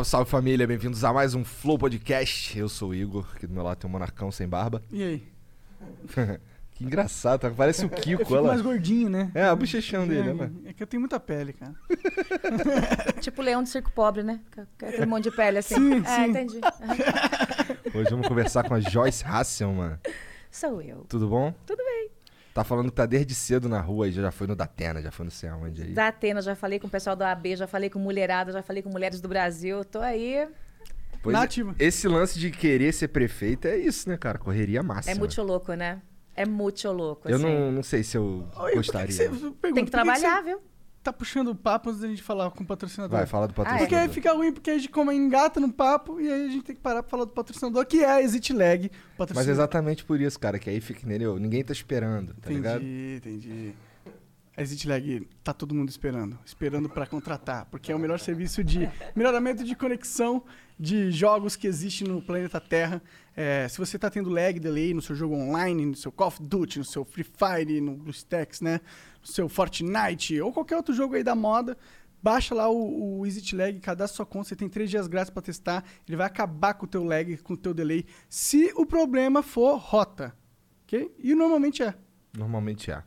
Salve, salve família, bem-vindos a mais um Flow Podcast. Eu sou o Igor, aqui do meu lado tem um monarcão sem barba. E aí? que engraçado, tá? parece o Eu Kiko, fico olha lá. mais gordinho, né? É, a bochechão dele, né? É que eu tenho muita pele, cara. Tipo leão de circo pobre, né? Aquele monte de pele assim. Sim, é, sim. entendi. Hoje vamos conversar com a Joyce Hasselman. Sou eu. Tudo bom? Tudo bem. Tá falando que tá desde cedo na rua e já foi no Datena, já foi não sei aonde aí. Da Atena, já falei com o pessoal da AB, já falei com mulherada, já falei com mulheres do Brasil. Tô aí. Pois Na é, ativa. Esse lance de querer ser prefeito é isso, né, cara? Correria máxima. É muito louco, né? É muito louco. Eu assim. não, não sei se eu Oi, por que que gostaria. você- pergunta, Tem que trabalhar, viu? você tá puxando o papo antes da gente falar com o patrocinador? Vai, fala do Ah, é? patrocinador. Porque aí fica ruim, porque a gente como engata no papo e aí a gente tem que parar pra falar do patrocinador, que é a Exit Lag. Mas Patrocinador. exatamente por isso, cara, que aí fica entendeu? Ninguém tá esperando, tá ligado? Entendi, entendi. A Exit Lag tá todo mundo esperando. Esperando pra contratar. Porque é o melhor serviço de melhoramento de conexão de jogos que existe no planeta Terra. É, se você tá tendo lag, delay no seu jogo online, no seu Call of Duty, no seu Free Fire, no BlueStacks, né? Seu Fortnite ou qualquer outro jogo aí da moda. Baixa lá o, o Exit Lag, cadastra sua conta, você tem três dias grátis pra testar. Ele vai acabar com o teu lag, com o teu delay, se o problema for rota. Ok? E normalmente é. Normalmente é.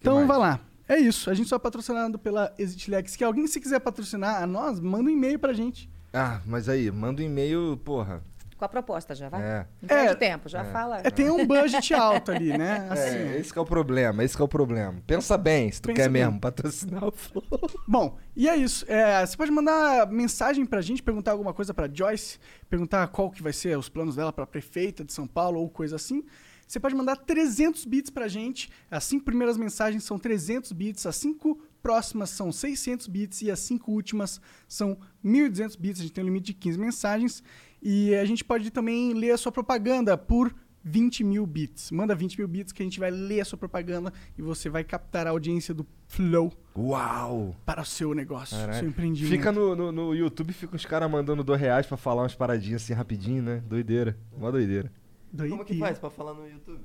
Então mais? vai lá. É isso. A gente só é patrocinado pela Exit Lag. Se alguém se quiser patrocinar a nós, manda um e-mail pra gente. Ah, mas aí, manda um e-mail, porra. Com a proposta já, vai? É. Não perde É. tempo, já fala. É, tem um budget alto ali, né? Assim. É, esse que é o problema, esse que é o problema. Pensa bem, se tu Pensa quer bem. mesmo patrocinar o Flow. Bom, e é isso. É, você pode mandar mensagem pra gente, perguntar alguma coisa pra Joyce, perguntar qual que vai ser os planos dela pra prefeita de São Paulo ou coisa assim. Você pode mandar 300 bits pra gente. As cinco primeiras mensagens são 300 bits, as cinco próximas são 600 bits e as cinco últimas são 1.200 bits. A gente tem um limite de 15 mensagens. E a gente pode também ler a sua propaganda por 20 mil bits. Manda 20 mil bits que a gente vai ler a sua propaganda e você vai captar a audiência do Flow Uau! para o seu negócio, Caralho. seu empreendimento. Fica no, no, no YouTube, fica os caras mandando dois reais pra falar umas paradinhas assim rapidinho, né? Doideira. Mó doideira. Doideira. Como que faz pra falar no YouTube?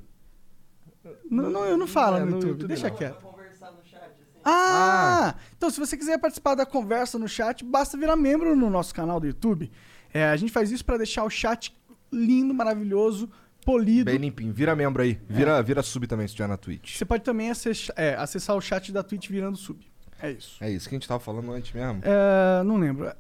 Não, não, eu não falo É, no no YouTube, YouTube deixa não. quieto. assim. Ah, Então, se você quiser participar da conversa no chat, basta virar membro no nosso canal do YouTube. É, a gente faz isso para deixar o chat lindo, maravilhoso, polido. Bem limpinho. Vira membro aí. Vira, vira sub também se tiver na Twitch. Você pode também acessar, é, acessar o chat da Twitch virando sub. É isso. É isso que a gente tava falando antes mesmo. É, não lembro.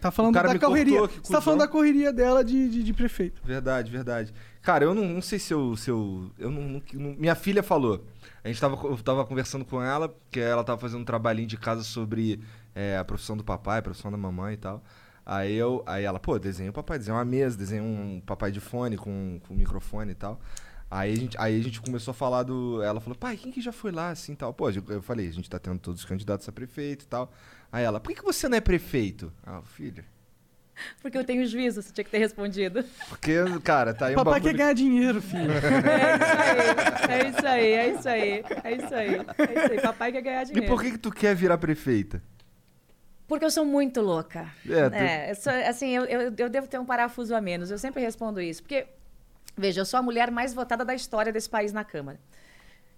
Tá falando da correria. cortou, Você tá falando da correria dela de, de, de prefeito. Verdade, verdade. Cara, eu não, não sei se eu. Se eu, eu não, não- não- Minha filha falou. A gente tava, eu tava conversando com ela, que ela tava fazendo um trabalhinho de casa sobre é, a profissão do papai, a profissão da mamãe e tal. Aí eu. Aí ela, pô, desenha o papai, desenha uma mesa, desenha um papai de fone com, com microfone e tal. Aí a, gente, aí a gente começou a falar do. Ela falou, pai, quem que já foi lá assim e tal? Pô, eu falei, a gente tá tendo todos os candidatos a prefeito e tal. Aí ela, por que, que você não é prefeito? Ah, filho. Porque eu tenho juízo, você tinha que ter respondido. Porque, cara, tá aí um Papai quer bagulho. ganhar dinheiro, filho. É isso aí, é isso aí, é isso aí, é isso aí. É isso aí, papai quer ganhar E dinheiro. por que, que tu quer virar prefeita? Porque eu sou muito louca. É, tu- É, eu sou- assim, eu, eu, eu devo ter um parafuso a menos. Eu sempre respondo isso. Porque, veja, eu sou a mulher mais votada da história desse país na Câmara.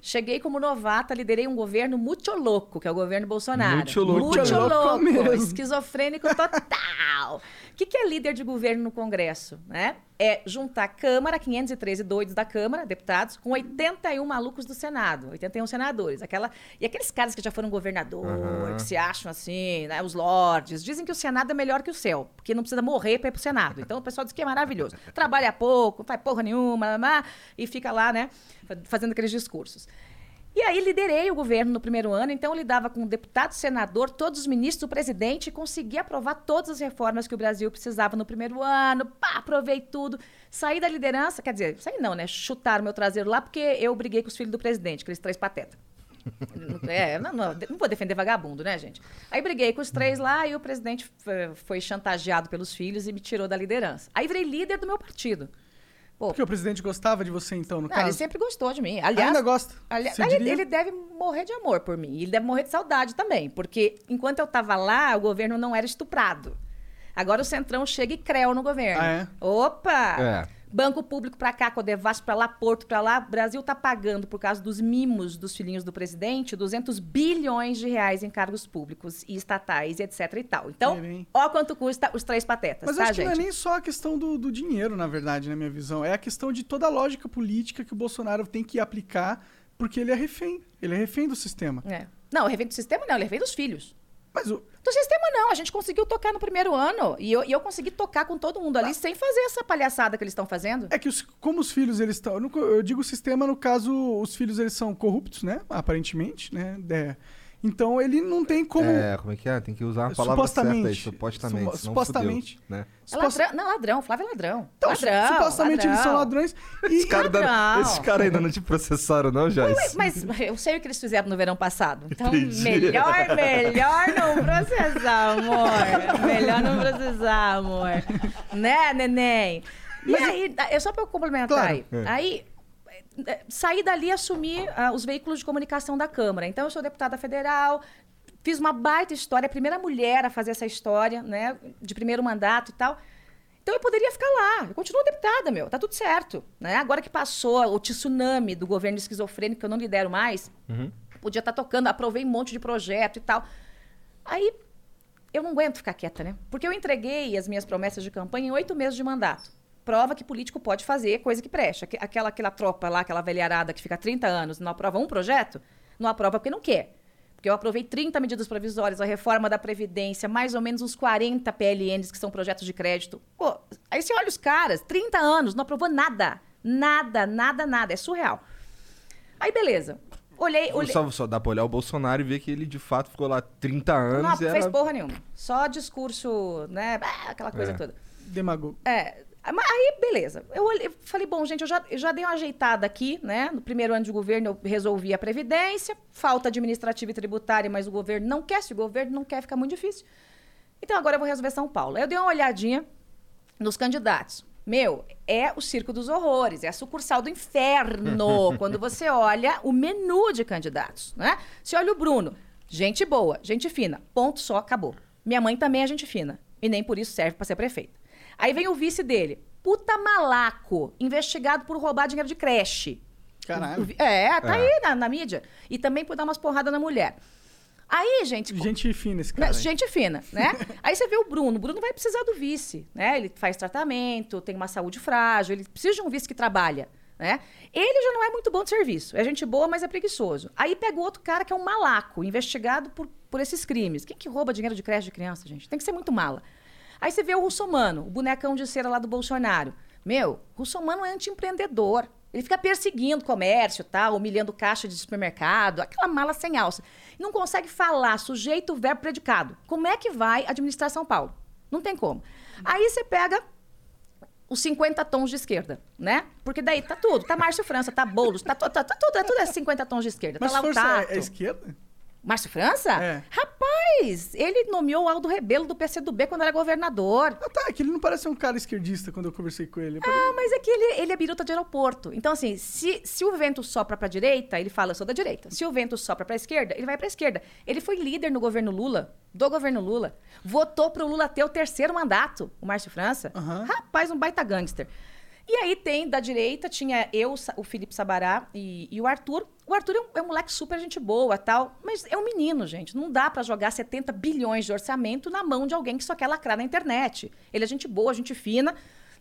Cheguei como novata, liderei um governo muito louco, que é o governo Bolsonaro. Muito louco Muito louco, mesmo. esquizofrênico total. O que, que é líder de governo no Congresso? Né? É juntar a Câmara, 513 doidos da Câmara, deputados, com 81 malucos do Senado, 81 senadores. Aquela, e aqueles caras que já foram governador, Aham. que se acham assim, né, os lords, dizem que o Senado é melhor que o céu, porque não precisa morrer para ir pro Senado. Então o pessoal diz que é maravilhoso. Trabalha pouco, não faz porra nenhuma, e fica lá, né, fazendo aqueles discursos. E aí liderei o governo no primeiro ano, então lidava com o deputado, senador, todos os ministros, o presidente e consegui aprovar todas as reformas que o Brasil precisava no primeiro ano. Pá, aprovei tudo. Saí da liderança, quer dizer, saí não, né? Chutaram meu traseiro lá porque eu briguei com os filhos do presidente, aqueles três patetas. É, não, não, não vou defender vagabundo, né, gente? Aí briguei com os três lá e o presidente foi chantageado pelos filhos e me tirou da liderança. Aí virei líder do meu partido. Pô, Porque o presidente gostava de você, então, no não, ele caso? sempre gostou de mim. Aliás, Ainda gosta? Ali- ele, ele deve morrer de amor por mim. Ele deve morrer de saudade também. Porque enquanto eu estava lá, o governo não era estuprado. Agora o Centrão chega e creu no governo. Ah, é? Opa! É. Banco público para cá, Codevasf para lá, Porto para lá. O Brasil está pagando, por causa dos mimos dos filhinhos do presidente, 200 bilhões de reais em cargos públicos e estatais e etc e tal. Então, ó quanto custa os três patetas, Mas tá, acho que gente? não é nem só a questão do, do dinheiro, na verdade, na minha visão. É a questão de toda a lógica política que o Bolsonaro tem que aplicar, porque ele é refém. Ele é refém do sistema. É. Não, refém do sistema não, ele é refém dos filhos. Mas o, Do sistema não, a gente conseguiu tocar no primeiro ano. E eu, e eu consegui tocar com todo mundo ali sem fazer essa palhaçada que eles estão fazendo. É que os- como os filhos eles estão, eu digo sistema no caso os filhos eles são corruptos, né? Aparentemente, né? É. Então ele não tem como É, como é que é? Tem que usar a palavra certa aí, Supostamente. supostamente. Supo- senão supostamente. fudeu, né? É ladrão, não, ladrão, Flávio é ladrão. Então, ladrão, supostamente eles são ladrão. ladrões e Esses caras ainda- Ladrão. esses caras ainda não te processaram, não, Joyce? Mas eu sei o que eles fizeram no verão passado. Então, Entendi. melhor, melhor não processar, amor. Melhor não processar, amor. Né, neném? E aí, é só pra eu complementar Claro. aí. É. Aí, eh, saí dali e assumi ah, os veículos de comunicação da Câmara. Então, eu sou deputada federal, fiz uma baita história, a primeira mulher a fazer essa história, né, de primeiro mandato e tal. Então eu poderia ficar lá. Eu continuo deputada, meu. Tá tudo certo. Né? Agora que passou o tsunami do governo esquizofrênico, que eu não lidero mais, podia estar tocando, aprovei um monte de projeto e tal. Aí eu não aguento ficar quieta, né? Porque eu entreguei as minhas promessas de campanha em oito meses de mandato. Prova que político pode fazer coisa que preste. Aque- Aquela, aquela tropa lá, aquela velharada que fica 30 anos, não aprova um projeto, não aprova porque não quer. Porque eu aprovei 30 medidas provisórias, a reforma da Previdência, mais ou menos uns 40 PLNs que são projetos de crédito. Pô, aí você olha os caras, 30 anos, não aprovou nada. Nada, nada, nada. É surreal. Aí, beleza. Olhei, olhei. Só, só dá pra olhar o Bolsonaro e ver que ele de fato ficou lá 30 anos Não e fez era... porra nenhuma. Só discurso, né? Aquela coisa É. toda. demagogo. É, aí, beleza. Eu olhei- falei, bom, gente, eu já, eu já dei uma ajeitada aqui, né? No primeiro ano de governo, eu resolvi a Previdência, falta administrativa e tributária, mas o governo não quer. Se o governo não quer, fica muito difícil. Então, agora eu vou resolver São Paulo. Aí eu dei uma olhadinha nos candidatos. Meu, é o circo dos horrores, é a sucursal do inferno. quando você olha o menu de candidatos, né? Você olha o Bruno, gente boa, gente fina, ponto só, acabou. Minha mãe também é gente fina, e nem por isso serve para ser prefeita. Aí vem o vice dele, puta malaco, investigado por roubar dinheiro de creche. Caralho. É, tá É. aí na, na mídia. E também por dar umas porradas na mulher. Aí, gente, Gente fina esse né, cara. aí. Gente fina, né? Aí você vê o Bruno. O Bruno vai precisar do vice, né? Ele faz tratamento, tem uma saúde frágil, ele precisa de um vice que trabalha, né? Ele já não é muito bom de serviço. É gente boa, mas é preguiçoso. Aí pega o outro cara que é um malaco, investigado por, por esses crimes. Quem que rouba dinheiro de creche de criança, gente? Tem que ser muito mala. Aí você vê o Russomano, o bonecão de cera lá do Bolsonaro. Meu, Russomano é anti-empreendedor. Ele fica perseguindo comércio, tá? humilhando caixa de supermercado, aquela mala sem alça. Não consegue falar sujeito, verbo, predicado. Como é que vai administrar São Paulo? Não tem como. Aí você pega os 50 tons de esquerda, né? Porque daí tá tudo. Tá Márcio França, tá Boulos, tá, to- tá, tá tudo, é tudo é 50 tons de esquerda. Mas tá lá o força Tato. é, é esquerda? Márcio França? É. Rapaz, ele nomeou o Aldo Rebelo do PCdoB quando era governador. Ah, tá. É que ele não parece um cara esquerdista quando eu conversei com ele. Ah, mas é que ele, ele é biruta de aeroporto. Então, assim, se, se o vento sopra pra direita, ele fala, eu sou da direita. Se o vento sopra pra esquerda, ele vai pra esquerda. Ele foi líder no governo Lula, do governo Lula. Votou pro Lula ter o terceiro mandato, o Márcio França. Aham. Rapaz, um baita gangster. E aí tem, da direita, tinha eu, o Felipe Sabará e, e o Arthur. O Arthur é um, é um moleque super gente boa tal, mas é um menino, gente. Não dá pra jogar 70 bilhões de orçamento na mão de alguém que só quer lacrar na internet. Ele é gente boa, gente fina.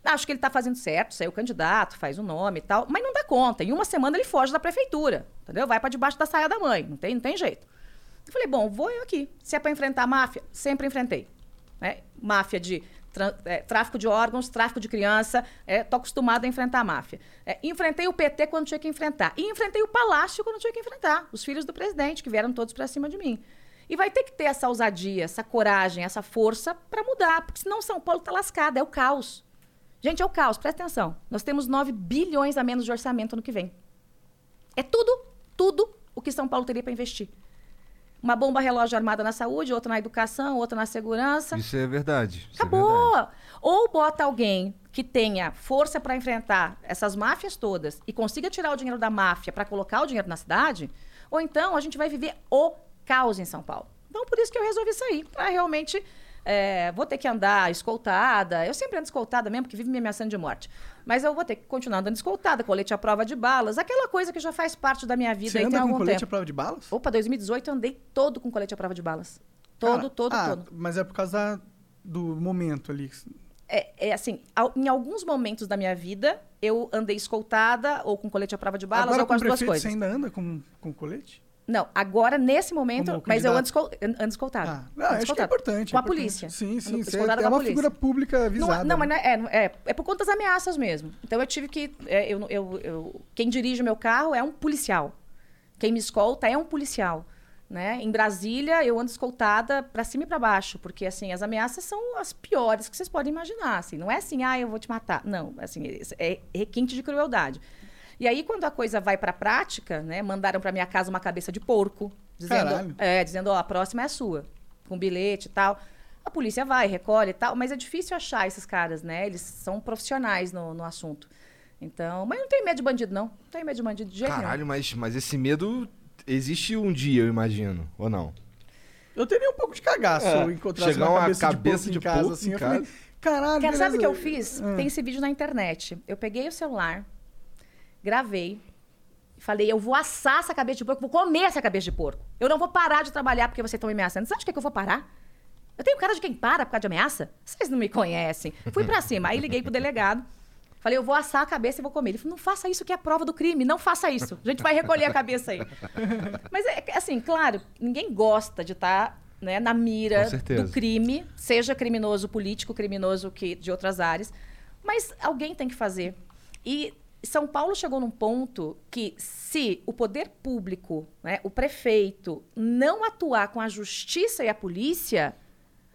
Acho que ele tá fazendo certo, saiu candidato, faz o nome e tal, mas não dá conta. Em uma semana ele foge da prefeitura, entendeu? Vai pra debaixo da saia da mãe, não tem, não tem jeito. Eu falei, bom, vou eu aqui. Se é pra enfrentar a máfia, sempre enfrentei. né? Máfia de é, tráfico de órgãos, tráfico de criança, é, tô acostumada a enfrentar a máfia. É, enfrentei o PT quando tinha que enfrentar. E enfrentei o Palácio quando tinha que enfrentar. Os filhos do presidente, que vieram todos pra cima de mim. E vai ter que ter essa ousadia, essa coragem, essa força pra mudar, porque senão São Paulo tá lascada, é o caos. Gente, é o caos, presta atenção. Nós temos 9 bilhões a menos de orçamento ano que vem. É tudo, tudo o que São Paulo teria para investir. Uma bomba relógio armada na saúde, outra na educação, outra na segurança. Isso é verdade. isso é Acabou! verdade. Ou bota alguém que tenha força para enfrentar essas máfias todas e consiga tirar o dinheiro da máfia para colocar o dinheiro na cidade, ou então a gente vai viver o caos em São Paulo. Então, por isso que eu resolvi sair, para realmente é, vou ter que andar escoltada. Eu sempre ando escoltada mesmo, porque vive me ameaçando de morte. Mas eu vou ter que continuar andando escoltada, colete à prova de balas, aquela coisa que já faz parte da minha vida Você anda tem com colete tempo. à prova de balas? Opa, 2018 eu andei todo com colete à prova de balas. Todo, Cara, todo, ah, todo. Mas é por causa do momento ali. É, é assim, em alguns momentos da minha vida, eu andei escoltada ou com colete à prova de balas Agora ou com as duas coisas. você ainda anda com, com colete? Não, agora, nesse momento, mas eu ando, candidato? escol ando escoltada. Ah, não, Ando acho que é importante. Com é a importante. polícia. Sim, sim. Ando Você é com a uma polícia. figura pública Não, avisada. não, mas né? é, é, é, é por conta das ameaças mesmo. Então eu tive que. é, eu, eu, eu- quem dirige o meu carro é um policial. Quem me escolta é um policial. Né? Em Brasília, eu ando escoltada para cima e para baixo, porque assim as ameaças são as piores que vocês podem imaginar. Assim, não é assim, ah, eu vou te matar. Não, assim, é requinte de crueldade. E aí, quando a coisa vai para a prática, né, mandaram para minha casa uma cabeça de porco, dizendo, Caralho. é, dizendo, ó, a próxima é a sua, com bilhete e tal. A polícia vai, recolhe e tal, mas é difícil achar esses caras, né? Eles são profissionais no, no assunto. Então, mas eu não tenho medo de bandido, não. Não tenho medo de bandido de jeito nenhum. Caralho, mas, mas esse medo existe um dia, eu imagino, ou não? Eu teria um pouco de cagaço É, se eu encontrasse chegar uma uma cabeça, cabeça de porco em casa, porco assim. em Eu falei, caralho, Cara, sabe o que eu beleza. fiz? Ah. Tem esse vídeo na internet. Eu peguei o celular, gravei, e falei, eu vou assar essa cabeça de porco, vou comer essa cabeça de porco. Eu não vou parar de trabalhar porque vocês estão me ameaçando. Você acha que eu vou parar? Eu tenho cara de quem para por causa de ameaça? Vocês não me conhecem. Fui pra cima. Aí liguei pro delegado. Falei, eu vou assar a cabeça e vou comer. Ele falou, não faça isso que é prova do crime. Não faça isso. A gente vai recolher a cabeça aí. Mas, é, assim, claro, ninguém gosta de estar né, na mira do crime, seja criminoso político, criminoso que de outras áreas. Mas alguém tem que fazer. E São Paulo chegou num ponto que, se o poder público, né, o prefeito, não atuar com a justiça e a polícia,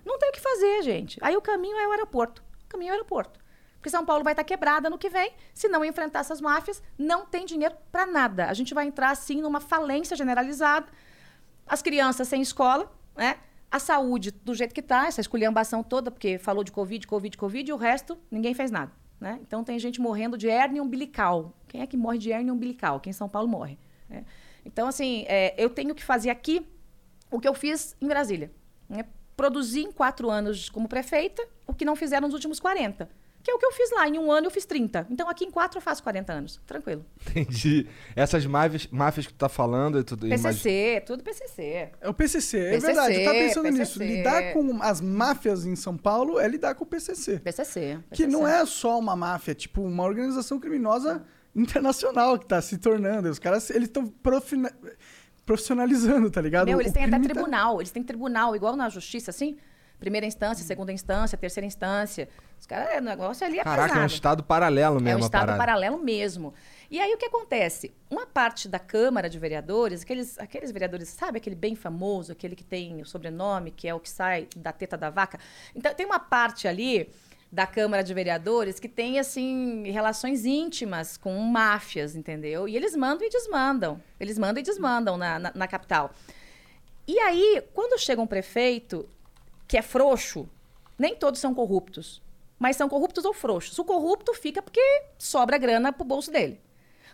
não tem o que fazer, gente. Aí o caminho é o aeroporto. O caminho é o aeroporto. Porque São Paulo vai estar quebrada no que vem. Se não enfrentar essas máfias, não tem dinheiro para nada. A gente vai entrar, assim, numa falência generalizada. As crianças sem escola, né? A saúde do jeito que está, essa esculhambação toda, porque falou de Covid, Covid, Covid, e o resto, ninguém fez nada. Né? Então tem gente morrendo de hérnia umbilical. Quem é que morre de hérnia umbilical? Quem em São Paulo morre. né? Então, assim, é, eu tenho que fazer aqui o que eu fiz em Brasília. Né? Produzir em quatro anos como prefeita o que não fizeram nos últimos 40. Que é o que eu fiz lá. Em um ano eu fiz 30. Então aqui em quatro eu faço 40 anos. Tranquilo. Entendi. Essas máfias, máfias que tu tá falando, tu, tu imagi- PCC, tudo PCC. É o PCC, é PCC, verdade. Eu tava pensando nisso. PCC. Lidar com as máfias em São Paulo é lidar com o PCC. PCC. Que não PCC. é só uma máfia, é tipo uma organização criminosa internacional que tá se tornando. Os caras, eles estão profissionalizando, tá ligado? Meu, eles O têm até tá- tribunal. Eles têm tribunal, igual na justiça, assim. Primeira instância, segunda instância, terceira instância. Os caras, o negócio ali é Caraca, é um pesado. estado paralelo mesmo É um estado paralelo mesmo. E aí o que acontece? Uma parte da Câmara de Vereadores, aqueles, aqueles vereadores, sabe aquele bem famoso, aquele que tem o sobrenome, que é o que sai da teta da vaca? Então tem uma parte ali da Câmara de Vereadores que tem assim relações íntimas com máfias, entendeu? E eles mandam e desmandam. Eles mandam e desmandam na, na, na capital. E aí, quando chega um prefeito que é frouxo, nem todos são corruptos, mas são corruptos ou frouxos. O corrupto fica porque sobra grana pro bolso dele.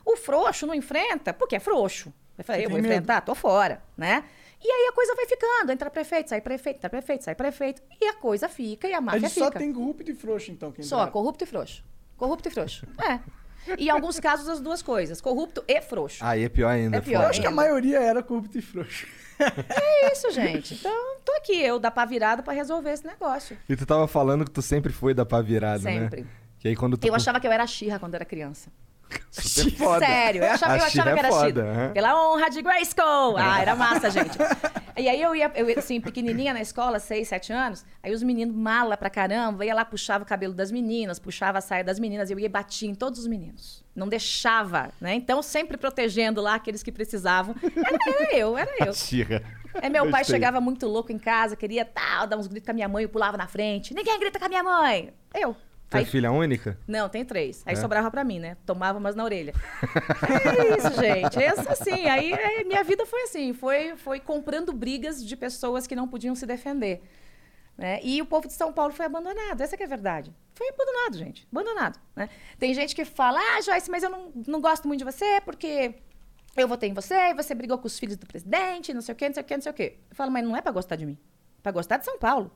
O frouxo não enfrenta porque é frouxo. Vai falar, eu vou medo. enfrentar, tô fora, né? E aí a coisa vai ficando, entra prefeito, sai prefeito, entra prefeito, sai prefeito, e a coisa fica e a máfia só fica. tem corrupto e frouxo, então. Quem Só, tá- corrupto e frouxo. Corrupto e frouxo. É. E em alguns casos as duas coisas, corrupto e frouxo. Aí é pior ainda. É pior. Eu acho que a maioria era corrupto e frouxo. É isso, gente. Então, tô aqui, eu da pá virada pra resolver esse negócio. E tu tava falando que tu sempre foi da pá virada, né? Sempre. Que aí quando tu... Eu achava que eu era xirra quando era criança. Super foda. Sério, eu achava, eu achava Xirra que é era foda, aham. Pela honra de Grayskull. Ah, era massa, gente. E aí eu ia, eu, assim, pequenininha na escola, seis, sete anos, aí os meninos, mala pra caramba, ia lá, puxava o cabelo das meninas, puxava a saia das meninas, eu ia e batia em todos os meninos. Não deixava, né? Então, sempre protegendo lá aqueles que precisavam. Era, era eu, era eu. Xirra. É, meu pai Gostei. chegava muito louco em casa, queria tal, dar uns gritos com a minha mãe, eu pulava na frente. Ninguém grita com a minha mãe. Eu. Tu é Aí filha única? não, tem três. Aí É? sobrava pra mim, né? Tomava umas na orelha. é isso, gente. É isso assim. Aí é, minha vida foi assim. Foi, foi comprando brigas de pessoas que não podiam se defender. Né? E o povo de São Paulo foi abandonado. Essa que é a verdade. Foi abandonado, gente. Abandonado. Né? Tem gente que fala, ah, Joyce, mas eu não, não gosto muito de você porque eu votei em você e você brigou com os filhos do presidente, não sei o quê, não sei o quê, não sei o quê. Eu falo, mas não é pra gostar de mim. É pra gostar de São Paulo.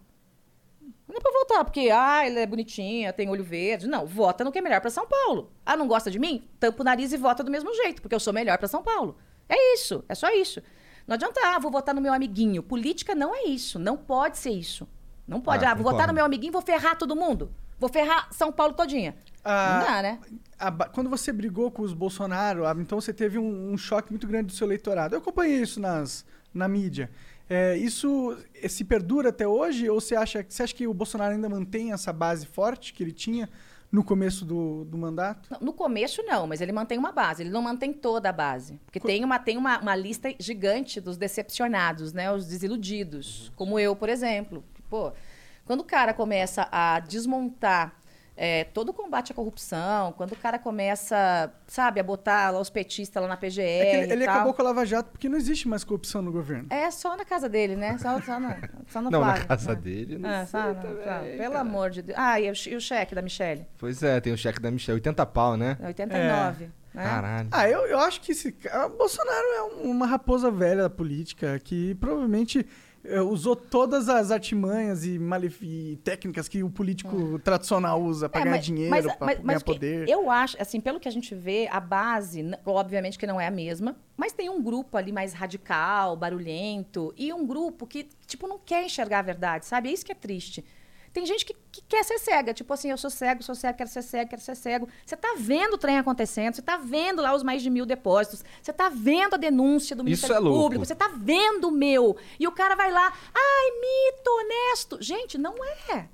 Não é pra votar, porque, ah, ele é bonitinha, tem olho verde. Não, vota no que é melhor pra São Paulo. Ah, não gosta de mim? Tampa o nariz e vota do mesmo jeito, porque eu sou melhor pra São Paulo. É isso, é só isso. Não adianta, ah, vou votar no meu amiguinho. Política não é isso, não pode ser isso. Não pode, Ah, ah, vou votar no meu amiguinho, vou ferrar todo mundo. Vou ferrar São Paulo todinha. Ah, Não dá, né? a quando você brigou com os Bolsonaro, ah, então você teve um, um choque muito grande do seu eleitorado. Eu acompanhei isso nas, na mídia. É, isso eh, se perdura até hoje? Ou você acha, você acha que o Bolsonaro ainda mantém essa base forte que ele tinha no começo do, do mandato? No começo, não, mas ele mantém uma base. Ele não mantém toda a base. Porque tem, uma, tem uma, uma lista gigante dos decepcionados, né? Os desiludidos. Como eu, por exemplo. Pô, quando o cara começa a desmontar é, todo o combate à corrupção, quando o cara começa, sabe, a botar lá os petistas lá na PGR. É ele, ele e tal, acabou com a Lava Jato porque não existe mais corrupção no governo. É só na casa dele, né? Só, só, no, só no Não, na casa É. dele, não É, sei só, também, só, cara. pelo amor de Deus. Ah, e o, e o cheque da Michelle? Pois é, tem o cheque da Michelle, 80 pau, né? 89. Né? Caralho. Ah, eu, eu acho que esse cara, o Bolsonaro é um- uma raposa velha da política que provavelmente usou todas as artimanhas e, e técnicas que o político tradicional usa para É, ganhar mas- dinheiro, para ganhar poder. Eu acho, assim, pelo que a gente vê, a base, obviamente que não é a mesma, mas tem um grupo ali mais radical, barulhento, e um grupo que, tipo, não quer enxergar a verdade, sabe? É isso que é triste. Tem gente que, que quer ser cega, tipo assim, eu sou cego, sou cego, quero ser cego, quero ser cego. Você tá vendo o trem acontecendo, você tá vendo lá os mais de mil depósitos, você tá vendo a denúncia do Ministério é. Público, você tá vendo o meu. E o cara vai lá, ai, mito, honesto. Gente, não é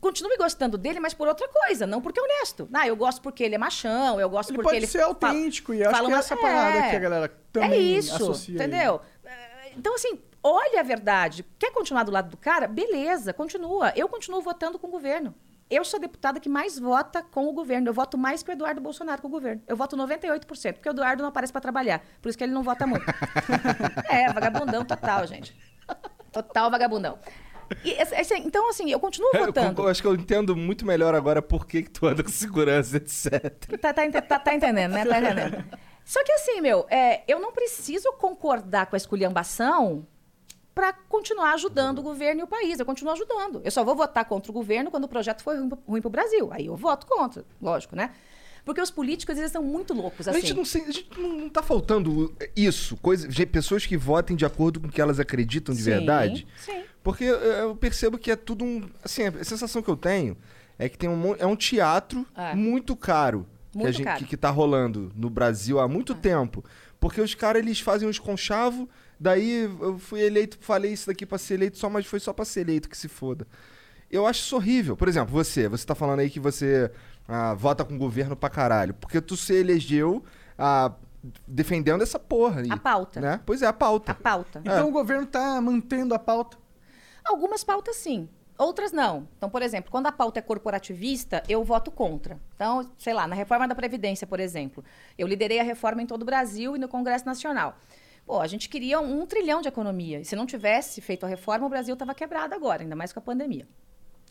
continue gostando dele, mas por outra coisa, não porque é honesto. Ah, eu gosto porque ele é machão, eu gosto Ele porque pode ele ser autêntico, e eu acho fala que é essa parada é. que a galera É também isso, associa. ele. entendeu? É, Então, assim, olha a verdade. Quer continuar do lado do cara? Beleza, continua. Eu continuo votando com o governo. Eu sou a deputada que mais vota com o governo. Eu voto mais que o Eduardo Bolsonaro com o governo. Eu voto 98%, porque o Eduardo não aparece para trabalhar. Por isso que ele não vota muito. é, vagabundão total, gente. Total vagabundão. E, assim, então, assim, eu continuo Eu, votando. eu acho que eu entendo muito melhor agora por que, que tu anda com segurança, etc. Tá, tá, tá- tá entendendo, né? Tá entendendo. Só que assim, meu, é, eu não preciso concordar com a esculhambação para continuar ajudando o governo e o país. Eu continuo ajudando. Eu só vou votar contra o governo quando o projeto for ruim, para o Brasil. Aí eu voto contra, lógico, né? Porque os políticos, eles são muito loucos, A assim. gente não, sei- a gente não, tá faltando isso, coisa, pessoas que votem de acordo com o que elas acreditam de Sim, verdade. Sim. Porque eu- percebo que é tudo um. Assim, a sensação que eu tenho é que tem um, é um teatro É. muito caro. que, a Muito gente, caro. Que, que tá rolando no Brasil há muito tempo. Porque os caras, eles fazem uns conchavos, daí eu fui eleito, falei isso daqui pra ser eleito só, mas foi só pra ser eleito, que se foda. Eu acho isso horrível. Por exemplo, você, você tá falando aí que você ah, vota com o governo pra caralho. Porque tu se elegeu ah, defendendo essa porra aí. A pauta. Né? Pois é, a pauta. A pauta. Então É. o governo tá mantendo a pauta. Algumas pautas sim, outras não. Então, por exemplo, quando a pauta é corporativista, eu voto contra. Então, sei lá, na reforma da Previdência, por exemplo, eu liderei a reforma em todo o Brasil e no Congresso Nacional. Pô, a gente queria um, trilhão de economia. E se não tivesse feito a reforma, o Brasil estava quebrado agora, ainda mais com a pandemia.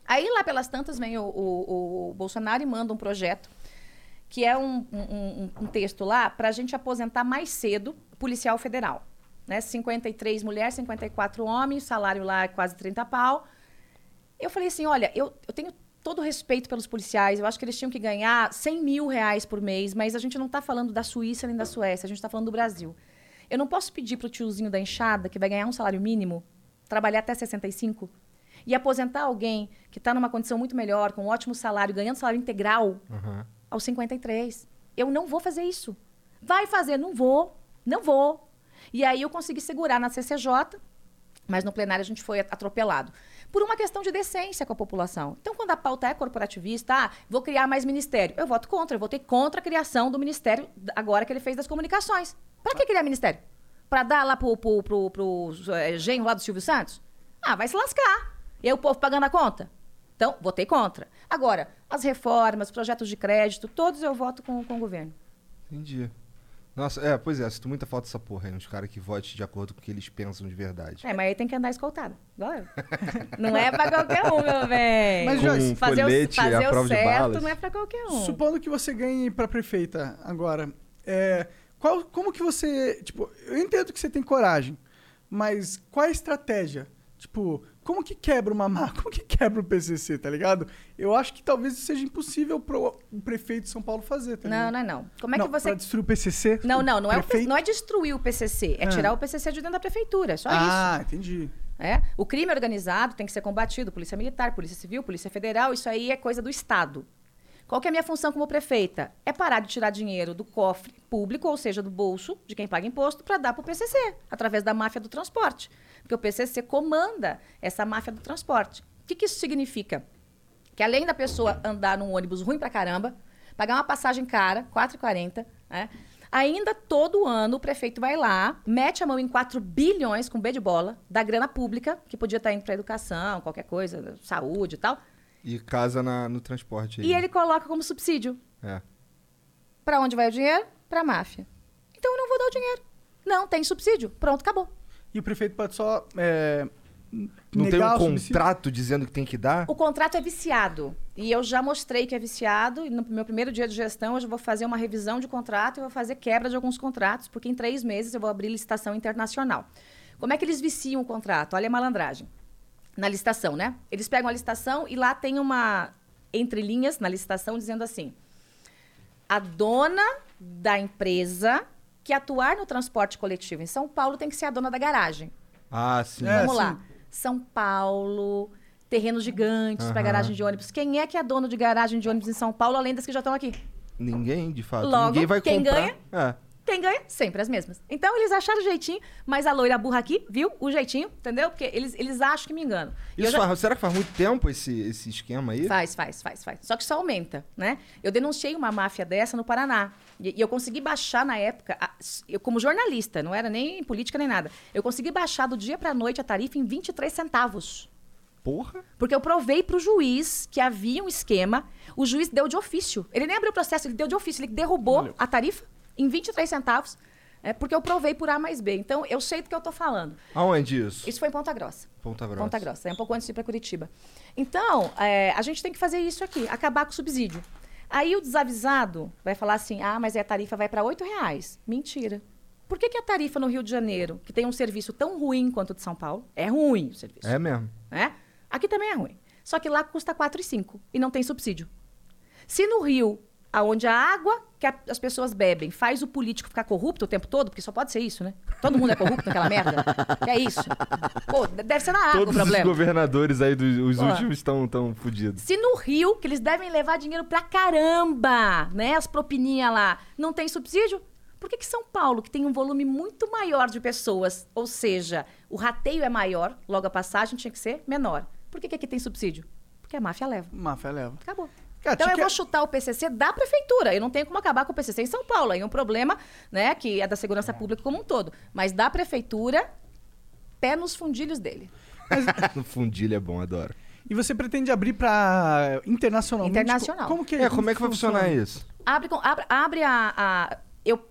Aí, lá pelas tantas, vem o, o- o Bolsonaro e manda um projeto que é um, um- um- texto lá para a gente aposentar mais cedo policial federal. Né? 53 mulheres, 54 homens, salário lá é quase 30 pau. Eu falei assim, olha, eu, eu tenho todo respeito pelos policiais, eu acho que eles tinham que ganhar 100 mil reais por mês, mas a gente não está falando da Suíça nem da Suécia, a gente está falando do Brasil. Eu não posso pedir para o tiozinho da enxada, que vai ganhar um salário mínimo, trabalhar até 65, e aposentar alguém que está numa condição muito melhor, com um ótimo salário, ganhando salário integral, Aham. aos 53. Eu não vou fazer isso. Vai fazer, não vou, não vou. E aí eu consegui segurar na CCJ, mas no plenário a gente foi atropelado. Por uma questão de decência com a população. Então, quando a pauta é corporativista, ah, vou criar mais ministério. Eu voto contra, eu votei contra a criação do ministério agora que ele fez das comunicações. Para que criar ministério? Para dar lá pro, pro, pro, pro eh, genro lá do Silvio Santos? Ah, vai se lascar. E o povo pagando a conta? Então, votei contra. Agora, as reformas, projetos de crédito, todos eu voto com, com o governo. Entendi. Nossa, é, pois é, sinto muita falta dessa porra aí, uns caras que votem de acordo com o que eles pensam de verdade. É, mas aí tem que andar escoltado, igual eu. Não é pra qualquer um, meu bem. Mas, Com Joyce, fazer colete o, fazer o prova de certo balas. não é pra qualquer um. Supondo que você ganhe pra prefeita agora, é, qual, como que você. Tipo, eu entendo que você tem coragem, mas qual é a estratégia Tipo, como que quebra uma má? Como que quebra o PCC, tá ligado? Eu acho que talvez seja impossível pro o prefeito de São Paulo fazer, tá Não, ligado? não é não. Como é não, que você. Pra destruir o PCC? Não, não, não é, prefeito? não é destruir o PCC, é Ah. tirar o PCC de dentro da prefeitura, é só isso. Ah, entendi. É? O crime organizado tem que ser combatido, polícia militar, polícia civil, polícia federal, isso aí é coisa do Estado. Qual que é a minha função como prefeita? É parar de tirar dinheiro do cofre público, ou seja, do bolso de quem paga imposto, para dar para o PCC, através da máfia do transporte. Porque o PCC comanda essa máfia do transporte. O que, que isso significa? Que além da pessoa andar num ônibus ruim pra caramba, pagar uma passagem cara, R$ 4,40, né? Ainda todo ano o prefeito vai lá, mete a mão em 4 bilhões com B de bola da grana pública, que podia estar indo para educação, qualquer coisa, saúde e tal, E casa na- no transporte aí. e ele coloca como subsídio. É. Para onde vai o dinheiro? Para a máfia. Então eu não vou dar o dinheiro. Não tem subsídio. Pronto, acabou. E o prefeito pode só é, Não tem um o subsídio? contrato dizendo que tem que dar? O contrato é viciado. E eu já mostrei que é viciado. E no meu primeiro dia de gestão, eu já vou fazer uma revisão de contrato e vou fazer quebra de alguns contratos, porque em três meses eu vou abrir licitação internacional. Como é que eles viciam o contrato? Olha a malandragem. Na licitação, né? Eles pegam a licitação e lá tem uma entre linhas na licitação dizendo assim: a dona da empresa que atuar no transporte coletivo em São Paulo tem que ser a dona da garagem. Ah, sim. É, Vamos sim. lá. São Paulo, terrenos gigantes para Aham. garagem de ônibus. Quem é que é dono de garagem de ônibus em São Paulo, além das que já estão aqui? Ninguém, de fato. Logo, Ninguém vai quem comprar. ganha? É. Quem ganha? Sempre as mesmas. Então eles acharam o jeitinho, mas a loira burra aqui, viu? O jeitinho, entendeu? Porque eles, eles acham que me enganam. Isso já- faz- será que faz muito tempo esse, esse esquema aí? Faz, faz, faz, faz. Só que isso aumenta, né? Eu denunciei uma máfia dessa no Paraná. E, e eu consegui baixar na época, a- eu como jornalista, não era nem política nem nada. Eu consegui baixar do dia pra noite a tarifa em 23 centavos. Porra. Porque eu provei para o juiz que havia um esquema, o juiz deu de ofício. Ele nem abriu o processo, ele deu de ofício, ele derrubou a tarifa em 23 centavos, é, porque eu provei por A mais B. Então, eu sei do que eu estou falando. Aonde isso? Isso foi em Ponta Grossa. Ponta Grossa. Ponta Grossa, é um pouco antes de ir para Curitiba. Então, é, a gente tem que fazer isso aqui, acabar com o subsídio. Aí o desavisado vai falar assim, ah, mas a tarifa vai para 8 reais. Mentira. Por que, que a tarifa no Rio de Janeiro, que tem um serviço tão ruim quanto o de São Paulo, é ruim o serviço? É mesmo. né? Aqui também é ruim. Só que lá custa 4,5 e não tem subsídio. Se no Rio, aonde a água que a- as pessoas bebem faz o político ficar corrupto o tempo todo, porque só pode ser isso, né? Todo mundo é corrupto naquela merda. Que é isso. Pô, deve ser na água Todos o os problema. governadores aí, dos os Pô. últimos, estão tão fodidos. Se no Rio, que eles devem levar dinheiro pra caramba, né? As propininhas lá, não tem subsídio? Por que, que São Paulo, que tem um volume muito maior de pessoas, ou seja, o rateio é maior, logo a passagem tinha que ser menor. Por que, que aqui tem subsídio? Porque a máfia leva. Máfia leva. Acabou. Cara, então eu que- vou chutar o PCC da prefeitura. Eu não tenho como acabar com o PCC em São Paulo. Aí é um problema, né, que é da segurança pública como um todo. Mas da prefeitura, pé nos fundilhos dele. No fundilho é bom, adoro. E você pretende abrir pra internacionalmente? Internacional. Como que É, como é que vai funciona? funcionar isso? Abre, com- abre, abre a, a- Eu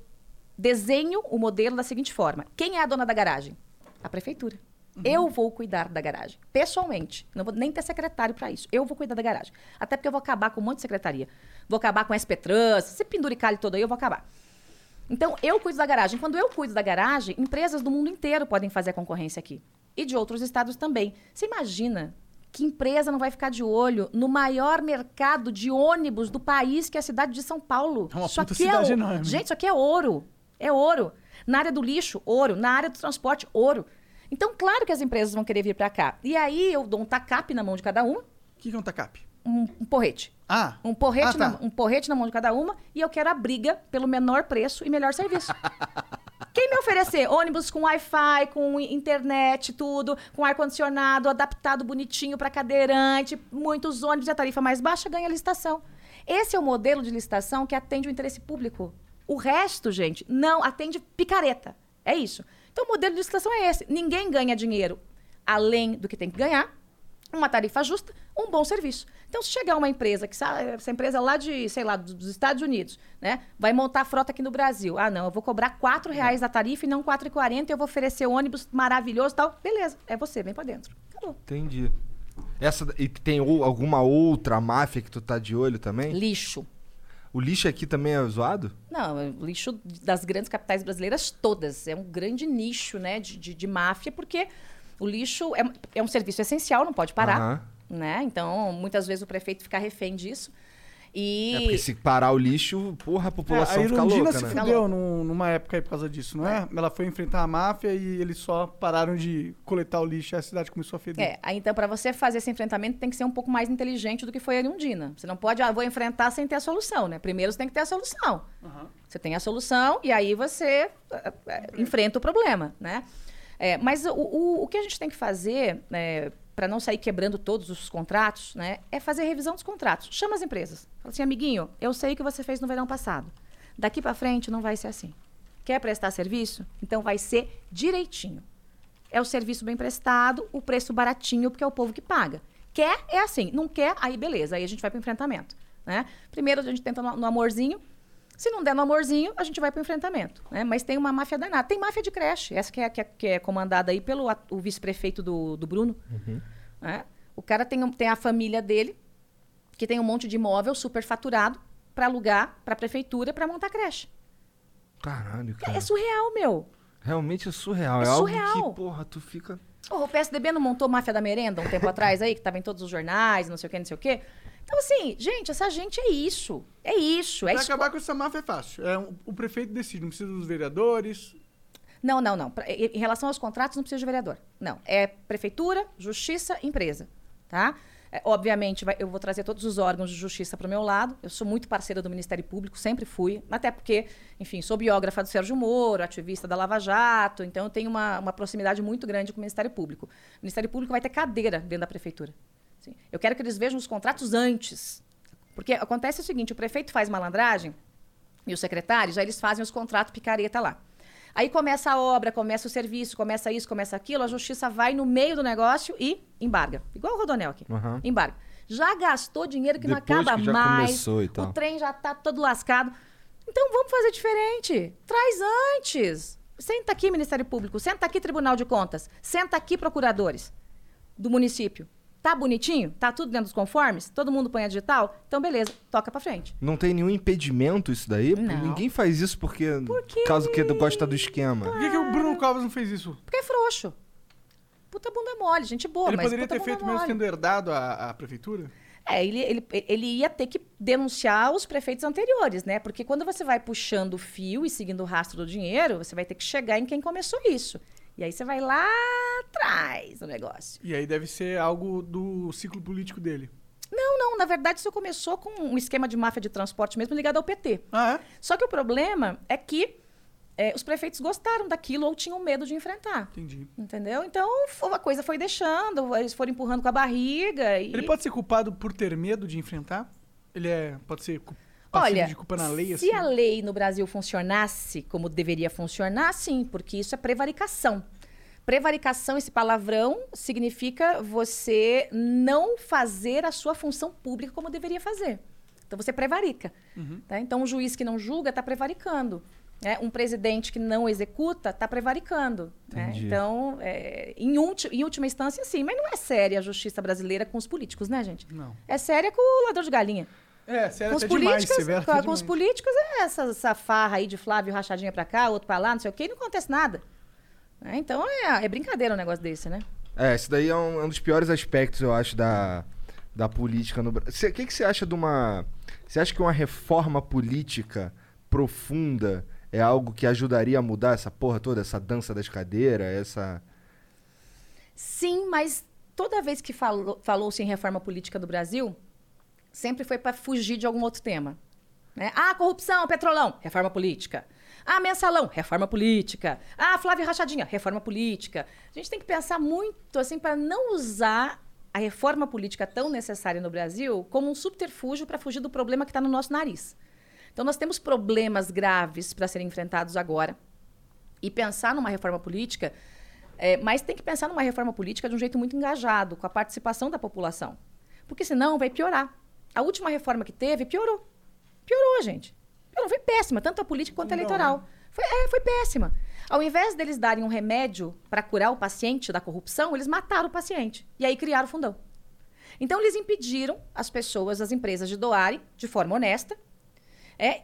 desenho o modelo da seguinte forma: quem é a dona da garagem? A prefeitura. Eu vou cuidar da garagem, pessoalmente. Não vou nem ter secretário para isso. Eu vou cuidar da garagem. Até porque eu vou acabar com um monte de secretaria. Vou acabar com SP Trans, esse penduricalho todo aí, eu vou acabar. Então, eu cuido da garagem. Quando eu cuido da garagem, empresas do mundo inteiro podem fazer a concorrência aqui. E de outros estados também. Você imagina que empresa não vai ficar de olho no maior mercado de ônibus do país, que é a cidade de São Paulo? É uma isso aqui é enorme. Gente, isso aqui é ouro. É ouro. Na área do lixo, ouro. Na área do transporte, ouro. Então, claro que as empresas vão querer vir para cá. E aí eu dou um tacape na mão de cada uma, O que que é um TACAP? um, um porrete. Ah, Um porrete, Ah, tá. na, um porrete na mão de cada uma e eu quero a briga pelo menor preço e melhor serviço. Quem me oferecer ônibus com Wi-Fi, com internet, tudo, com ar-condicionado, adaptado bonitinho para cadeirante, muitos ônibus e a tarifa mais baixa, ganha licitação. Esse é o modelo de licitação que atende o interesse público. O resto, gente, não atende picareta. É isso. Então, o modelo de licitação é esse. Ninguém ganha dinheiro além do que tem que ganhar, uma tarifa justa, um bom serviço. Então, se chegar uma empresa, que sa- essa empresa lá de, sei lá, dos Estados Unidos, né? Vai montar a frota aqui no Brasil. Ah, não, eu vou cobrar 4 reais a tarifa e não R$ 4,40 eu vou oferecer ônibus maravilhoso e tal. Beleza, é você, vem pra dentro. Acabou. Entendi. Essa, da- e tem ou- alguma outra máfia que tu tá de olho também? Lixo. O lixo aqui também é zoado? Não, é o lixo das grandes capitais brasileiras todas. É um grande nicho, né, de, de, de máfia, porque O lixo é, é um serviço essencial, não pode parar. Aham. Né? Então, muitas vezes o prefeito fica refém disso. E. É porque se parar o lixo, porra, a população É, a fica louca, se né? Fudeu num- numa época aí por causa disso, não é? Ela foi enfrentar a máfia e eles só pararam de coletar o lixo e a cidade começou a feder. É, então, para você fazer esse enfrentamento, tem que ser um pouco mais inteligente do que foi a Irundina. Você não pode, ah, vou enfrentar sem ter a solução, né? Primeiro você tem que ter a solução. Você tem a solução e aí você eh, eh, enfrenta o problema, né? É, mas o, o, o que a gente tem que fazer, para não sair quebrando todos os contratos, né, é fazer revisão dos contratos. Chama as empresas. Fala assim, amiguinho, eu sei o que você fez no verão passado. Daqui para frente não vai ser assim. Quer prestar serviço? Então vai ser direitinho. É o serviço bem prestado, o preço baratinho, porque é o povo que paga. Quer, é assim. Não quer, aí beleza. Aí a gente vai para o enfrentamento. Né? Primeiro a gente tenta no, no amorzinho. Se não der no amorzinho, a gente vai para o enfrentamento. Né? Mas tem uma máfia danada. Tem máfia de creche. Essa que é, que é, que é comandada aí pelo o vice-prefeito do, do Bruno. né? O cara tem, tem a família dele, que tem um monte de imóvel superfaturado para alugar para a prefeitura para montar creche. Caralho, É, cara. surreal, meu. Realmente é surreal. É, É algo surreal. que, porra, tu fica. Ô, o PSDB não montou máfia da merenda um tempo atrás aí, que estava em todos os jornais, não sei o quê, não sei o quê. Então, assim, gente, essa gente é isso. É isso. É Pra isso. acabar com essa máfia é fácil. É um- o prefeito decide, não precisa dos vereadores. Não, não, não. Em relação aos contratos, não precisa de vereador. Não. É prefeitura, justiça, empresa. Tá? É, obviamente, vai- eu vou trazer todos os órgãos de justiça para o meu lado. Eu sou muito parceira do Ministério Público, sempre fui. Até porque, enfim, sou biógrafa do Sérgio Moro, ativista da Lava Jato. Então, eu tenho uma, uma proximidade muito grande com o Ministério Público. O Ministério Público vai ter cadeira dentro da prefeitura. Sim. Eu quero que eles vejam os contratos antes. Porque acontece o seguinte: o prefeito faz malandragem e os secretários, aí eles fazem os contratos picareta lá. Aí começa a obra, começa o serviço, começa isso, começa aquilo, a justiça vai no meio do negócio e embarga. Igual o Rodonel aqui. Aham. Embarga. Já gastou dinheiro que não Depois acaba que mais. O trem já tá todo lascado. Então vamos fazer diferente. Traz antes. Senta aqui, Ministério Público. Senta aqui, Tribunal de Contas. Senta aqui, procuradores do município. Tá bonitinho? Tá tudo dentro dos conformes? Todo mundo põe a digital? Então, beleza, toca pra frente. Não tem nenhum impedimento isso daí? Não. Ninguém faz isso porque. Por quê? Caso que gosta do esquema. Por que, que o Bruno Covas não fez isso? Porque é frouxo. Puta bunda mole, gente boa, Ele mas poderia puta ter bunda feito mesmo mole. tendo herdado a, a prefeitura? É, ele, ele, ele ia ter que denunciar os prefeitos anteriores, né? Porque quando você vai puxando o fio e seguindo o rastro do dinheiro, você vai ter que chegar em quem começou isso. E aí você vai lá atrás do negócio. E aí deve ser algo do ciclo político dele. Não, não, na verdade isso começou com um esquema de máfia de transporte mesmo ligado ao PT. Ah, é? Só que o problema é que é, os prefeitos gostaram daquilo ou tinham medo de enfrentar. Entendi. Entendeu? Então a coisa foi deixando, eles foram empurrando com a barriga. E... Ele pode ser culpado por ter medo de enfrentar? Ele é, pode ser cu- passivo Olha, de culpa na lei, se assim? a lei no Brasil funcionasse como deveria funcionar, sim, porque isso é prevaricação. Prevaricação, esse palavrão, significa você não fazer a sua função pública como deveria fazer. Então você prevarica. Uhum. tá? Então um juiz que não julga está prevaricando. né? Um presidente que não executa está prevaricando. né? Então, é, em, ulti- em última instância, sim. Mas não é séria a justiça brasileira com os políticos, né, gente? Não. É séria com o ladrão de galinha. É, sério, Com os, até demais, políticos, severo com, até com os demais. políticos é essa, essa farra aí de Flávio rachadinha pra cá, outro pra lá, não sei o quê, e não acontece nada. É, então é, é brincadeira um negócio desse, né? É, esse daí é um, é um dos piores aspectos, eu acho, da, da política no Brasil. O que, que você acha de uma. Você acha que uma reforma política profunda é algo que ajudaria a mudar essa porra toda, essa dança das cadeiras, essa. Sim, mas toda vez que falou- falou-se em reforma política do Brasil, sempre foi para fugir de algum outro tema. Né? Ah, corrupção, petrolão, reforma política. Ah, mensalão, reforma política. Ah, Flávio Rachadinha, reforma política. A gente tem que pensar muito assim para não usar a reforma política tão necessária no Brasil como um subterfúgio para fugir do problema que está no nosso nariz. Então, nós temos problemas graves para serem enfrentados agora. E pensar numa reforma política é, mas tem que pensar numa reforma política de um jeito muito engajado, com a participação da população. Porque senão vai piorar. A última reforma que teve piorou. Piorou, gente. Piorou, foi péssima, tanto a política quanto a eleitoral. Foi, é, foi péssima. Ao invés deles darem um remédio para curar o paciente da corrupção, eles mataram o paciente. E aí criaram o fundão. Então, eles impediram as pessoas, as empresas, de doarem de forma honesta, é,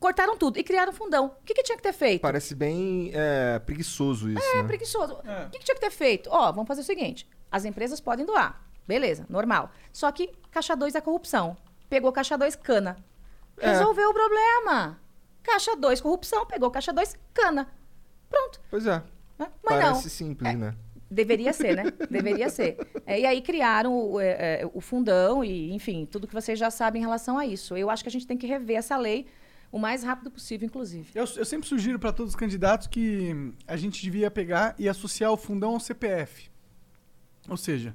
cortaram tudo e criaram um fundão. O que, que tinha que ter feito? Parece bem é, preguiçoso isso, É né? preguiçoso. É. O que, que tinha que ter feito? Ó, vamos fazer o seguinte: as empresas podem doar. Beleza, normal. Só que caixa 2 é corrupção. Pegou caixa 2, cana. É. Resolveu o problema. Caixa 2, corrupção. Pegou caixa 2, cana. Pronto. Pois é. né? Mas Parece não. simples, né? Deveria ser, né? Deveria ser. É, e aí criaram o, é, é, o fundão e, enfim, tudo que vocês já sabem em relação a isso. Eu acho que a gente tem que rever essa lei o mais rápido possível, inclusive. Eu, eu sempre sugiro para todos os candidatos que a gente devia pegar e associar o fundão ao CPF. Ou seja,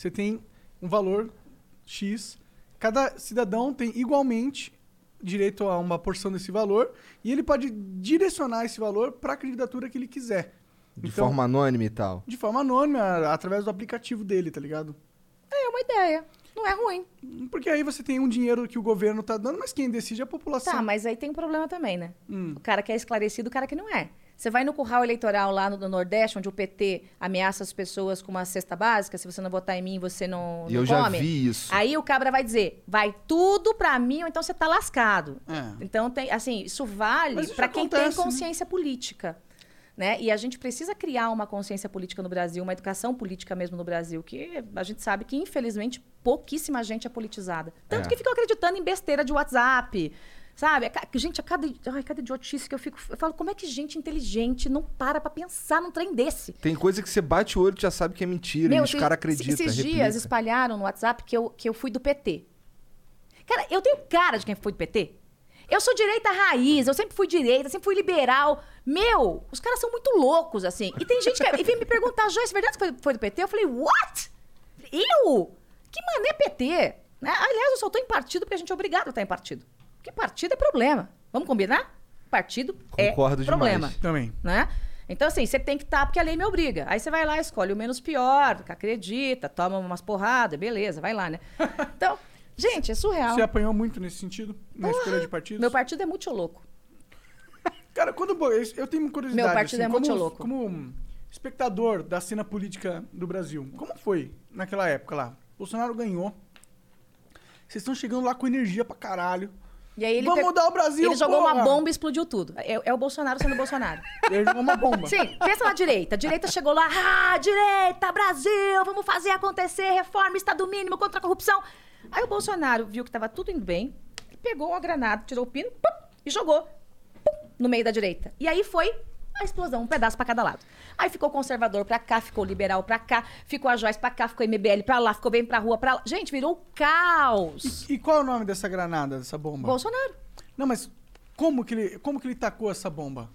você tem um valor X, cada cidadão tem igualmente direito a uma porção desse valor e ele pode direcionar esse valor para a candidatura que ele quiser. De Então- forma anônima e tal. De forma anônima, através do aplicativo dele, tá ligado? É uma ideia. Não é ruim. Porque aí você tem um dinheiro que o governo tá dando, mas quem decide é a população. Tá, mas aí tem um problema também, né? Hum. O cara que é esclarecido, o cara que não é. Você vai no curral eleitoral lá no, no Nordeste, onde o PT ameaça as pessoas com uma cesta básica, se você não votar em mim, você não, não eu já come. vi isso. Aí o cabra vai dizer, vai tudo pra mim, ou então você tá lascado. É. Então, tem, assim, isso vale pra quem acontece, tem né? consciência política. Né? E a gente precisa criar uma consciência política no Brasil, uma educação política mesmo no Brasil, que a gente sabe que, infelizmente, pouquíssima gente é politizada. Tanto É. que ficam acreditando em besteira de WhatsApp. Sabe? A Gente, a cada, ai, cada idiotice que eu fico. Eu falo, como é que gente inteligente não para pra pensar num trem desse? Tem coisa que você bate o olho e já sabe que é mentira. e os caras acreditam. Esses replica. dias espalharam no WhatsApp que eu, que eu fui do PT. Cara, eu tenho cara de quem foi do PT. Eu sou direita raiz, eu sempre fui direita, sempre fui liberal. Meu, os caras são muito loucos, assim. E tem gente que e vem me perguntar, Joyce, verdade que foi, foi do PT? Eu falei, what? Eu? Que mané PT? Né? Aliás, eu só tô em partido porque a gente é obrigado a estar em partido. Porque partido é problema. Vamos combinar? Partido Concordo é problema demais. Também. né? Então, assim, você tem que estar porque a lei me obriga. Aí você vai lá, escolhe o menos pior, que acredita, toma umas porradas, beleza, vai lá, né? Então, gente, é surreal. Você apanhou muito nesse sentido? Na escolha de partidos? Meu partido é muito louco. Cara, quando eu eu tenho uma curiosidade. Meu partido assim, é muito como, louco. Como espectador da cena política do Brasil, como foi naquela época lá? Bolsonaro ganhou. Vocês estão chegando lá com energia pra caralho. E aí ele Vamos pe- mudar o Brasil, Ele jogou porra! uma bomba e explodiu tudo. É, é o Bolsonaro sendo Bolsonaro. Ele jogou uma bomba. Sim, pensa na direita. A direita chegou lá, ah, direita, Brasil, vamos fazer acontecer, reforma, Estado mínimo contra a corrupção. Aí o Bolsonaro viu que tava tudo indo bem, pegou uma granada, tirou o pino pum, e jogou pum, no meio da direita. E aí foi a explosão, um pedaço pra cada lado. Aí ficou conservador pra cá, ficou liberal pra cá, ficou a Joyce pra cá, ficou MBL pra lá, ficou bem pra rua pra lá. Gente, virou caos. E qual é o nome dessa granada, dessa bomba? Bolsonaro. Não, mas como que ele, como que ele tacou essa bomba?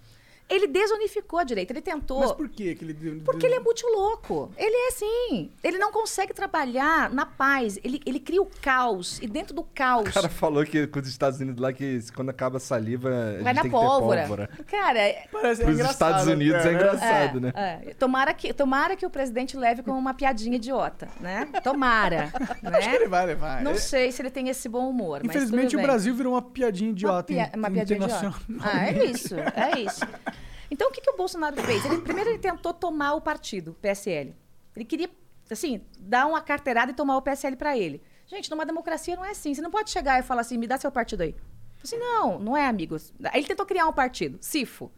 Ele desunificou a direita, ele tentou. Mas por quê que ele... Porque ele é muito louco. Ele é assim. Ele não consegue trabalhar na paz. Ele, ele cria o caos. E dentro do caos. O cara falou que com os Estados Unidos lá que quando acaba a saliva, a vai gente na tem pólvora. que ter pólvora. Cara, é, Parece é Pros engraçado, Estados Unidos é né? engraçado, né? é, tomara, que, tomara que o presidente leve como uma piadinha idiota, né? Tomara. Acho que ele né? vai levar. Não É- sei se ele tem esse bom humor. mas Infelizmente o. Brasil virou uma piadinha Uma, idiota. pia- in- uma piadinha idiota. internacional. Ah, é isso, é isso. Então, o que, que o Bolsonaro fez? Ele, primeiro, ele tentou tomar o partido, o PSL. Ele queria, assim, dar uma carteirada e tomar o PSL para ele. Gente, numa democracia não é assim. Você não pode chegar e falar assim, me dá seu partido aí. Assim, não, não é, amigos. Ele tentou criar um partido, CIFO.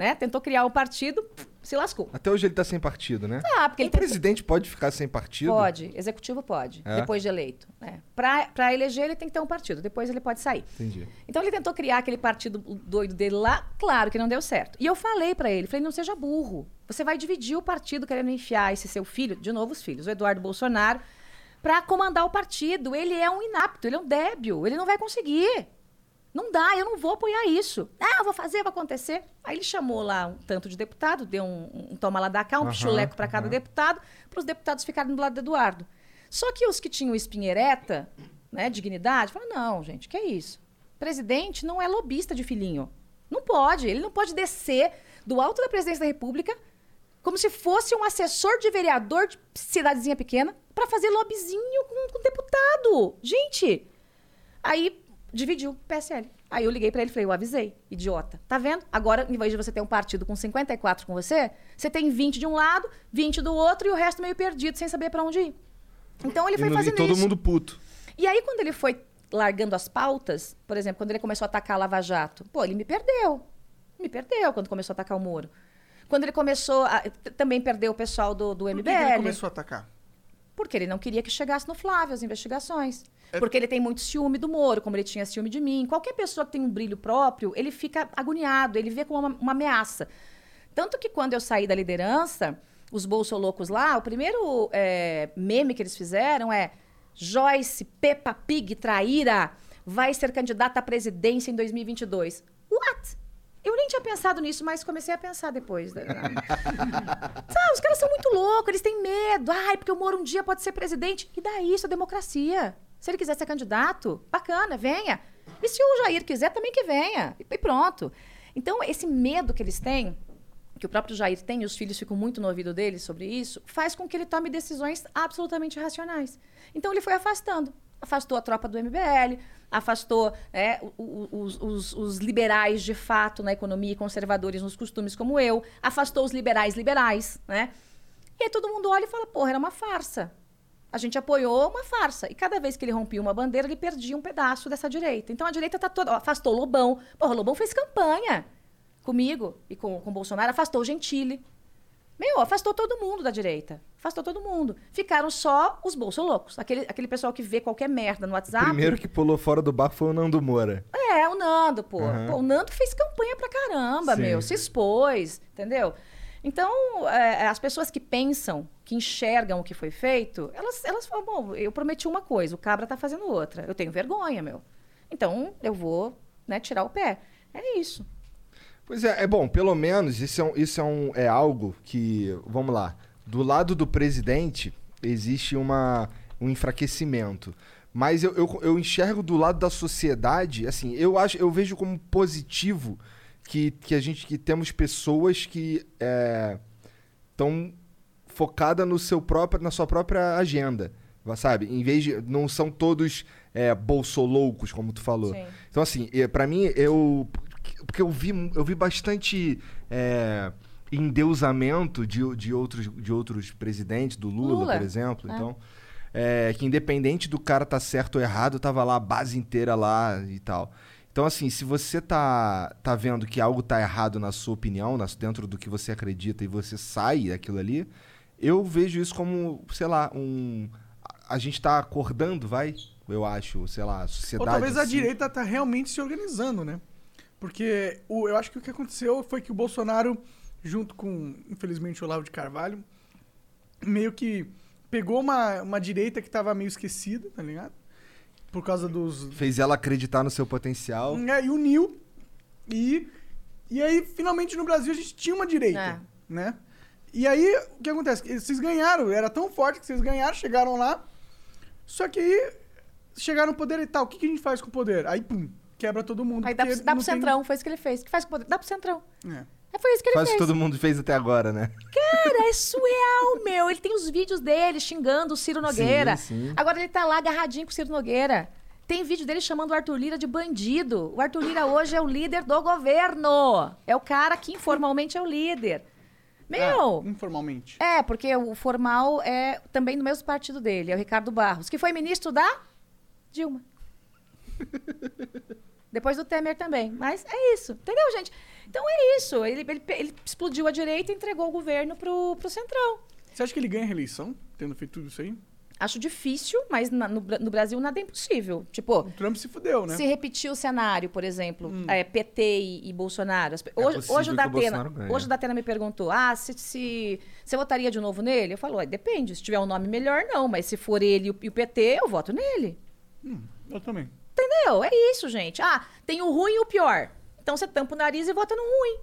Né? Tentou criar um partido, se lascou. Até hoje ele tá sem partido, né? Ah, porque o ele presidente pode ficar sem partido? Pode, executivo pode, É? depois de eleito. Né? Para eleger, ele tem que ter um partido, depois ele pode sair. Entendi. Então ele tentou criar aquele partido doido dele lá, claro que não deu certo. E eu falei pra ele, falei, não seja burro. Você vai dividir o partido querendo enfiar esse seu filho, de novo os filhos, o Eduardo Bolsonaro, pra comandar o partido. Ele é um inapto, ele é um débil, ele não vai conseguir. Não dá, eu não vou apoiar isso. Ah, eu vou fazer, vai acontecer. Aí ele chamou lá um tanto de deputado, deu um, um toma lá da cá, um Aham, pichuleco pra cada aham. deputado, para os deputados ficarem do lado do Eduardo. Só que os que tinham espinha ereta, né, dignidade, falaram, não, gente, que é isso? Presidente não é lobista de filhinho. Não pode, ele não pode descer do alto da presidência da República como se fosse um assessor de vereador de cidadezinha pequena para fazer lobbyzinho com, com deputado. Gente, aí dividiu o PSL. Aí eu liguei para ele e falei, eu avisei, idiota. Tá vendo? Agora, em vez de você ter um partido com 54 com você, você tem 20 de um lado, 20 do outro e o resto meio perdido, sem saber para onde ir. Então ele E, foi e fazendo todo isso. mundo puto. E aí, quando ele foi largando as pautas, por exemplo, quando ele começou a atacar a Lava Jato, pô, ele me perdeu. Me perdeu quando começou a atacar o Moro. Quando ele começou a, também perdeu o pessoal do, do Por MBL. que, que ele começou a atacar? Porque ele não queria que chegasse no Flávio as investigações. É- Porque ele tem muito ciúme do Moro, como ele tinha ciúme de mim. Qualquer pessoa que tem um brilho próprio, ele fica agoniado, ele vê como uma, uma ameaça. Tanto que quando eu saí da liderança, os bolsolocos lá, o primeiro é, meme que eles fizeram é Joyce Peppa Pig traíra vai ser candidata à presidência em 2022. What? Eu nem tinha pensado nisso, mas comecei a pensar depois. né? Sabe, os caras são muito loucos, eles têm medo. Ai, porque o Moro um dia pode ser presidente. E daí, isso é democracia. Se ele quiser ser candidato, bacana, venha. E se o Jair quiser, também que venha. E pronto. Então, esse medo que eles têm, que o próprio Jair tem, e os filhos ficam muito no ouvido dele sobre isso, faz com que ele tome decisões absolutamente irracionais. Então, ele foi afastando. Afastou a tropa do MBL, afastou né, os, os- os liberais de fato na economia e conservadores nos costumes como eu, afastou os liberais liberais, né? E aí todo mundo olha e fala, porra, era uma farsa. A gente apoiou uma farsa. E cada vez que ele rompia uma bandeira, ele perdia um pedaço dessa direita. Então a direita tá toda. afastou Lobão. Porra, Lobão fez campanha comigo e com, Bolsonaro, afastou o Gentili. Meu, afastou todo mundo da direita. Afastou todo mundo. Ficaram só os bolsolocos. Aquele, aquele pessoal que vê qualquer merda no WhatsApp. Primeiro que pulou fora do barco foi o Nando Moura. É, o Nando, pô. Aham. Pô, o Nando fez campanha pra caramba, Sim. meu. Se expôs, entendeu? Então, é, as pessoas que pensam, que enxergam o que foi feito, elas, elas falam, bom, eu prometi uma coisa, o cabra tá fazendo outra. Eu tenho vergonha, meu. Então, eu vou né, tirar o pé. É isso. Pois é, é bom, pelo menos isso é, um, isso é, um, é algo que, vamos lá, do lado do presidente existe uma, um enfraquecimento. Mas eu, eu, eu enxergo do lado da sociedade, assim, eu acho, eu vejo como positivo que, que a gente que temos pessoas que estão focadas no seu próprio, na sua própria agenda, sabe? Em vez de não são todos é, bolsoloucos, como tu falou. Sim. Então, assim, pra mim, eu. Porque eu vi, eu vi bastante é, endeusamento de, de, outros, de outros presidentes, do Lula, Lula, por exemplo. é. Então, é, que independente do cara tá certo ou errado, tava lá a base inteira lá e tal. Então, assim, se você tá, tá vendo que algo tá errado na sua opinião, nas- dentro do que você acredita, e você sai daquilo ali, eu vejo isso como, sei lá, um. A a gente tá acordando, vai? Eu acho, sei lá, a Ou sociedade. talvez a assim. direita tá realmente se organizando, né? Porque o, eu acho que o que aconteceu foi que o Bolsonaro, junto com, infelizmente, o Olavo de Carvalho, meio que pegou uma, uma direita que tava meio esquecida, tá ligado? Por causa dos. Fez ela acreditar no seu potencial. É, e uniu. E, e aí, finalmente, no Brasil, a gente tinha uma direita, É. né? E aí, o que acontece? Eles- Vocês ganharam, era tão forte que vocês ganharam, chegaram lá. Só que aí, chegaram no poder e tal. O que, que a gente faz com o poder? Aí, pum, quebra todo mundo. Aí dá, pro- dá pro tem- Centrão, foi isso que ele fez. O que faz com o poder? Dá pro Centrão. É. É, foi isso que ele Quase fez. todo mundo fez até agora, né? Cara, é surreal, meu. Ele tem os vídeos dele xingando o Ciro Nogueira. Sim, sim. Agora ele tá lá agarradinho com o Ciro Nogueira. Tem vídeo dele chamando o Arthur Lira de bandido. O Arthur Lira hoje é o líder do governo. É o cara que informalmente é o líder. Meu, Ah, informalmente. é, porque o formal é também do mesmo partido dele, é o Ricardo Barros, que foi ministro da Dilma. Depois do Temer também. Mas é isso, entendeu, gente? Então é isso. Ele, ele, ele explodiu a direita e entregou o governo pro, pro Centrão. Você acha que ele ganha reeleição, tendo feito tudo isso aí? Acho difícil, mas na- no, no Brasil nada é impossível. Tipo, O Trump se fudeu, né? se repetir o cenário, por exemplo, Hum. é, PT e, e Bolsonaro. as hoje, possível hoje, o que o Datena, ganhe. hoje o Datena me perguntou: ah, se, se você votaria de novo nele? Eu falo, "Ué, depende. Se tiver um nome melhor, não. Mas se for ele e o, e o PT, eu voto nele. Hum, eu também. Entendeu? É isso, gente. Ah, tem o ruim e o pior. Então você tampa o nariz e vota no ruim.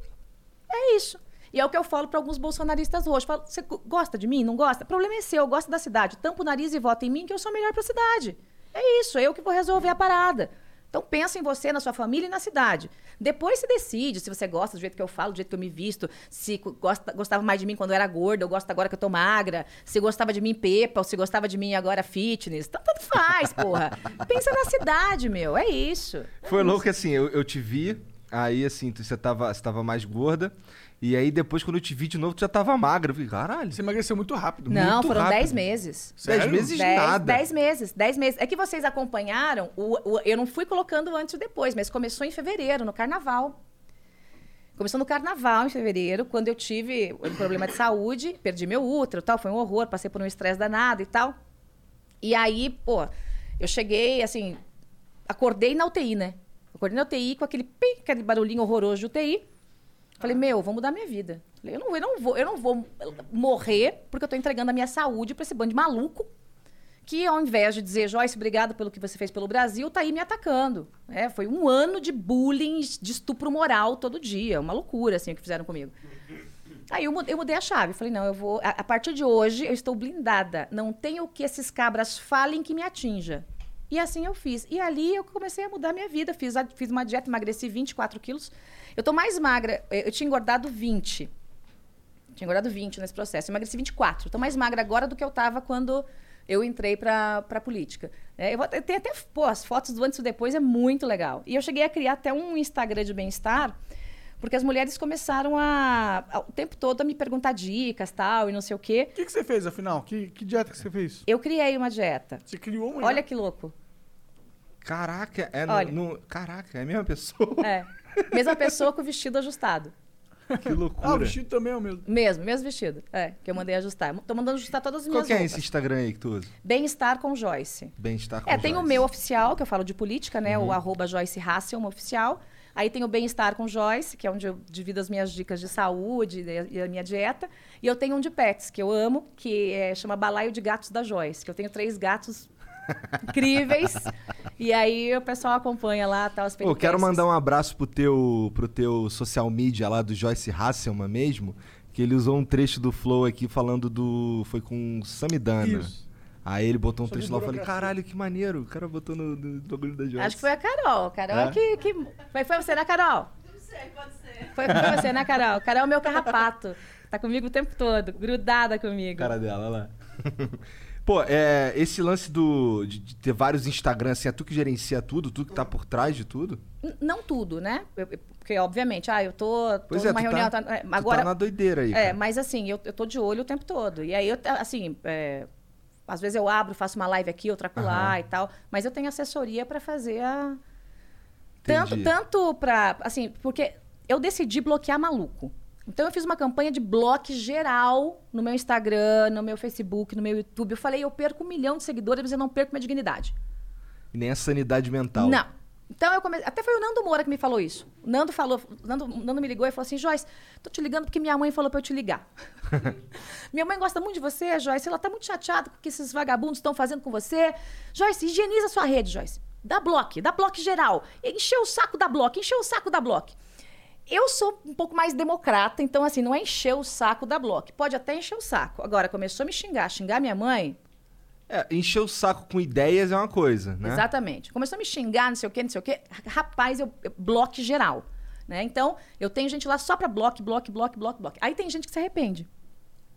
É isso. E é o que eu falo para alguns bolsonaristas hoje. Falo, você go- gosta de mim? Não gosta? O problema é seu, eu gosto da cidade. Tampa o nariz e vota em mim que eu sou melhor para a cidade. É isso, é eu que vou resolver a parada. Então pensa em você, na sua família e na cidade. Depois se decide se você gosta do jeito que eu falo, do jeito que eu me visto, se gosta, gostava mais de mim quando eu era gorda, ou gosta agora que eu tô magra, se gostava de mim pepa, ou se gostava de mim agora fitness. Então, tanto faz, porra. Pensa na cidade, meu. É isso. Foi louco que assim, eu, eu te vi Aí, assim, você tava, você tava mais gorda. E aí, depois, quando eu te vi de novo, tu já tava magra. Eu falei, caralho. Você emagreceu muito rápido. Não, muito foram rápido. 10 meses. Dez Sério? meses Dez- nada. Dez meses, dez meses. É que vocês acompanharam, o, o- eu não fui colocando antes e depois, mas começou em fevereiro, no carnaval. Começou no carnaval, em fevereiro, quando eu tive um problema de saúde, perdi meu útero, tal, foi um horror, passei por um estresse danado e tal. E aí, pô, eu cheguei, assim, acordei na UTI, né? Acordei na UTI com aquele pim, aquele barulhinho horroroso de UTI. Falei, meu, vou mudar minha vida. Falei, eu não, eu não vou, eu não vou morrer porque eu tô entregando a minha saúde pra esse bando de maluco que ao invés de dizer, Joyce, obrigado pelo que você fez pelo Brasil, tá aí me atacando. É, foi um ano de bullying, de estupro moral todo dia. Uma loucura, assim, o que fizeram comigo. Aí eu mudei, eu mudei a chave. Falei, não, eu vou... A, a partir de hoje, eu estou blindada. Não tenho o que esses cabras falem que me atinja. E assim eu fiz. E ali eu comecei a mudar minha vida. Fiz, a- fiz uma dieta, emagreci 24 quilos. Eu tô mais magra. Eu eu tinha engordado 20. Tinha engordado 20 nesse processo. Eu emagreci 24. Estou mais magra agora do que eu estava quando eu entrei para a política. É, eu vou, tem até pô, as fotos do antes e do depois, é muito legal. E eu cheguei a criar até um Instagram de bem-estar, porque as mulheres começaram a, a- o tempo todo a me perguntar dicas tal, e não sei o quê. O que, que você fez, afinal? Que, que dieta que você fez? Eu criei uma dieta. Você criou uma Olha que louco. Caraca, é no, no- Caraca, é a mesma pessoa. É. Mesma pessoa com o vestido ajustado. Que loucura. Ah, o vestido também é o mesmo. Mesmo, mesmo vestido. É, que eu mandei ajustar. Tô mandando ajustar todas as Qual minhas que é roupas. esse Instagram aí que tu usa? Bem-estar com Joyce. Bem-estar com É, tem o Joyce. meu oficial, que eu falo de política, né? Uhum. O arroba Joyce Hasselman oficial. Aí tem o Bem-Estar com Joyce, que é onde eu divido as minhas dicas de saúde e a- e a minha dieta. E eu tenho um de pets, que eu amo, que é, chama Balaio de Gatos da Joyce, que eu tenho três gatos incríveis. e aí o pessoal acompanha lá, tá, as Pô, quero mandar um abraço pro teu, pro teu social media lá do Joyce Hasselman mesmo, que ele usou um trecho do Flow aqui falando do... Foi com Samidana. Isso. Aí ele botou um Sobre trecho lá, eu falei, caralho, que maneiro. O cara botou no, no bagulho da Joyce. Acho que foi a Carol. Carol É? que, que... Foi, foi você, né, Carol? Não sei, pode ser. Foi, foi você, né, Carol? Carol é o meu carrapato. Tá comigo o tempo todo, grudada comigo. Cara dela, olha lá. Pô, é, esse lance do, de, de ter vários Instagrams, assim, é tu que gerencia tudo, tu que tá por trás de tudo? N- Não tudo, né? Eu- eu- porque, obviamente, ah, eu tô, tô Pois é, numa tu reunião. tá, tá- é, tu agora, tá na doideira aí, é, cara. mas assim, eu, eu tô de olho o tempo todo. E aí, eu, assim, é, às vezes eu abro, faço uma live aqui, outra lá Aham. e tal. Mas eu tenho assessoria para fazer a. Tanto, Entendi. tanto para. Assim, porque eu decidi bloquear maluco. Então eu fiz uma campanha de bloco geral no meu Instagram, no meu Facebook, no meu YouTube. Eu falei, eu perco um milhão de seguidores, mas eu não perco minha dignidade. E nem a sanidade mental. Não. Então eu comecei. Até foi o Nando Moura que me falou isso. O Nando falou, o Nando, Nando me ligou e falou assim: Joyce, tô te ligando porque minha mãe falou pra eu te ligar. minha mãe gosta muito de você, Joyce. Ela tá muito chateada com o que esses vagabundos estão fazendo com você. Joyce, higieniza sua rede, Joyce. Dá bloco, dá bloco geral. Encheu o saco da bloco, encheu o saco da bloco. Eu sou um pouco mais democrata, então assim, não é encher o saco da bloco. Pode até encher o saco. Agora, começou a me xingar, xingar minha mãe, É, encher o saco com ideias é uma coisa, né? Exatamente. Começou a me xingar, não sei o quê, não sei o quê. Rapaz, eu, eu bloco geral. Né? Então, eu tenho gente lá só pra bloco, bloco, bloco, bloco, bloco. Aí tem gente que se arrepende.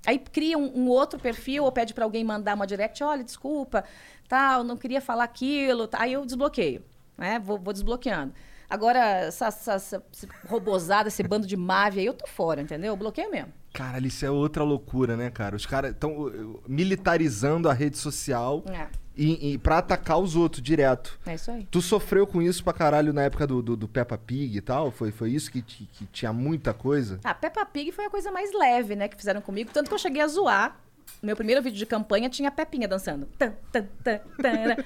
Aí cria um, um outro perfil ou pede pra alguém mandar uma direct, olha, desculpa, tal, não queria falar aquilo. Tá? Aí eu desbloqueio, né? Vou, vou desbloqueando. Agora, essa, essa, essa, esse robozada, esse bando de mave aí, eu tô fora, entendeu? Eu bloqueio mesmo. Caralho, isso é outra loucura, né, cara? Os caras estão militarizando a rede social É, e, e pra atacar os outros direto. é isso aí. Tu sofreu com isso pra caralho na época do, do, do Peppa Pig e tal? Foi, foi isso que, ti- que tinha muita coisa? Ah, Peppa Pig foi a coisa mais leve, né, que fizeram comigo. Tanto que eu cheguei a zoar. No meu primeiro vídeo de campanha tinha a Pepinha dançando. Tan, tan, tan, né?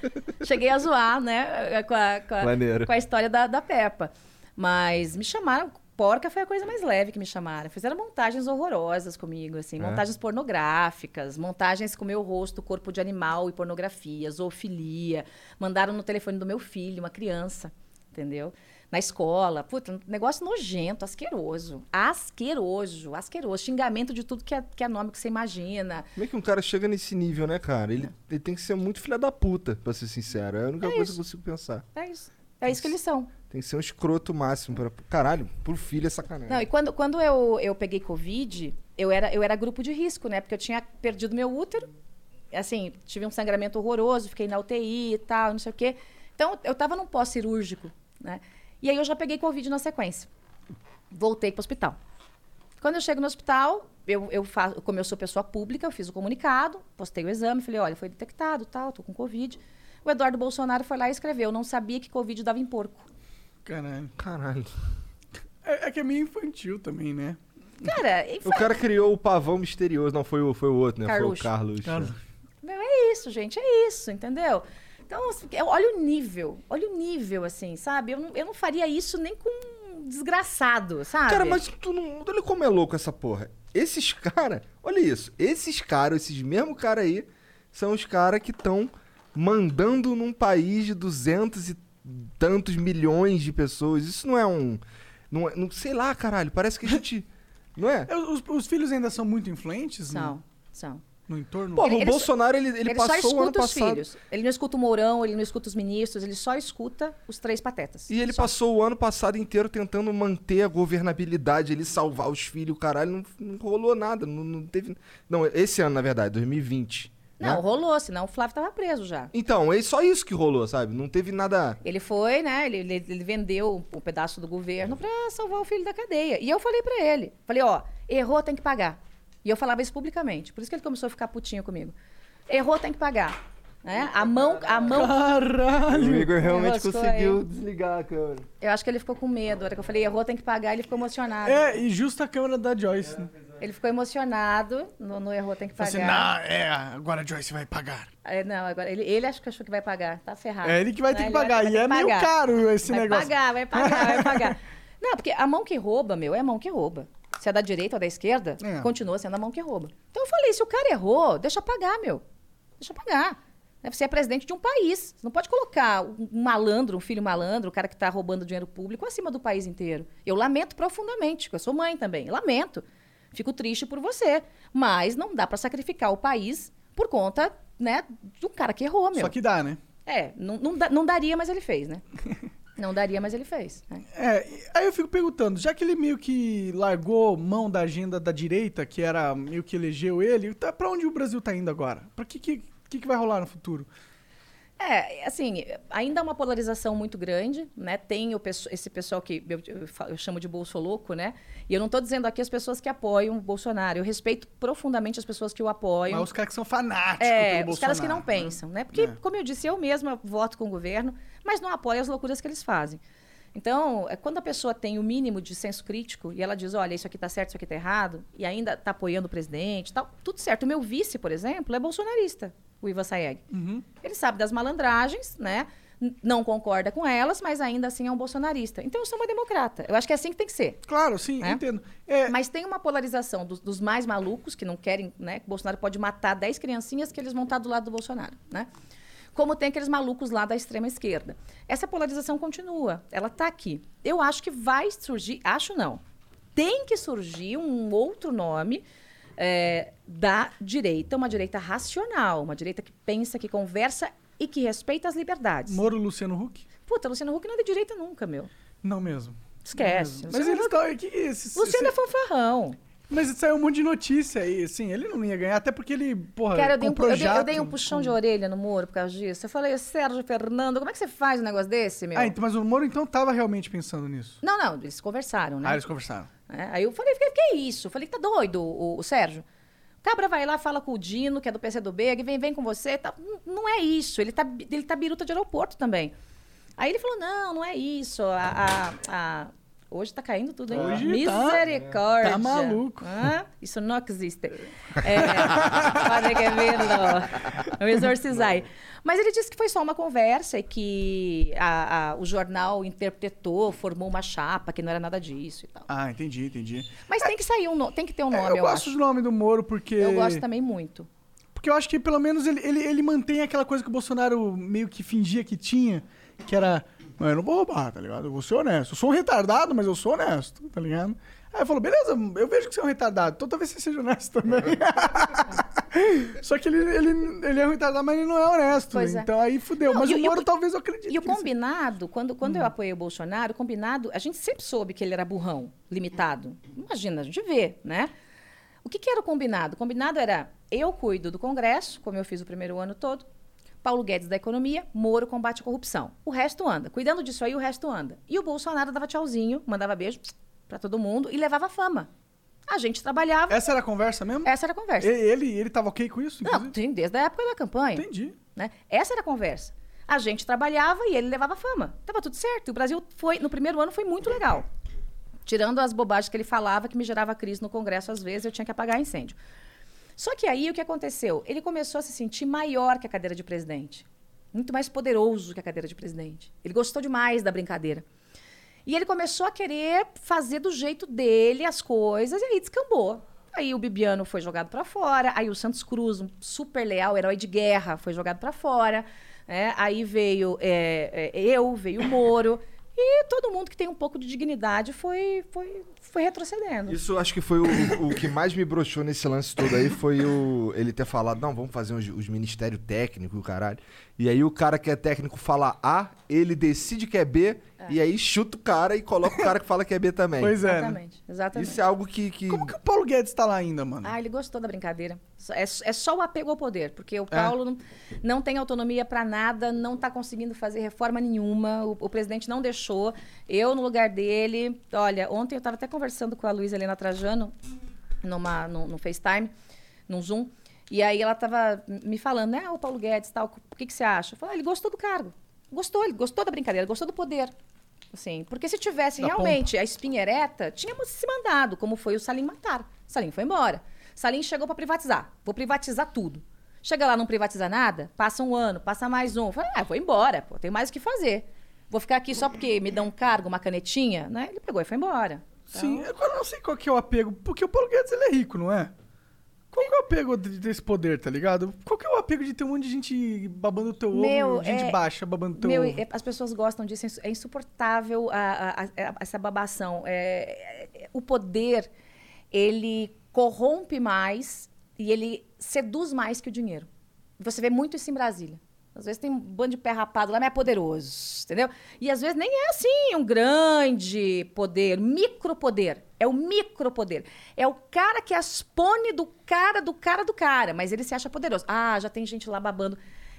cheguei a zoar, né, com a, com a, com a história da, da Peppa. Mas me chamaram... Porca foi a coisa mais leve que me chamaram. Fizeram montagens horrorosas comigo, assim. É? Montagens pornográficas, montagens com meu rosto, corpo de animal e pornografia, zoofilia. Mandaram no telefone do meu filho, uma criança, entendeu? Na escola. Puta, um negócio nojento, asqueroso. Asqueroso, asqueroso. Xingamento de tudo que é, que é nome que você imagina. Como é que um cara chega nesse nível, né, cara? Ele, ele tem que ser muito filha da puta, pra ser sincero. É a única É coisa isso. que eu consigo pensar. É isso. É isso que eles são. Tem que ser um escroto máximo. Pra... Caralho, pro filho é sacanagem. Não, e quando, quando eu, eu peguei Covid, eu era, eu era grupo de risco, né? Porque eu tinha perdido meu útero. Assim, tive um sangramento horroroso, fiquei na UTI e tal, não sei o quê. Então, eu tava num pós-cirúrgico, né? E aí eu já peguei Covid na sequência. Voltei pro hospital. Quando eu chego no hospital, eu, eu faço, como eu sou pessoa pública, eu fiz o comunicado, postei o exame, falei, olha, foi detectado, tal, tô com Covid. O Eduardo Bolsonaro foi lá e escreveu, não sabia que Covid dava em porco. Caralho. Caralho. É, é que é meio infantil também, né? Cara, e O cara criou o pavão misterioso. Não, foi o, foi o outro, né? Carluxo. Foi o Carlos. Carlos. Meu, é isso, gente, é isso, entendeu? Então, assim, olha o nível, olha o nível, assim, sabe? Eu não, eu não faria isso nem com um desgraçado, sabe? Cara, mas tu não. Olha como é louco essa porra. Esses caras. Olha isso. Esses caras, esses mesmos caras aí, são os caras que estão mandando num país de duzentos e tantos milhões de pessoas. Isso não é um. Não, é- não sei lá, caralho. Parece que a gente. Não é? É, Os, os filhos ainda são muito influentes São, no, são. No entorno? Porra, Ele- o ele Bolsonaro, ele, ele, passou o ano escuta os passado. filhos. Ele não escuta o Mourão, ele não escuta os ministros, ele só escuta os três patetas. E ele Só. passou o ano passado inteiro tentando manter a governabilidade, ele salvar os filhos, caralho, não, não rolou nada, não, não teve... Não, esse ano, na verdade, 2020. Não, né? rolou, senão o Flávio tava preso já. Então, é só isso que rolou, sabe? Não teve nada... Ele foi, né? Ele, ele, ele vendeu um pedaço do governo pra salvar o filho da cadeia. E eu falei pra ele, falei, ó, errou, tem que pagar. E eu falava isso publicamente. Por isso que ele começou a ficar putinho comigo. Errou, tem que pagar. Né? A mão, a mão. Caralho! O Igor realmente conseguiu aí. desligar a câmera. Eu acho que ele ficou com medo. A hora que eu falei, errou, tem que pagar, ele ficou emocionado. É, e justo a câmera da Joyce. né? Ele ficou emocionado no, no errou, tem que Falei pagar. assim, não, é, agora a Joyce vai pagar. É, não, agora ele, ele acho que achou que vai pagar. Tá ferrado. É ele que vai Não, ter que ele vai- pagar. vai E ter é que meio pagar. caro esse vai negócio. pagar, vai pagar, vai pagar. Não, porque a mão que rouba, meu, é a mão que rouba. Se é da direita ou da esquerda, É. continua sendo a mão que rouba. Então eu falei, se o cara errou, deixa pagar, meu. Deixa pagar. Né, Você é presidente de um país. Você não pode colocar um malandro, um filho malandro, o cara que está roubando dinheiro público acima do país inteiro. Eu lamento profundamente, porque eu sou mãe também. Lamento. Fico triste por você. Mas não dá para sacrificar o país por conta, né, de um cara que errou, meu. Só que dá, né? É, não, não, não daria, mas ele fez, né? não daria, mas ele fez. né? É, aí eu fico perguntando, já que ele meio que largou mão da agenda da direita, que era meio que elegeu ele, tá, pra onde o Brasil tá indo agora? Que, que, que, que vai rolar no futuro? É, assim, ainda há uma polarização muito grande, né? Tem o esse pessoal que eu, eu chamo de bolsoloco, né? E eu não estou dizendo aqui as pessoas que apoiam o Bolsonaro. Eu respeito profundamente as pessoas que o apoiam. Mas os caras que são fanáticos É, pelo os caras que não né? pensam, né? Porque, É. como eu disse, eu mesma voto com o governo, mas não apoio as loucuras que eles fazem. Então, é, quando a pessoa tem o mínimo de senso crítico e ela diz, olha, isso aqui está certo, isso aqui está errado, e ainda está apoiando o presidente, tal, tudo certo. O meu vice, por exemplo, é bolsonarista, o Ivan Saeg. Uhum. Ele sabe das malandragens, né? Não concorda com elas, mas ainda assim é um bolsonarista. Então, eu sou uma democrata. Eu acho que é assim que tem que ser. Claro, sim, É. entendo. É, Mas tem uma polarização dos, dos mais malucos, que não querem, né? Que o Bolsonaro pode matar 10 criancinhas que eles vão estar do lado do Bolsonaro, né? Como tem aqueles malucos lá da extrema esquerda. Essa polarização continua, ela está aqui. Eu acho que vai surgir, acho não, tem que surgir um outro nome é, da direita, uma direita racional, uma direita que pensa, que conversa e que respeita as liberdades. Moro Luciano Huck? Puta, Luciano Huck não é de direita nunca, meu. Não mesmo. Esquece. Mas Luciano eles estão. que esse- Luciano é esse- fanfarrão. Mas saiu um monte de notícia aí, assim, ele não ia ganhar, até porque ele, porra, Cara, eu dei, um, eu, dei, eu dei um puxão de orelha no Moro por causa disso. Eu falei, Sérgio Fernando, como é que você faz um negócio desse, meu? Ah, então, mas o Moro então tava realmente pensando nisso. Não, não, eles conversaram, né? Ah, eles conversaram. É, aí eu falei, que, que é isso? Eu falei, tá doido, o, o Sérgio? Cabra vai lá, fala com o Dino, que é do PCdoB, que vem, vem com você. Tá, Não- é isso, ele tá, ele tá biruta de aeroporto também. Aí ele falou, não, não é isso. A, a- a- Hoje tá caindo tudo, hein? Hoje Misericórdia. tá maluco. Hã? Isso não existe. É, pode que verlo. Vamos exorcizar aí. Mas ele disse que foi só uma conversa e que a- a- o jornal interpretou, formou uma chapa, que não era nada disso e tal. Ah, entendi, entendi. Mas tem que sair um no... tem que ter um É, nome, eu, eu, gosto acho. do nome do Moro porque. Eu gosto também muito. Porque eu acho que pelo menos ele, ele, ele mantém aquela coisa que o Bolsonaro meio que fingia que tinha, que era. "Não, Eu não vou roubar, tá ligado? Eu vou ser honesto. Eu sou um retardado, mas eu sou honesto, tá ligado? Aí eu falo, beleza, eu vejo que você é um retardado, então talvez você seja honesto também. Só que ele, ele, ele é retardado, mas ele não é honesto. É. Então aí fudeu. Não, mas o Moro e o- talvez eu acredite. E o combinado, quando, quando eu apoiei o Bolsonaro, o combinado, a gente sempre soube que ele era burrão, limitado. Imagina, a gente vê, né? O que, que era o combinado? O combinado era eu cuido do Congresso, como eu fiz o primeiro ano todo, Paulo Guedes da economia, Moro combate a corrupção. O resto anda. Cuidando disso aí, o resto anda. E o Bolsonaro dava tchauzinho, mandava beijo pra todo mundo e levava fama. A gente trabalhava, Essa era a conversa mesmo? essa era a conversa. Ele, ele tava ok com isso, Não, inclusive? tem desde a época da campanha. Entendi. né? Essa era a conversa. A gente trabalhava e ele levava fama. Tava tudo certo. O Brasil foi, no primeiro ano, foi muito legal. Tirando as bobagens que ele falava, que me gerava crise no Congresso, às vezes eu tinha que apagar incêndio. Só que aí o que aconteceu? Ele começou a se sentir maior que a cadeira de presidente. Muito mais poderoso que a cadeira de presidente. Ele gostou demais da brincadeira. E ele começou a querer fazer do jeito dele as coisas, e aí descambou. Aí o Bibiano foi jogado para fora, aí o Santos Cruz, um super leal, herói de guerra, foi jogado para fora. né? Aí veio é, é, eu, veio o Moro, e todo mundo que tem um pouco de dignidade foi, foi, foi retrocedendo. Isso acho que foi o, o que mais me broxou nesse lance todo aí, foi o ele ter falado, não, vamos fazer os, os ministérios técnicos caralho. E aí o cara que é técnico fala A, ele decide que é B, e aí chuta o cara e coloca o cara que fala que é B também. Pois é. né? Exatamente, exatamente. Isso é algo que... que... Como que o Paulo Guedes tá lá ainda, mano? Ah, ele gostou da brincadeira. É, é só o apego ao poder, porque o Paulo não, não tem autonomia para nada, não está conseguindo fazer reforma nenhuma, o, o presidente não deixou. Eu, no lugar dele, olha, ontem eu estava até conversando com a Luísa Helena Trajano, numa, no, no FaceTime, num Zoom, e aí ela estava me falando, né, ah, o Paulo Guedes, tal, o que, que você acha? Eu falei, ah, ele gostou do cargo. Gostou, ele gostou da brincadeira, gostou do poder. Assim, porque se tivesse Da realmente a espinha ereta, tínhamos se mandado, como foi o Salim matar. Salim foi embora. Salim chegou para privatizar. Vou privatizar tudo. Chega lá, não privatiza nada, passa um ano, passa mais um. Fala, ah, vou embora, pô, tem mais o que fazer. Vou ficar aqui só porque me dão um cargo, uma canetinha, né? Ele pegou e foi embora. Sim, agora eu não sei qual que é o apego, porque o Paulo Guedes ele é rico, não é? Qual que é o apego de- desse poder, tá ligado? Qual que é o apego de ter um monte de gente babando o teu Meu, ovo, gente é- baixa babando o teu Meu, ovo? é- as pessoas gostam disso, é é insuportável a- a- a- essa babação. É, é- o poder, ele corrompe mais e ele seduz mais que o dinheiro. Você vê muito isso em Brasília. Às vezes tem um bando de pé rapado lá, mas é poderoso, entendeu? E às vezes nem é assim um grande poder, micropoder. É o micropoder. É o cara que expone do cara, do cara, do cara, mas ele se acha poderoso. Ah, já tem gente lá babando.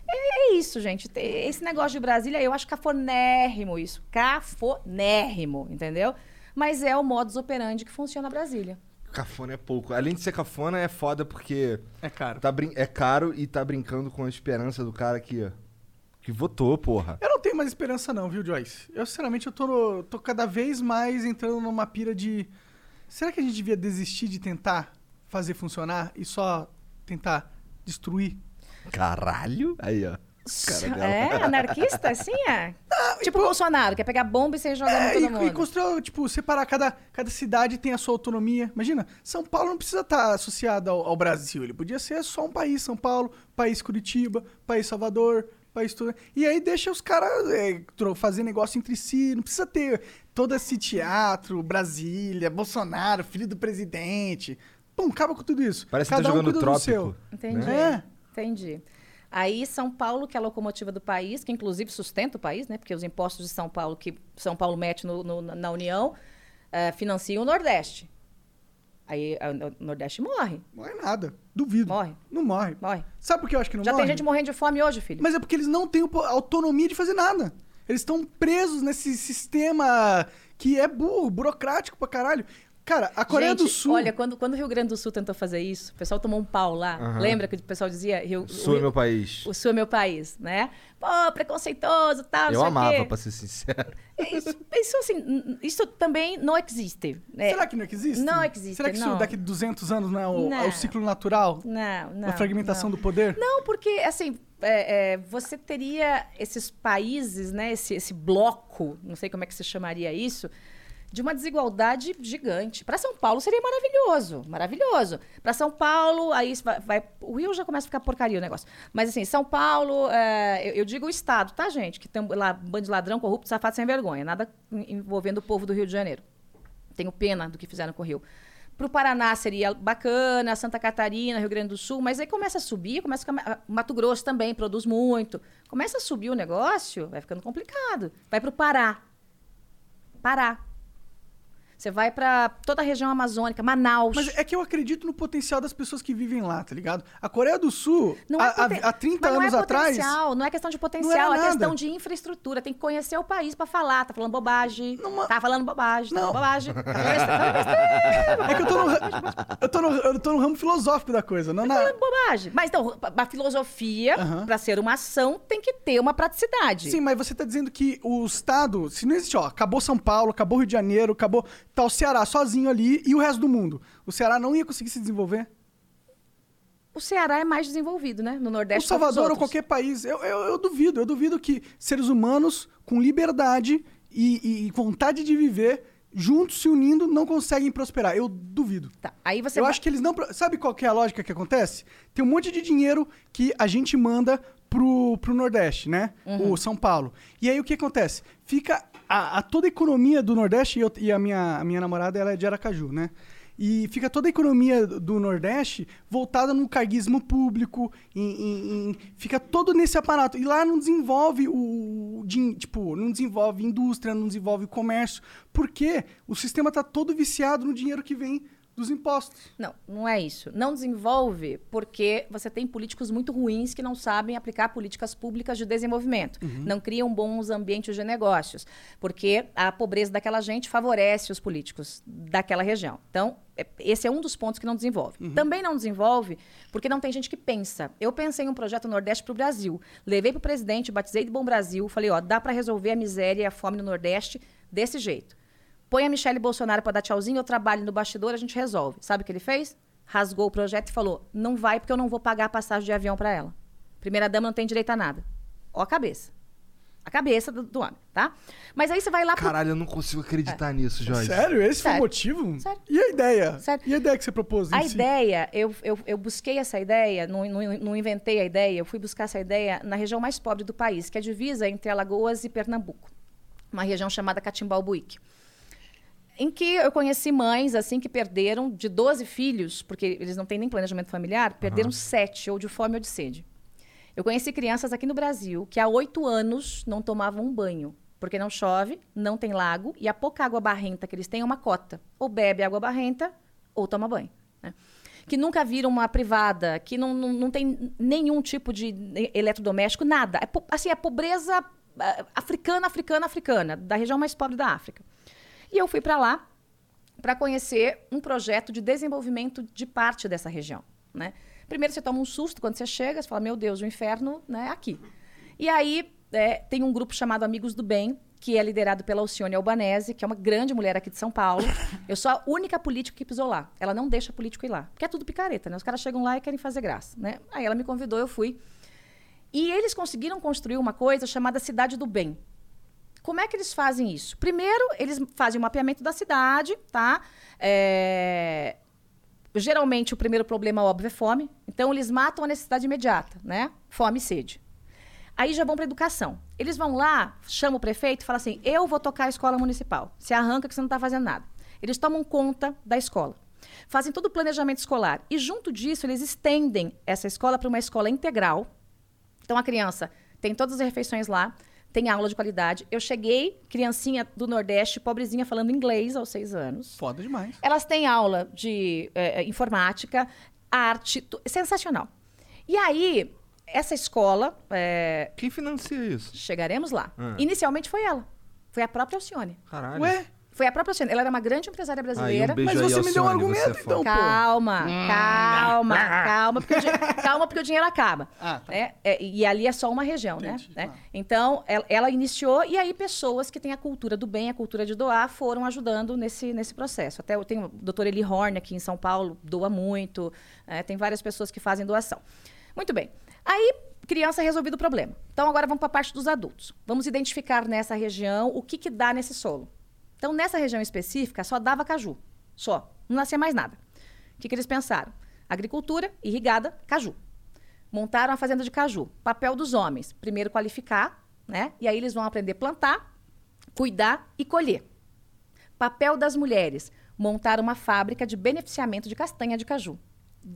É, é isso, gente. Te- Esse negócio de Brasília, eu acho cafonérrimo isso. Cafonérrimo, entendeu? Mas é o modus operandi que funciona Brasília. Cafona é pouco. Além de ser cafona, é foda porque É caro. tá brin- é caro e tá brincando com a esperança do cara que, que votou, porra. Eu não tenho mais esperança não, viu, Joyce? Eu, sinceramente, eu tô, no- tô cada vez mais entrando numa pira de... Será que a gente devia desistir de tentar fazer funcionar e só tentar destruir? Caralho? Aí, ó. É, anarquista, assim, é? tipo o Bolsonaro, quer pegar bomba e sair jogando É, todo e, e mundo. construir, tipo, separar cada, cada cidade tem a sua autonomia. Imagina, São Paulo não precisa estar associado ao, ao Brasil. Ele podia ser só um país, São Paulo, país Curitiba, país Salvador, país tudo. E aí deixa os caras é, fazer negócio entre si. Não precisa ter todo esse teatro, Brasília, Bolsonaro, filho do presidente. Pum, acaba com tudo isso. Parece que Cada tá um jogando do trópico. seu. Entendi. É. Entendi. Aí São Paulo, que é a locomotiva do país, que inclusive sustenta o país, né? Porque os impostos de São Paulo, que São Paulo mete no- no- na União, eh, financiam o Nordeste. Aí o Nordeste morre. Não é nada. Duvido. Morre. Não morre. Morre. Sabe por que eu acho que não Já morre? tem gente morrendo de fome hoje, filho. Mas é porque eles não têm autonomia de fazer nada. Eles estão presos nesse sistema que é burro, burocrático pra caralho. Cara, a Coreia Gente, do Sul. Olha, quando, quando o Rio Grande do Sul tentou fazer isso, o pessoal tomou um pau lá. Aham. Lembra que o pessoal dizia Rio, O Sul é o- meu país. o Sul é meu país, né? Pô, preconceituoso, tal, Eu amava, quê. pra ser sincero. Isso, isso, assim, isso também não existe. né? Será que não existe? Não existe, Será que isso não. daqui a 200 anos não é o, Não. é o ciclo natural Não, não. da fragmentação não. do poder? Não, porque, assim, é, é, você teria esses países, né, esse, esse bloco, não sei como é que se chamaria isso, de uma desigualdade gigante. Para São Paulo seria maravilhoso, maravilhoso. Para São Paulo, aí vai, vai- O Rio já começa a ficar porcaria o negócio. Mas, assim, São Paulo, é, eu, eu digo o Estado, tá, gente? Que tem lá bando de ladrão, corrupto, safado, sem vergonha. Nada en- envolvendo o povo do Rio de Janeiro. Tenho pena do que fizeram com o Rio. Para o Paraná seria bacana, Santa Catarina, Rio Grande do Sul, mas aí começa a subir, começa a. Mato Grosso também produz muito. Começa a subir o negócio, vai ficando complicado. Vai para o Pará. Pará. Você vai pra toda a região amazônica, Manaus. Mas é que eu acredito no potencial das pessoas que vivem lá, tá ligado? A Coreia do Sul, Não é há, há- poten- há 30 mas não anos é atrás. potencial, Não é questão de potencial, é nada. questão de infraestrutura. Tem que conhecer o país pra falar. Tá falando bobagem. Tá falando bobagem. Tá Não. falando bobagem. Tá falando besteira, É que eu tô no, eu tô no, eu tô no ramo filosófico da coisa, não na. tá falando bobagem. Mas então, a filosofia, Aham. pra ser uma ação, tem que ter uma praticidade. Sim, mas você tá dizendo que o Estado, se não existe, ó, acabou São Paulo, acabou Rio de Janeiro, acabou. Tá o Ceará sozinho ali e o resto do mundo. O Ceará não ia conseguir se desenvolver? O Ceará é mais desenvolvido, né? No O Nordeste. Salvador que os ou qualquer país. Eu, eu, eu duvido, eu duvido que seres humanos com liberdade e, e vontade de viver, juntos se unindo, não conseguem prosperar. Eu duvido. Tá, aí você eu vai- acho que eles não. Sabe qual que é a lógica que acontece? Tem um monte de dinheiro que a gente manda pro, pro Nordeste, né? Uhum. O São Paulo. E aí o que acontece? Fica a, a toda a economia do Nordeste, e, eu- e a, minha, a minha namorada ela é de Aracaju, né? E fica toda a economia do Nordeste voltada no carguismo público, em- em- em- fica todo nesse aparato. E lá não desenvolve o, din- tipo, não desenvolve indústria, não desenvolve comércio, porque o sistema está todo viciado no dinheiro que vem dos impostos. Não, não é isso. Não desenvolve porque você tem políticos muito ruins que não sabem aplicar políticas públicas de desenvolvimento. Não criam bons ambientes de negócios. Porque a pobreza daquela gente favorece os políticos daquela região. Então, é- esse é um dos pontos que não desenvolve. Também não desenvolve porque não tem gente que pensa. Eu pensei em um projeto Nordeste para o Brasil. Levei para o presidente, batizei de Bom Brasil. Falei, ó, dá para resolver a miséria e a fome no Nordeste desse jeito. Põe a Michelle Bolsonaro para dar tchauzinho, eu trabalho no bastidor, a gente resolve. Sabe o que ele fez? Rasgou o projeto e falou: não vai porque eu não vou pagar a passagem de avião para ela. Primeira dama não tem direito a nada. Ó a cabeça. A cabeça do, do homem, tá? Mas aí você vai lá pro. Caralho, eu não consigo acreditar nisso, Jorge. Sério? Esse foi o Sério. motivo? Sério. E a ideia? Sério. E a ideia que você propôs? A si? ideia, eu, eu, eu busquei essa ideia, não, não, não inventei a ideia, eu fui buscar essa ideia na região mais pobre do país, que é a divisa entre Alagoas e Pernambuco. Uma região chamada Catimbau-Buíque. Em que eu conheci mães, assim, que perderam de 12 filhos, porque eles não têm nem planejamento familiar, perderam sete, ou de fome ou de sede. Eu conheci crianças aqui no Brasil que há oito anos não tomavam um banho, porque não chove, não tem lago, e a pouca água barrenta que eles têm é uma cota. Ou bebe água barrenta, ou toma banho. né? Que nunca viram uma privada, que não, não, não tem nenhum tipo de eletrodoméstico, nada. É, assim, é pobreza ah, africana, africana, africana, da região mais pobre da África. E eu fui para lá para conhecer um projeto de desenvolvimento de parte dessa região. Né? Primeiro você toma um susto quando você chega, você fala, meu Deus, o inferno né, é aqui. E aí é, tem um grupo chamado Amigos do Bem, que é liderado pela Alcione Albanese, que é uma grande mulher aqui de São Paulo. Eu sou a única política que pisou lá. Ela não deixa político ir lá. Porque é tudo picareta, né? Os caras chegam lá e querem fazer graça. Né? Aí ela me convidou, eu fui. E eles conseguiram construir uma coisa chamada Cidade do Bem. Como é que eles fazem isso? Primeiro, eles fazem o mapeamento da cidade, tá? É, Geralmente, o primeiro problema óbvio é fome. Então, eles matam a necessidade imediata, né? Fome e sede. Aí já vão para educação. Eles vão lá, chamam o prefeito e falam assim: eu vou tocar a escola municipal. Se arranca que você não está fazendo nada. Eles tomam conta da escola. Fazem todo o planejamento escolar. E junto disso, eles estendem essa escola para uma escola integral. Então a criança tem todas as refeições lá, tem aula de qualidade. Eu cheguei, criancinha do Nordeste, pobrezinha, falando inglês aos seis anos. Foda demais. Elas têm aula de eh, informática, arte, tu- sensacional. E aí, essa escola, eh, Quem financia isso? chegaremos lá. Ah. Inicialmente foi ela. Foi a própria Alcione. Caralho. Ué? Foi a própria Alcione. Ela era uma grande empresária Aí, brasileira. um Mas você me deu um é argumento, então. pô. Calma, calma, calma, porque o, di- calma, porque o dinheiro acaba. Ah, tá. É, é, e ali é só uma região, Entendi, né? tá. É. Então, ela, ela iniciou e aí pessoas que têm a cultura do bem, a cultura de doar, foram ajudando nesse, nesse processo. Até eu tenho o doutor Eli Horn aqui em São Paulo, doa muito. é, tem várias pessoas que fazem doação. Muito bem. Aí, criança resolvido o problema. Então, agora vamos para a parte dos adultos. Vamos identificar nessa região o que, que dá nesse solo. Então, nessa região específica, só dava caju. Só. Não nascia mais nada. O que, que eles pensaram? Agricultura, irrigada, caju. Montaram a fazenda de caju. Papel dos homens. Primeiro qualificar, né? E aí eles vão aprender a plantar, cuidar e colher. Papel das mulheres. Montar uma fábrica de beneficiamento de castanha de caju.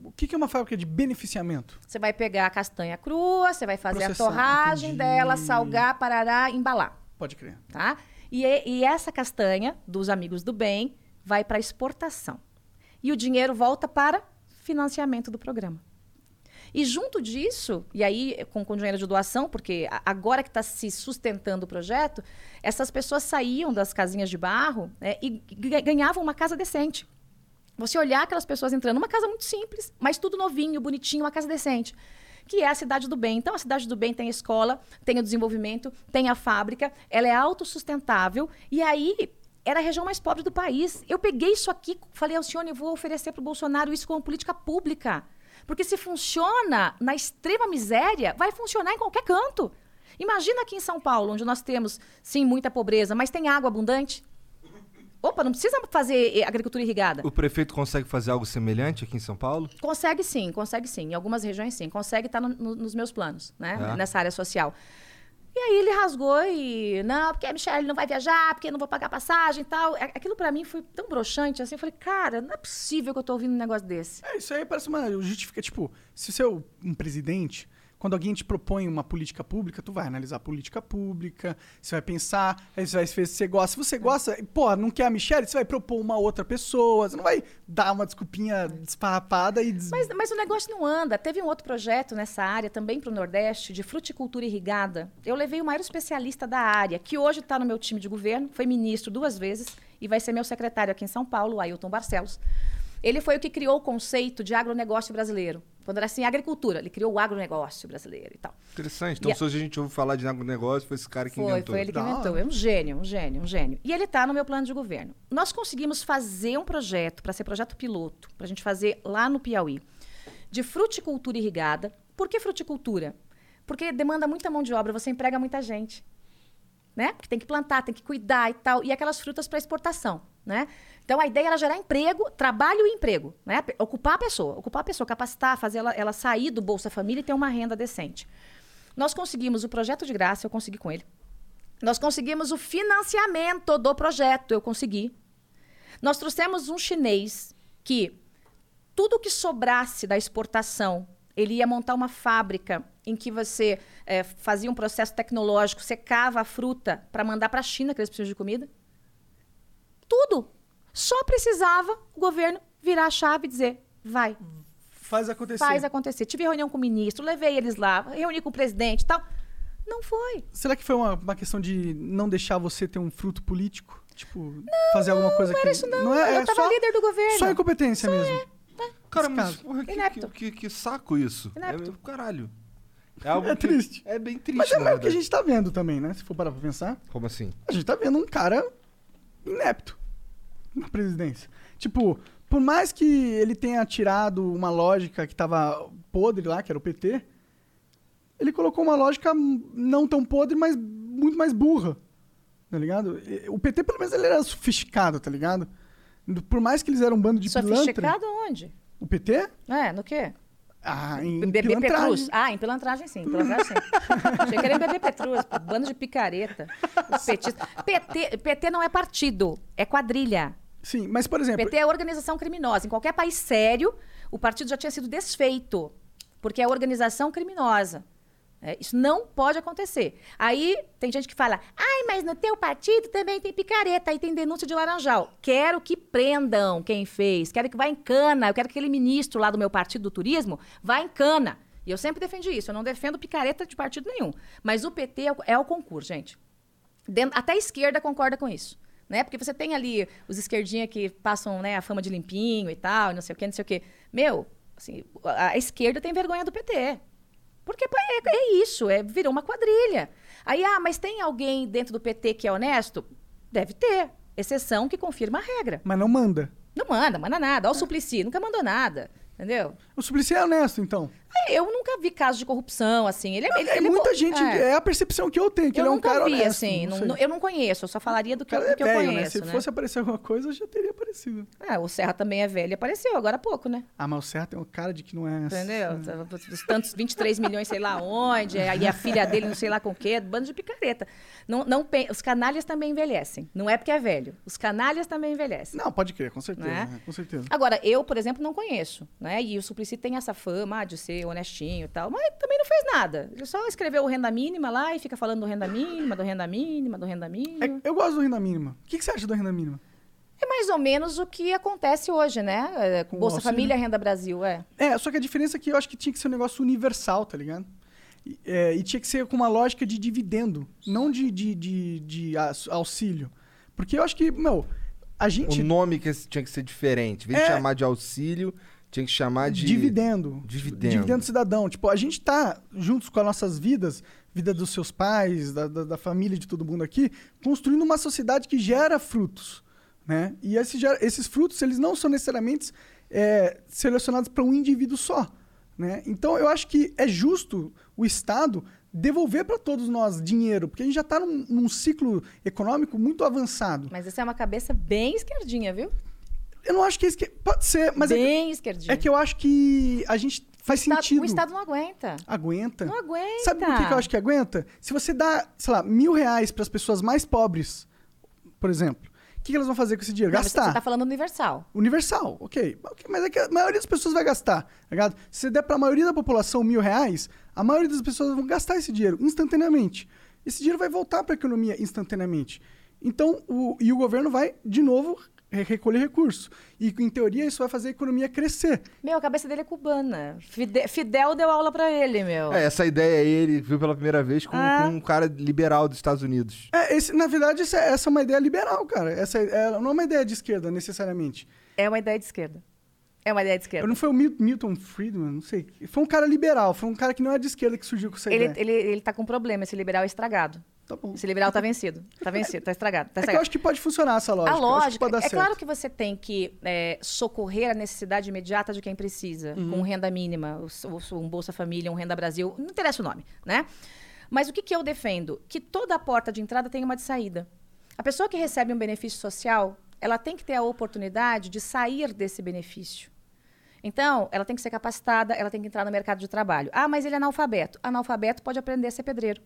O que que é uma fábrica de beneficiamento? Você vai pegar a castanha crua, você vai fazer a Processar, torragem entendi. dela, salgar, parará, embalar Pode crer. tá? E, e essa castanha dos amigos do bem vai para exportação. E o dinheiro volta para financiamento do programa. E junto disso, e aí com, com dinheiro de doação, porque agora que está se sustentando o projeto, essas pessoas saíam das casinhas de barro né, e ganhavam uma casa decente. Você olhar aquelas pessoas entrando numa casa muito simples, mas tudo novinho, bonitinho, uma casa decente. Que é a Cidade do Bem. Então, a Cidade do Bem tem a escola, tem o desenvolvimento, tem a fábrica, ela é autossustentável. E aí, era a região mais pobre do país. Eu peguei isso aqui, falei, Alcione, eu vou oferecer para o Bolsonaro isso como política pública. Porque se funciona na extrema miséria, vai funcionar em qualquer canto. Imagina aqui em São Paulo, onde nós temos, sim, muita pobreza, mas tem água abundante. Opa, não precisa fazer eh, agricultura irrigada. O prefeito consegue fazer algo semelhante aqui em São Paulo? Consegue sim, consegue sim. Em algumas regiões sim. Consegue estar no- no- nos meus planos, né? É. Nessa área social. E aí ele rasgou e. Não, porque a Michelle não vai viajar, porque eu não vou pagar passagem e tal. Aquilo pra mim foi tão broxante assim. Eu falei, cara, não é possível que eu tô ouvindo um negócio desse. É, isso aí parece uma justifica, tipo, se você é um presidente, quando alguém te propõe uma política pública, tu vai analisar a política pública, você vai pensar, aí você vai ver se você gosta. Se você gosta, pô, não quer a Michelle, você vai propor uma outra pessoa, você não vai dar uma desculpinha desfarrapada e... Des... Mas, mas o negócio não anda. Teve um outro projeto nessa área, também para o Nordeste, de fruticultura irrigada. Eu levei o maior especialista da área, que hoje está no meu time de governo, foi ministro duas vezes e vai ser meu secretário aqui em São Paulo, Ailton Barcelos. Ele foi o que criou o conceito de agronegócio brasileiro. Quando era assim, agricultura, ele criou o agronegócio brasileiro e tal. Interessante. Então, E se hoje a gente ouve falar de negócio, foi esse cara que Foi, inventou. foi ele que Da inventou. hora. É um gênio, um gênio, um gênio. E ele está no meu plano de governo. Nós conseguimos fazer um projeto, para ser projeto piloto, para a gente fazer lá no Piauí, de fruticultura irrigada. Por que fruticultura? Porque demanda muita mão de obra, você emprega muita gente. Né? Porque tem que plantar, tem que cuidar e tal. E aquelas frutas para exportação. Né? Então a ideia era gerar emprego, trabalho e emprego. Né? Ocupar a pessoa, ocupar a pessoa, capacitar, fazer ela, ela sair do Bolsa Família e ter uma renda decente. Nós conseguimos o projeto de graça, eu consegui com ele. Nós conseguimos o financiamento do projeto, eu consegui. Nós trouxemos um chinês que tudo que sobrasse da exportação, ele ia montar uma fábrica em que você eh, fazia um processo tecnológico, secava a fruta para mandar para a China, que eles precisam de comida. Tudo. Só precisava o governo virar a chave e dizer: vai, Faz acontecer. faz acontecer. Tive reunião com o ministro, levei eles lá, reuni com o presidente e tal. Não foi. Será que foi uma, uma questão de não deixar você ter um fruto político? Tipo, fazer alguma coisa Não que... era isso, não. é, eu é tava só, líder do governo. Só incompetência mesmo. Cara, Nesse mas caso. porra, que, Inepto. que, que, que saco isso. Inepto. É, caralho. É algo É triste. É bem triste, Mas é na mais o que a gente tá vendo também, né? Se for parar pra pensar. Como assim? A gente tá vendo um cara inepto na presidência. Tipo, por mais que ele tenha tirado uma lógica que tava podre lá, que era o PT, ele colocou uma lógica não tão podre, mas muito mais burra. Tá ligado? O PT, pelo menos, ele era sofisticado, tá ligado? Por mais que eles eram um bando de pilantra... Sofisticado onde? O PT? É, no quê? Ah, em Bebê pilantragem. Petrus. Ah, em pilantragem sim. Pilantragem sim. Achei que era em Bebê Petrus, bando de picareta. Os petistas. PT, PT não é partido, é quadrilha. Sim, mas, por exemplo... PT é organização criminosa. Em qualquer país sério, o partido já tinha sido desfeito, porque é organização criminosa. É, isso não pode acontecer. Aí tem gente que fala, ai, mas no teu partido também tem picareta, aí tem denúncia de laranjal. Quero que prendam quem fez, quero que vá em cana, eu quero que aquele ministro lá do meu partido do turismo vá em cana. E eu sempre defendi isso, eu não defendo picareta de partido nenhum. Mas o PT é o, é o concurso, gente. Dentro- até a esquerda concorda com isso. Né? Porque você tem ali os esquerdinha que passam né, a fama de limpinho e tal, não sei o quê, não sei o quê. Meu, assim, a, a esquerda tem vergonha do PT. Porque é, é isso, é, virou uma quadrilha. Aí, ah, mas tem alguém dentro do PT que é honesto? Deve ter. Exceção que confirma a regra. Mas não manda. Não manda, manda nada. Olha o Suplicy, nunca mandou nada. Entendeu? O Suplicy é honesto, então. Eu nunca vi casos de corrupção, assim. Ele, é- ele, é ele muita bo- gente... é. É. a percepção que eu tenho, que eu ele é um cara vi, honesto. assim. não não- eu não conheço, eu só falaria do que, cara do que é eu velho, conheço. né? Se né? fosse aparecer alguma coisa, já teria aparecido. Ah, o Serra também é velho, apareceu agora há pouco, né? Ah, mas o Serra tem um cara de que não é... Entendeu? Os tantos 23 milhões, sei lá onde, aí a filha dele não sei lá com o quê, bando de picareta. Não, não, os canalhas também envelhecem. Não é porque é velho. Os canalhas também envelhecem. Não, pode crer, com certeza. Né? né? Com certeza. Agora, eu, por exemplo, não conheço, né? E o Suplicy tem essa fama ah, de ser honestinho e tal, mas também não fez nada. Ele só escreveu o renda mínima lá e fica falando do renda mínima, do renda mínima, do renda mínima. É, eu gosto do renda mínima. O que, que você acha do renda mínima? É mais ou menos o que acontece hoje, né? É, Com o Bolsa auxílio. Família, Renda Brasil, é. É, só que a diferença é que eu acho que tinha que ser um negócio universal, tá ligado? E, é, e tinha que ser com uma lógica de dividendo, não de, de, de, de auxílio. Porque eu acho que, meu, a O gente. nome que tinha que ser diferente. Em vez de É. chamar de auxílio, tinha que chamar de. Dividendo. Dividendo. Dividendo cidadão. Tipo, a gente tá juntos com as nossas vidas, vida dos seus pais, da, da, da família de todo mundo aqui, construindo uma sociedade que gera frutos. Né? E esse esses frutos, eles não são necessariamente é, selecionados para um indivíduo só. Né? Então, eu acho que é justo o Estado devolver para todos nós dinheiro, porque a gente já está num, num ciclo econômico muito avançado. Mas essa é uma cabeça bem esquerdinha, viu? Eu não acho que é isso que... Pode ser, mas é que, bem é que eu acho que a gente faz o Estado- sentido. O Estado não aguenta. Aguenta. Não aguenta. Sabe por que, que eu acho que aguenta? Se você dá, sei lá, mil reais para as pessoas mais pobres, por exemplo, o que, que elas vão fazer com esse dinheiro? Não, Gastar. Você tá falando universal. Universal, ok. Mas é que a maioria das pessoas vai gastar, tá ligado? Se você der para a maioria da população mil reais, a maioria das pessoas vão gastar esse dinheiro instantaneamente. Esse dinheiro vai voltar para a economia instantaneamente. Então, o, e o governo vai, de novo, recolher recursos. E, em teoria, isso vai fazer a economia crescer. Meu, a cabeça dele é cubana. Fide- Fidel deu aula pra ele, meu. É, essa ideia aí ele viu pela primeira vez com, Ah. com um cara liberal dos Estados Unidos. É, esse, na verdade, essa, essa é uma ideia liberal, cara. Essa é, não é uma ideia de esquerda, necessariamente. É uma ideia de esquerda. É uma ideia de esquerda. Não foi o Mil- Milton Friedman, não sei. Foi um cara liberal, foi um cara que não é de esquerda que surgiu com essa Ele, ideia. ele, ele tá com problema, esse liberal é estragado. Tá bom. Esse liberal tá vencido. Tá vencido, tá estragado. Tá É que eu estragado. acho que pode funcionar essa lógica. A Eu lógica, é certo. claro que você tem que é, socorrer a necessidade imediata de quem precisa, Uhum. com renda mínima, um Bolsa Família, um Renda Brasil, não interessa o nome, né? Mas o que, que eu defendo? Que toda a porta de entrada tem uma de saída. A pessoa que recebe um benefício social, ela tem que ter a oportunidade de sair desse benefício. Então, ela tem que ser capacitada, ela tem que entrar no mercado de trabalho. Ah, mas ele é analfabeto. Analfabeto pode aprender a ser pedreiro.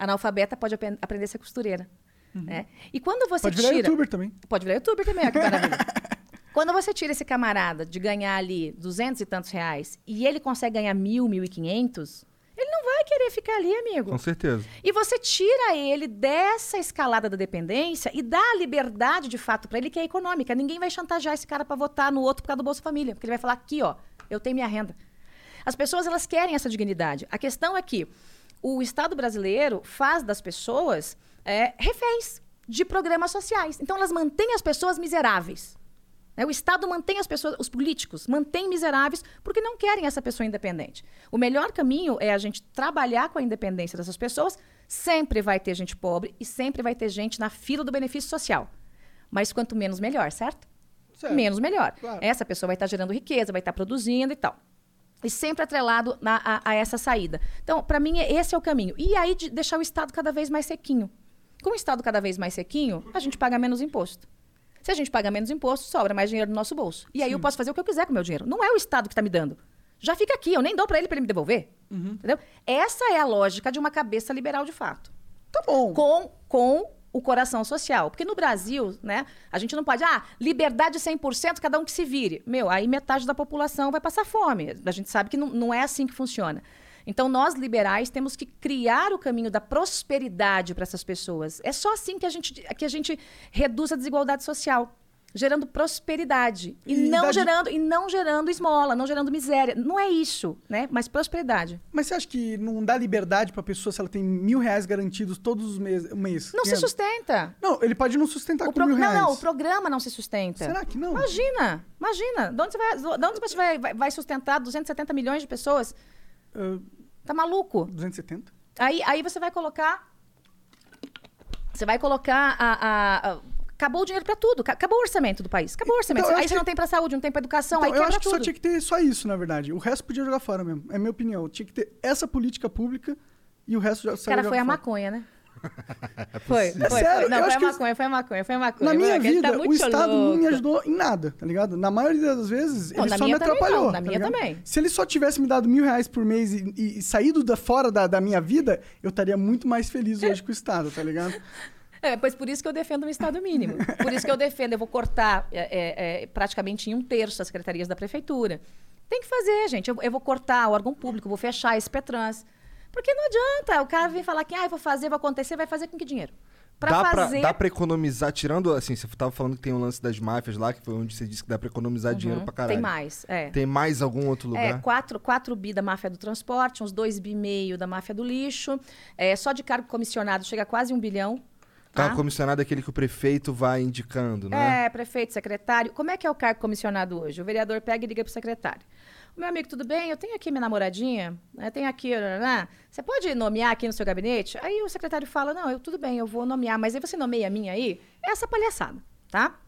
Analfabeta pode apen- aprender a ser costureira. né? E quando você Uhum. Pode virar tira... youtuber também. Pode virar youtuber também, olha que maravilha. Quando você tira esse camarada de ganhar ali duzentos e tantos reais e ele consegue ganhar mil, mil e quinhentos, ele não vai querer ficar ali, amigo. Com certeza. E você tira ele dessa escalada da dependência e dá a liberdade de fato para ele que é econômica. Ninguém vai chantagear esse cara para votar no outro por causa do Bolsa Família, porque ele vai falar aqui, ó, eu tenho minha renda. As pessoas elas querem essa dignidade. A questão é que o Estado brasileiro faz das pessoas é, reféns de programas sociais. Então elas mantêm as pessoas miseráveis. né? O Estado mantém as pessoas, os políticos mantêm miseráveis porque não querem essa pessoa independente. O melhor caminho é a gente trabalhar com a independência dessas pessoas. Sempre vai ter gente pobre e sempre vai ter gente na fila do benefício social. Mas quanto menos, melhor, certo? Certo. Menos, melhor. Claro. Essa pessoa vai estar gerando riqueza, vai estar produzindo e tal. E sempre atrelado na- a, a essa saída. Então, para mim, esse é o caminho. E aí, de deixar o Estado cada vez mais sequinho. Com o Estado cada vez mais sequinho, a gente paga menos imposto. Se a gente paga menos imposto, sobra mais dinheiro no nosso bolso. E aí eu posso fazer o que eu quiser com o meu dinheiro. Não é o Estado que está me dando. Já fica aqui, eu nem dou para ele para ele me devolver. Entendeu? Essa é a lógica de uma cabeça liberal de fato Tá bom. com, com o coração social. Porque no Brasil, né, a gente não pode, ah, liberdade 100%, cada um que se vire. Meu, aí metade da população vai passar fome. A gente sabe que não, não é assim que funciona. Então, nós liberais temos que criar o caminho da prosperidade para essas pessoas. É só assim que a gente, que a gente reduz a desigualdade social. Gerando prosperidade. E, E não gerando, e não gerando esmola, não gerando miséria. Não é isso, né? Mas prosperidade. Mas você acha que não dá liberdade pra pessoa se ela tem mil reais garantidos todos os meses? mês? Não se sustenta. Não, ele pode não sustentar O com pro- mil Não, reais. não, o programa não se sustenta. Será que não? Imagina, imagina. De onde você vai, de onde você vai, vai, vai sustentar 270 milhões de pessoas? Ah, Tá maluco? 270? Aí, aí você vai colocar. Você vai colocar a. a- a- acabou o dinheiro pra tudo. ca- Acabou o orçamento do país. Acabou o orçamento. Então, aí você que- não tem pra saúde, não tem pra educação, Então, aí eu acho que tudo. só tinha que ter só isso, na verdade. O resto podia jogar fora mesmo. É a minha opinião. Tinha que ter essa política pública e o resto já saiu Cara, foi a fora. maconha, né? Foi, foi, É sério, foi. Não, foi a maconha, foi a maconha, foi a maconha. Na minha ele vida, tá muito o Estado não me louco. ajudou em nada, tá ligado? Na maioria das vezes, Não, ele só me atrapalhou. não, na tá minha ligado? também. Se ele só tivesse me dado mil reais por mês e, e- e saído da, fora da, da minha vida, eu estaria muito mais feliz hoje com o Estado, tá ligado? É, pois por isso que eu defendo um Estado mínimo. Por isso que eu defendo, eu vou cortar é, é, é, praticamente em um terço as secretarias da prefeitura. Tem que fazer, gente. Eu, eu vou cortar o órgão público, vou fechar esse Petrans. Porque não adianta. O cara vem falar que ah, eu vou fazer, vai acontecer, vai fazer com que dinheiro? Pra dá, fazer. pra, dá pra economizar, tirando, assim, você tava falando que tem o lance das máfias lá, que foi onde você disse que dá pra economizar dinheiro pra caralho. Uhum. Tem mais, é. Tem mais algum outro É, lugar? 4, 4 bi da máfia do transporte, uns 2 bi e meio da máfia do lixo. É, só de cargo comissionado chega a quase um bilhão. Tá? Cargo comissionado é aquele que o prefeito vai indicando, né? É, prefeito, secretário. Como é que é o cargo comissionado hoje? O vereador pega e liga pro secretário. Meu amigo, tudo bem? Eu tenho aqui minha namoradinha, né? tenho aqui, né? você pode nomear aqui no seu gabinete? Aí o secretário fala, não, eu tudo bem, eu vou nomear, mas aí você nomeia a minha aí? É essa palhaçada, tá?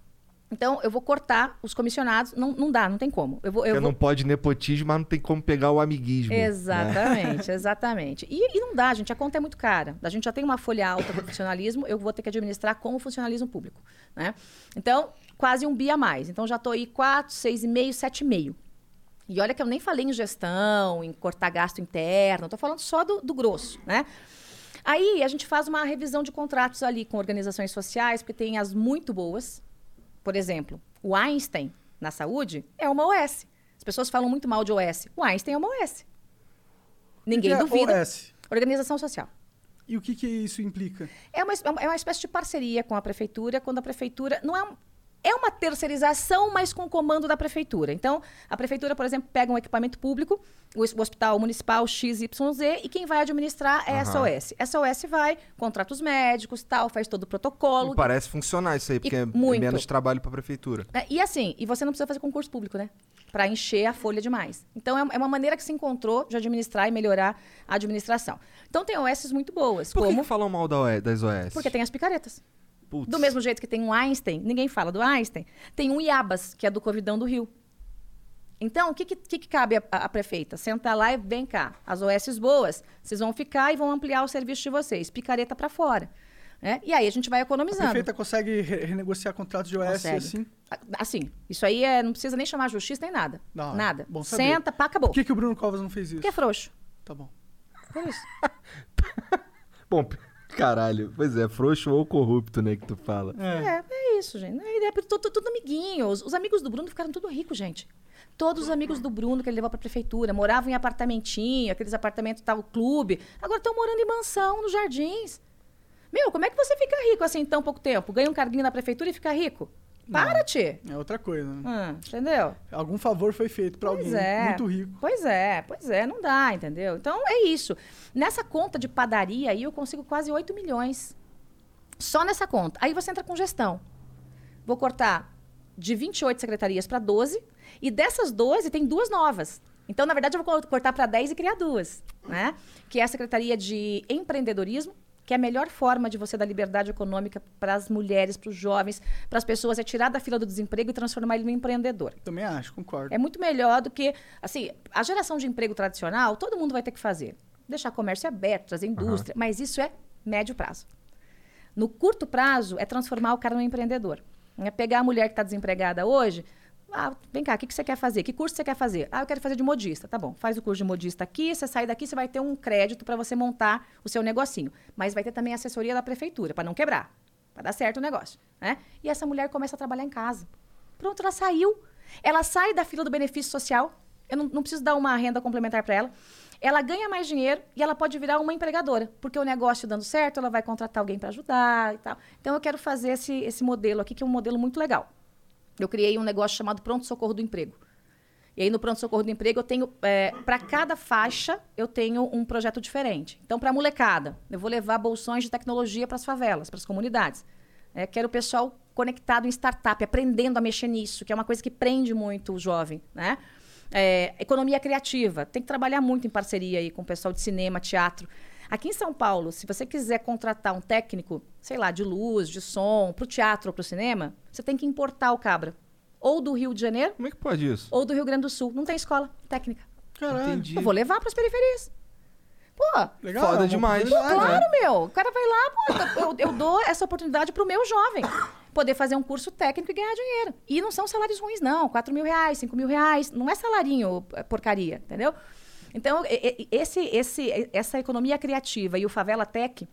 Então, eu vou cortar os comissionados, não, não dá, não tem como. Eu vou, eu vou... não pode nepotismo, mas não tem como pegar o amiguismo. né? Exatamente, exatamente. E, e não dá, gente, a conta é muito cara. A gente já tem uma folha alta para funcionalismo, eu vou ter que administrar como funcionalismo público, né? Então, quase um bi a mais. Então, já estou aí 4, 6,5, 7,5. E olha que eu nem falei em gestão, em cortar gasto interno, estou falando só do, do grosso, né? Aí a gente faz uma revisão de contratos ali com organizações sociais, porque tem as muito boas. Por exemplo, o Einstein na saúde é uma OS. As pessoas falam muito mal de OS. O Einstein é uma OS. Ninguém O que é duvida. OS? Organização social. E o que, que isso implica? É uma, é uma espécie de parceria com a prefeitura, quando a prefeitura não é é uma terceirização, mas com o comando da prefeitura. Então, a prefeitura, por exemplo, pega um equipamento público, o, hospital municipal XYZ, e quem vai administrar é a Aham. SOS. SOS vai, contrata os médicos, tal, faz todo o protocolo. Não parece funcionar isso aí, porque é muito. menos trabalho pra prefeitura. É, e assim, e você não precisa fazer concurso público, né? Para encher a folha demais. Então, é, é uma maneira que se encontrou de administrar e melhorar a administração. Então, tem OS muito boas, Por como... que falam mal da das OS? Porque tem as picaretas. Putz. Do mesmo jeito que tem um Einstein, ninguém fala do Einstein, tem um Iabas, que é do Covidão do Rio. Então, o que, que, que que cabe à prefeita? Sentar lá e vem cá. As OS boas, vocês vão ficar e vão ampliar o serviço de vocês. Picareta para fora. né? E aí a gente vai A economizando. prefeita consegue re- renegociar contratos de OS Consegue. assim? A- Assim, isso aí é, não precisa nem chamar justiça nem nada. Da hora. Nada. Bom saber. Senta, pá, acabou. Por que, que o Bruno Covas não fez isso? Porque é frouxo. Tá bom. Por isso. Bom, caralho. Pois é, frouxo ou corrupto, né, que tu fala. É, é isso, gente. É, é tudo, tudo amiguinho. Os, os amigos do Bruno ficaram tudo ricos, gente. Todos os amigos do Bruno que ele levou pra prefeitura moravam em apartamentinho, aqueles apartamentos tal clube. Agora estão morando em mansão, nos jardins. Meu, como é que você fica rico assim em tão pouco tempo? Ganha um carguinho na prefeitura e fica rico? Para, Tchê. É outra coisa, né? Ah, entendeu? Algum favor foi feito Pois alguém é. muito rico. Pois é, pois é, não dá, entendeu? Então é isso. Nessa conta de padaria aí eu consigo quase 8 milhões. Só nessa conta. Aí você entra com gestão. Vou cortar de 28 secretarias para 12 e dessas 12 tem duas novas. Então, na verdade, eu vou co- cortar para 10 e criar duas, né? Que é a Secretaria de Empreendedorismo, que é a melhor forma de você dar liberdade econômica para as mulheres, para os jovens, para as pessoas, é tirar da fila do desemprego e transformar ele no empreendedor. Também acho, concordo. É muito melhor do que, assim, a geração de emprego tradicional, todo mundo vai ter que fazer. Deixar comércio aberto, trazer indústria, mas isso é médio prazo. No curto prazo, é transformar o cara num empreendedor. É pegar a mulher que está desempregada hoje, ah, vem cá, o que, que você quer fazer? Que curso você quer fazer? Ah, eu quero fazer de modista. Tá bom, faz o curso de modista aqui, você sai daqui, você vai ter um crédito para você montar o seu negocinho. Mas vai ter também assessoria da prefeitura, para não quebrar, para dar certo o negócio. Né? E essa mulher começa a trabalhar em casa. Pronto, ela saiu. Ela sai da fila do benefício social. Eu não, não preciso dar uma renda complementar para ela. Ela ganha mais dinheiro e ela pode virar uma empregadora. Porque o negócio dando certo, ela vai contratar alguém para ajudar e tal. Então, eu quero fazer esse, esse modelo aqui, que é um modelo muito legal. Eu criei um negócio chamado Pronto Socorro do Emprego. E aí, no Pronto Socorro do Emprego, eu tenho, para cada faixa, eu tenho um projeto diferente. Então, para a molecada, eu vou levar bolsões de tecnologia para as favelas, para as comunidades. É, quero o pessoal conectado em startup, aprendendo a mexer nisso, que é uma coisa que prende muito o jovem, né? É, economia criativa, tem que trabalhar muito em parceria aí com o pessoal de cinema, teatro. Aqui em São Paulo, se você quiser contratar um técnico, sei lá, de luz, de som, para o teatro ou para o cinema, você tem que importar o cabra. Ou do Rio de Janeiro, Como é que pode isso? ou do Rio Grande do Sul. Não tem escola técnica. Caralho. Entendi. Eu vou levar para as periferias. Pô, Legal. Foda é demais. né? Claro, meu. O cara vai lá, pô, eu, eu dou essa oportunidade pro meu jovem. Poder fazer um curso técnico e ganhar dinheiro. E não são salários ruins, não. 4 mil reais, 5 mil reais. Não é salarinho é, porcaria, entendeu? Então, esse, esse, essa economia criativa e o Favela Tech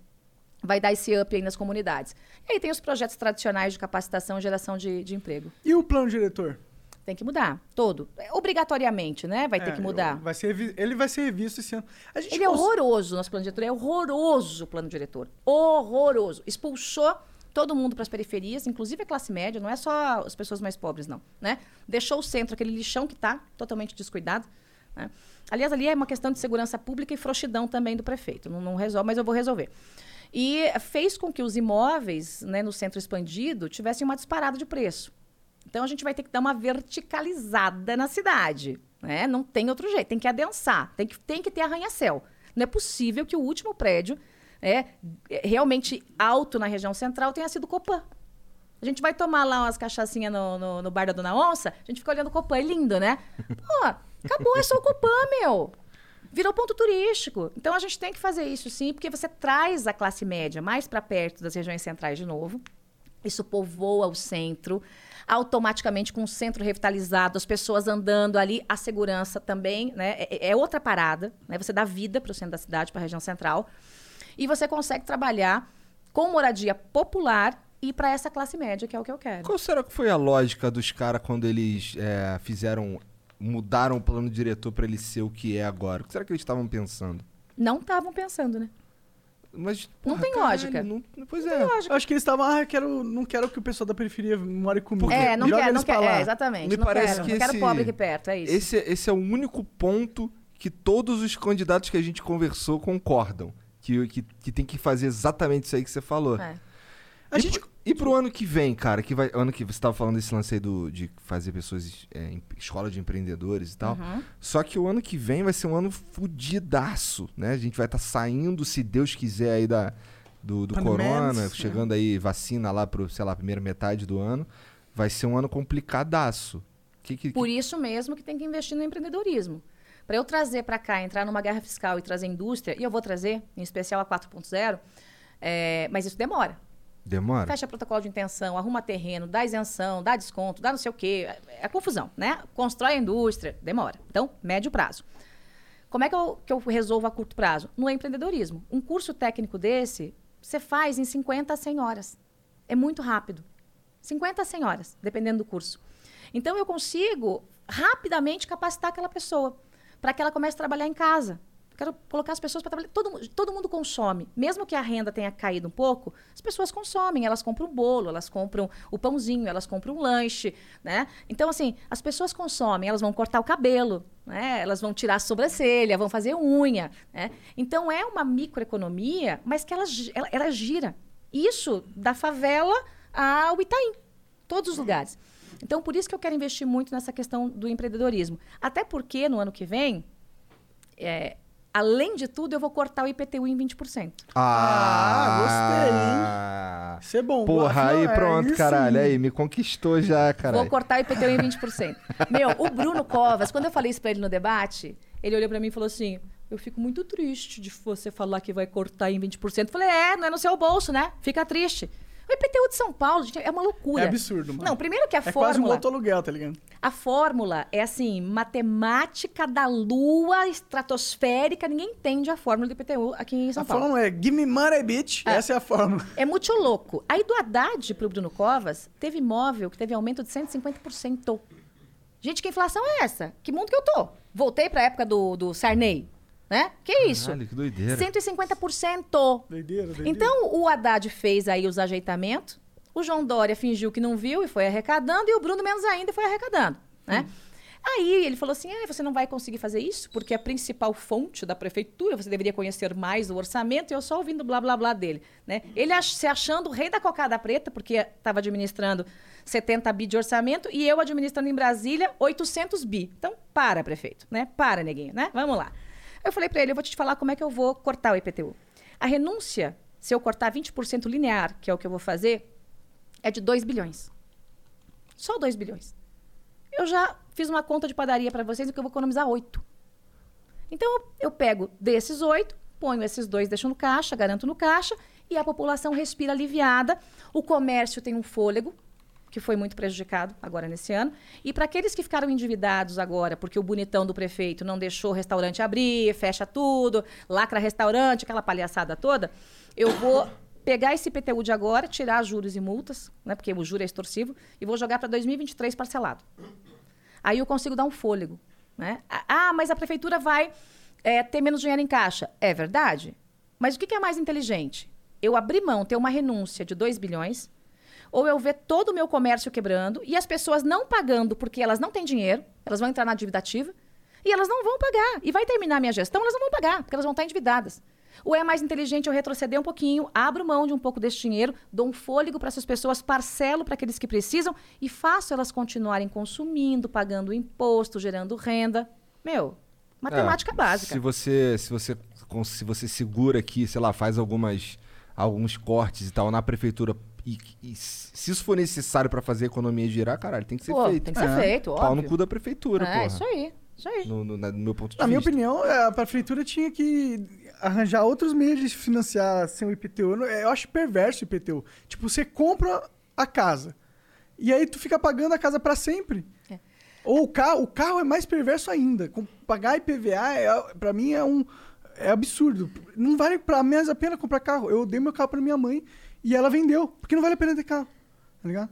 vai dar esse up aí nas comunidades. E aí tem os projetos tradicionais de capacitação e geração de, de emprego. E o plano diretor? Tem que mudar, todo. É, Obrigatoriamente, né? Vai ter É, que mudar. Vai ser, ele vai ser revisto esse ano. Ele é cons- horroroso, nosso plano diretor. É horroroso o plano diretor. Horroroso. Expulsou todo mundo para as periferias, inclusive a classe média, não é só as pessoas mais pobres, não. Né? Deixou o centro, aquele lixão que está totalmente descuidado. Né? Aliás, ali é uma questão de segurança pública e frouxidão também do prefeito. Não, não resolve, mas eu vou resolver. E fez com que os imóveis né, no centro expandido tivessem uma disparada de preço. Então a gente vai ter que dar uma verticalizada na cidade. Né? Não tem outro jeito, tem que adensar, tem que, tem que ter arranha-céu. Não é possível que o último prédio né, realmente alto na região central tenha sido Copan. A gente vai tomar lá umas cachaçinhas no, no, no bar da Dona Onça, a gente fica olhando o Copan, é lindo, né? Pô, acabou, é só o Copan, meu. Virou ponto turístico. Então a gente tem que fazer isso sim, porque você traz a classe média mais para perto das regiões centrais de novo. Isso povoa o centro, automaticamente com o centro revitalizado, as pessoas andando ali, a segurança também, né? É, é outra parada, né? Você dá vida para o centro da cidade, para a região central. E você consegue trabalhar com moradia popular e para essa classe média, que é o que eu quero. Qual será que foi a lógica dos caras quando eles é, fizeram. Mudaram o plano diretor pra ele ser o que é agora? O que será que eles estavam pensando? Não estavam pensando, né? Mas, Não tem lógica. não- pois é. Eu acho que eles estavam, ah, quero, não quero que o pessoal da periferia more comigo. É, não quero, não quero. É, exatamente. Me não parece quero, que não quero esse- pobre aqui perto, é isso. Esse, esse é o único ponto que todos os candidatos que a gente conversou concordam. Que, que, que tem que fazer exatamente isso aí que você falou. É. A e, gente- e pro ano que vem, cara, que vai. Ano que você tava falando desse lance aí do, de fazer pessoas. É, em escola de empreendedores e tal. Uhum. Só que o ano que vem vai ser um ano fudidaço, né? A gente vai estar saindo, se Deus quiser, aí da, do, do corona, né? chegando aí vacina lá pro, sei lá, primeira metade do ano. Vai ser um ano complicadaço. Que, que, que- Por isso mesmo que tem que investir no empreendedorismo. Para eu trazer para cá, entrar numa guerra fiscal e trazer indústria, e eu vou trazer, em especial a 4.0, é, mas isso demora. Demora? Fecha protocolo de intenção, arruma terreno, dá isenção, dá desconto, dá não sei o quê. É, é confusão, né? Constrói a indústria, demora. Então, médio prazo. Como é que eu, que eu resolvo a curto prazo? No empreendedorismo. Um curso técnico desse, você faz em 50 a 100 horas. É muito rápido. 50 a 100 horas, dependendo do curso. Então, eu consigo rapidamente capacitar aquela pessoa para que ela comece a trabalhar em casa. Quero colocar as pessoas para trabalhar. Todo, todo mundo consome. Mesmo que a renda tenha caído um pouco, as pessoas consomem. Elas compram um bolo, elas compram o pãozinho, elas compram um lanche, né? Então, assim, as pessoas consomem. Elas vão cortar o cabelo, né? Elas vão tirar a sobrancelha, vão fazer unha, né? Então, é uma microeconomia, mas que ela, ela, ela gira. Isso da favela ao Itaim. Todos os lugares. Então, por isso que eu quero investir muito nessa questão do empreendedorismo. Até porque, no ano que vem, é, além de tudo, eu vou cortar o IPTU em 20%. Ah, Isso é bom. Porra, aí Afinal, é pronto, caralho. sim. Aí, me conquistou já, caralho. Vou cortar o IPTU em 20%. Meu, o Bruno Covas, quando eu falei isso pra ele no debate, ele olhou pra mim e falou assim: Eu fico muito triste de você falar que vai cortar em 20%. Eu falei: É, não é no seu bolso, né? Fica triste. O IPTU de São Paulo, gente, é uma loucura. É absurdo, mano. Não, primeiro que a É quase um fórmula. outro aluguel, tá ligado? A fórmula é assim, matemática da lua estratosférica, ninguém entende a fórmula do IPTU aqui em São a Paulo. fórmula é Give me money, bitch. Essa é a fórmula. É muito louco. Aí do Haddad pro Bruno Covas, teve imóvel que teve aumento de 150%. Gente, que inflação é essa? Que mundo que eu tô? Voltei pra época do, do Sarney, né? Que isso? Caralho, que doideira. 150%. Doideira, doideira. Então, o Haddad fez aí os ajeitamentos, o João Dória fingiu que não viu e foi arrecadando, e o Bruno menos ainda foi arrecadando, né? Aí ele falou assim: ah, você não vai conseguir fazer isso, porque a principal fonte da prefeitura, você deveria conhecer mais o orçamento, e eu só ouvindo blá blá blá dele. Né? Ele ach- se achando o rei da cocada preta, porque estava administrando 70 bi de orçamento, e eu administrando em Brasília 800 bi. Então, para, prefeito, né? Para, neguinho, né? Vamos lá. Eu falei para ele: eu vou te falar como é que eu vou cortar o IPTU. A renúncia, se eu cortar 20% linear, que é o que eu vou fazer, é de 2 bilhões. Só 2 bilhões. Eu já fiz uma conta de padaria para vocês que eu vou economizar 8. Então, eu pego desses 8, ponho esses dois, deixo no caixa, garanto no caixa, e a população respira aliviada. O comércio tem um fôlego, que foi muito prejudicado agora nesse ano. E para aqueles que ficaram endividados agora, porque o bonitão do prefeito não deixou o restaurante abrir, fecha tudo, lacra restaurante, aquela palhaçada toda, eu vou pegar esse IPTU de agora, tirar juros e multas, né, porque o juro é extorsivo, e vou jogar para 2023 parcelado. Aí eu consigo dar um fôlego. Né? Ah, mas a prefeitura vai é, ter menos dinheiro em caixa. É verdade. Mas o que, que é mais inteligente? Eu abrir mão, ter uma renúncia de 2 bilhões, ou eu ver todo o meu comércio quebrando e as pessoas não pagando porque elas não têm dinheiro, elas vão entrar na dívida ativa e elas não vão pagar. E vai terminar a minha gestão, elas não vão pagar, porque elas vão estar endividadas. Ou é mais inteligente eu retroceder um pouquinho, abro mão de um pouco desse dinheiro, dou um fôlego para essas pessoas, parcelo para aqueles que precisam e faço elas continuarem consumindo, pagando imposto, gerando renda. Meu, matemática É, básica. Se você, se você, se você segura aqui, sei lá, faz algumas, alguns cortes e tal na prefeitura e, e se isso for necessário pra fazer a economia girar, caralho, tem que ser Pô, feito. tem que ser É. feito, Pau no óbvio. cu da prefeitura, é, porra. isso aí, isso aí. No, no- no meu ponto de Na minha vista. opinião, é, a prefeitura tinha que arranjar outros meios de financiar sem o IPTU. Eu acho perverso o IPTU. Tipo, você compra a casa e aí tu fica pagando a casa pra sempre. É. Ou o carro, o carro é mais perverso ainda. Com- Pagar IPVA, é, pra mim, é um é absurdo. Não vale pra mais a pena comprar carro. Eu dei meu carro pra minha mãe e ela vendeu. Porque não vale a pena ter carro. Tá ligado?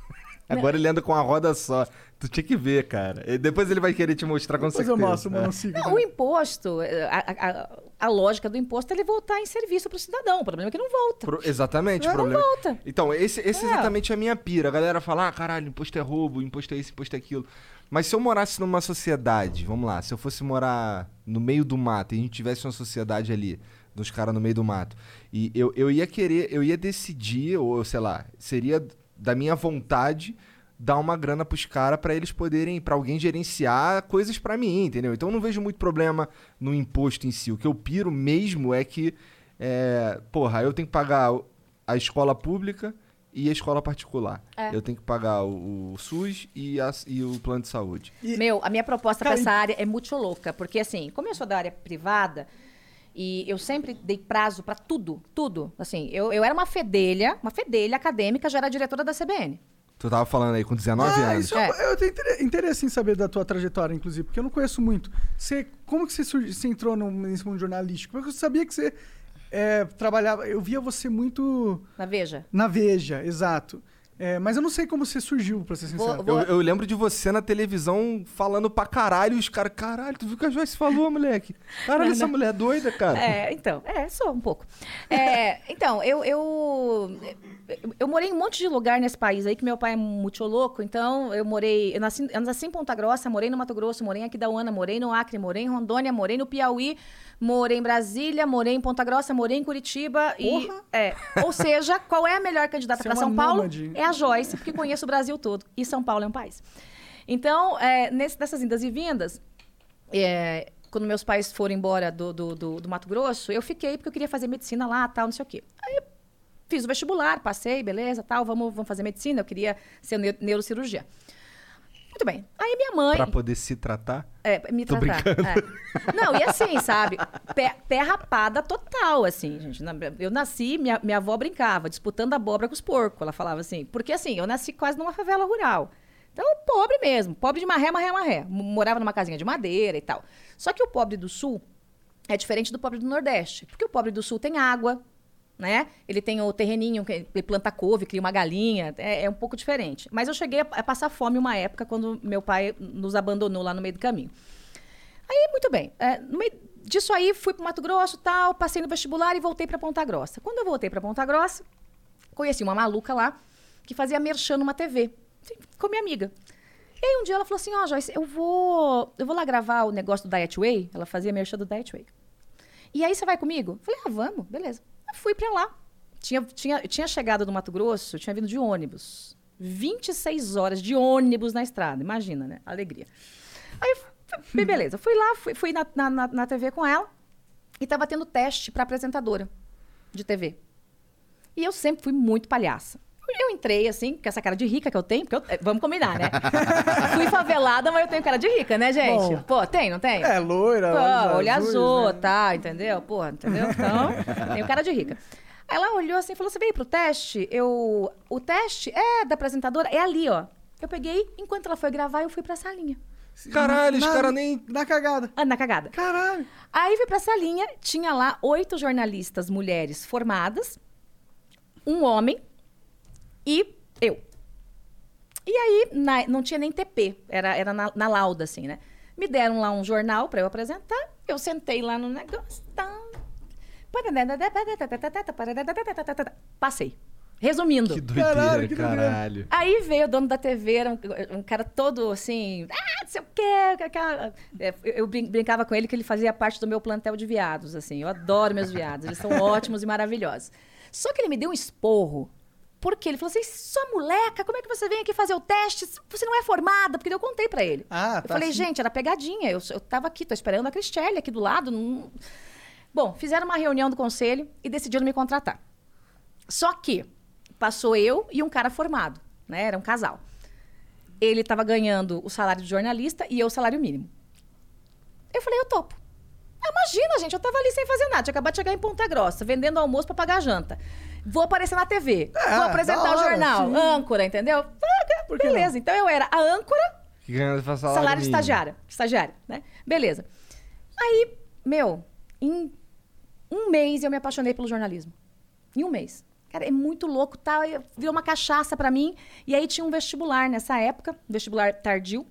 Agora ele anda com a roda só. Tu tinha que ver, cara. E depois ele vai querer te mostrar com Depois certeza. eu mostro o É. monociclo. Não, o imposto, eh, a, a- a- lógica do imposto é ele voltar em serviço para o cidadão. O problema é que não volta. Pro- exatamente, o Não problema. volta. Então, esse, esse é É. exatamente a minha pira. A galera fala, ah, caralho, imposto é roubo, imposto é isso, imposto é aquilo. Mas se eu morasse numa sociedade, vamos lá, se eu fosse morar no meio do mato e a gente tivesse uma sociedade ali, dos caras no meio do mato, e eu, eu ia querer, eu ia decidir, ou sei lá, seria da minha vontade dar uma grana pros caras pra eles poderem, pra alguém gerenciar coisas pra mim, entendeu? Então eu não vejo muito problema no imposto em si. O que eu piro mesmo é que, é, porra, eu tenho que pagar a escola pública e a escola particular. É. Eu tenho que pagar o, o SUS e, a- e o plano de saúde. E- Meu, a minha proposta para essa área é muito louca, porque assim, como eu sou da área privada e eu sempre dei prazo para tudo, tudo. Assim, eu, eu era uma fedelha, uma fedelha acadêmica, já era diretora da CBN. Tu tava falando aí com 19 ah, anos. Isso, Eu tenho inter- interesse em saber da tua trajetória, inclusive, porque eu não conheço muito. Você, como que você, surgi- você entrou no, nesse mundo jornalístico? Porque eu sabia que você é, trabalhava... Eu via você muito Na Veja. na Veja, exato. É, mas eu não sei como você surgiu, pra ser Vou- sincero. vou- Eu, eu lembro de você na televisão falando pra caralho os caras, caralho, tu viu o que a Joyce falou, moleque? Caralho, essa mulher é doida, cara. É, então, é, sou um pouco. É, então, eu, eu, eu morei em um monte de lugar nesse país aí, que meu pai é muito louco, então eu morei, eu nasci, eu nasci em Ponta Grossa, morei no Mato Grosso, morei em Aquidauana, morei no Acre, morei em Rondônia, morei no Piauí, morei em Brasília, morei em Ponta Grossa, morei em Curitiba e... Porra! É, ou seja, qual é a melhor candidata é para uma São Paulo? nômade. É a Joyce, porque conheço o Brasil todo, e São Paulo é um país. Então, é, nesse, nessas indas e vindas, é, quando meus pais foram embora do, do, do- do Mato Grosso, eu fiquei porque eu queria fazer medicina lá, tal, não sei o quê. Aí fiz o vestibular, passei, beleza, tal, vamos, vamos fazer medicina, eu queria ser neu- neurocirurgia. Muito bem. Aí minha mãe... Pra poder se tratar. É, me Tô tratar. é. Não, e assim, sabe? Pé, pé rapada total, assim, gente. Eu nasci, minha, minha avó brincava, disputando abóbora com os porcos. Ela falava assim. Porque assim, eu nasci quase numa favela rural. Então, pobre mesmo. Pobre de marré, marré, marré. M- Morava numa casinha de madeira e tal. Só que o pobre do sul é diferente do pobre do Nordeste. Porque o pobre do sul tem água, né? Ele tem o terreninho, ele planta couve, cria uma galinha, é, é um pouco diferente. Mas eu cheguei a, a passar fome uma época quando meu pai nos abandonou lá no meio do caminho. Aí, muito bem. é, no meio disso aí, fui para Mato Grosso tal, passei no vestibular e voltei para Ponta Grossa. Quando eu voltei para Ponta Grossa, conheci uma maluca lá que fazia merchan numa TV, assim, com minha amiga. E aí um dia ela falou assim, ó, Joyce, eu vou, eu vou lá gravar o negócio do Diet Way. Ela fazia merchan do Diet Way. E aí você vai comigo? Falei, ah, vamos, beleza. Fui pra lá. Tinha, tinha, tinha chegado do Mato Grosso, tinha vindo de ônibus. 26 horas de ônibus na estrada, imagina, né? Alegria. Aí, fui- beleza, fui lá, fui, fui na, na, na- TV com ela e tava tendo teste pra apresentadora de TV. E eu sempre fui muito palhaça. Eu entrei, assim, com essa cara de rica que eu tenho, porque eu- eh, vamos combinar, né? fui favelada, mas eu tenho cara de rica, né, gente? Bom. Pô, tem, não tem? É, loira, Pô, olho azul, né? tá, entendeu? Porra, entendeu? Então, tenho cara de rica. Aí ela olhou assim e falou: Você veio pro teste? Eu. O teste é da apresentadora? É ali, ó. Eu peguei, enquanto ela foi gravar, eu fui pra salinha. Caralho, os caras nem. Na cagada. Ah, na cagada. Caralho. Aí fui pra salinha, tinha lá oito jornalistas mulheres formadas, um homem e eu. E aí, na- não tinha nem TP, era, era na, na lauda, assim, né? Me deram lá um jornal para eu apresentar, eu sentei lá no negócio, tá. Passei. Resumindo. Que doideira, Caralho, que caralho. doideira. Aí veio o dono da TV, era um, um cara todo assim, ah, não sei o quê. é, eu eu brin- brincava com ele que ele fazia parte do meu plantel de viados, assim. Eu adoro meus viados, eles são ótimos e maravilhosos. Só que ele me deu um esporro. Porque ele falou assim: sua moleca, como é que você vem aqui fazer o teste? Você não é formada, porque eu contei pra ele. Ah, eu tá falei, assim. gente, era pegadinha. Eu, eu tava aqui, tô esperando a Cristiane aqui do lado. não- Bom, fizeram uma reunião do conselho e decidiram me contratar. Só que passou eu e um cara formado, né? Era um casal. Ele estava ganhando o salário de jornalista e eu o salário mínimo. Eu falei, eu topo. Ah, imagina, gente, eu tava ali sem fazer nada. Tinha acabado de chegar em Ponta Grossa, vendendo almoço para pagar a janta. Vou aparecer na TV. É, vou apresentar o hora, jornal. sim. Âncora, entendeu? Ah, beleza. Então eu era a âncora Que ganha salário, salário, de estagiária. Estagiária, né? Beleza. Aí, meu, em um mês eu me apaixonei pelo jornalismo. Em um mês. Cara, é muito louco, tá? Virou uma cachaça pra mim. E aí tinha um vestibular nessa época, vestibular tardio.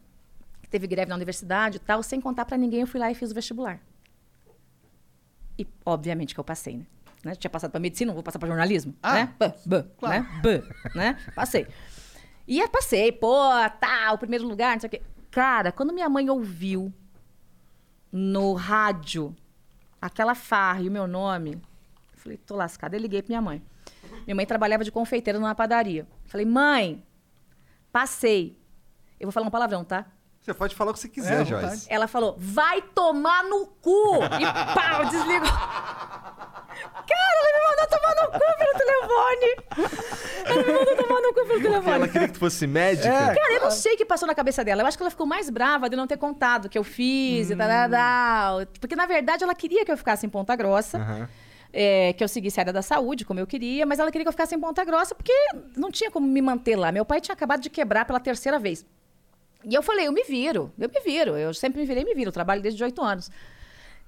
Teve greve na universidade e tal. Sem contar pra ninguém, eu fui lá e fiz o vestibular. E, obviamente, que eu passei, né? Né? Tinha passado pra medicina, não vou passar pra jornalismo, Ah, né? Bã, bã, claro. né? Bã, né? Passei. E aí passei, pô, tá, o primeiro lugar, não sei o quê. Cara, quando minha mãe ouviu no rádio aquela farra e o meu nome, eu falei, tô lascada. Eu liguei pra minha mãe. Minha mãe trabalhava de confeiteira numa padaria. Falei, mãe, passei. Eu vou falar um palavrão, tá? Você pode falar o que você É, quiser, à Joyce. Ela falou, vai tomar no cu! E pau, desligou. Cara, ela me mandou tomar no cu pelo telefone. Ela me mandou tomar no cu pelo telefone. Ela queria que tu fosse médica? É. Cara, eu não sei o que passou na cabeça dela. Eu acho que ela ficou mais brava de não ter contado que eu fiz e tal, tal, tal. Porque, na verdade, ela queria que eu ficasse em Ponta Grossa. Aham. é, que eu seguisse a área da saúde, como eu queria, mas ela queria que eu ficasse em Ponta Grossa, porque não tinha como me manter lá. Meu pai tinha acabado de quebrar pela terceira vez. E eu falei, eu me viro, eu me viro. Eu sempre me virei e me viro. Eu trabalho desde 18 anos.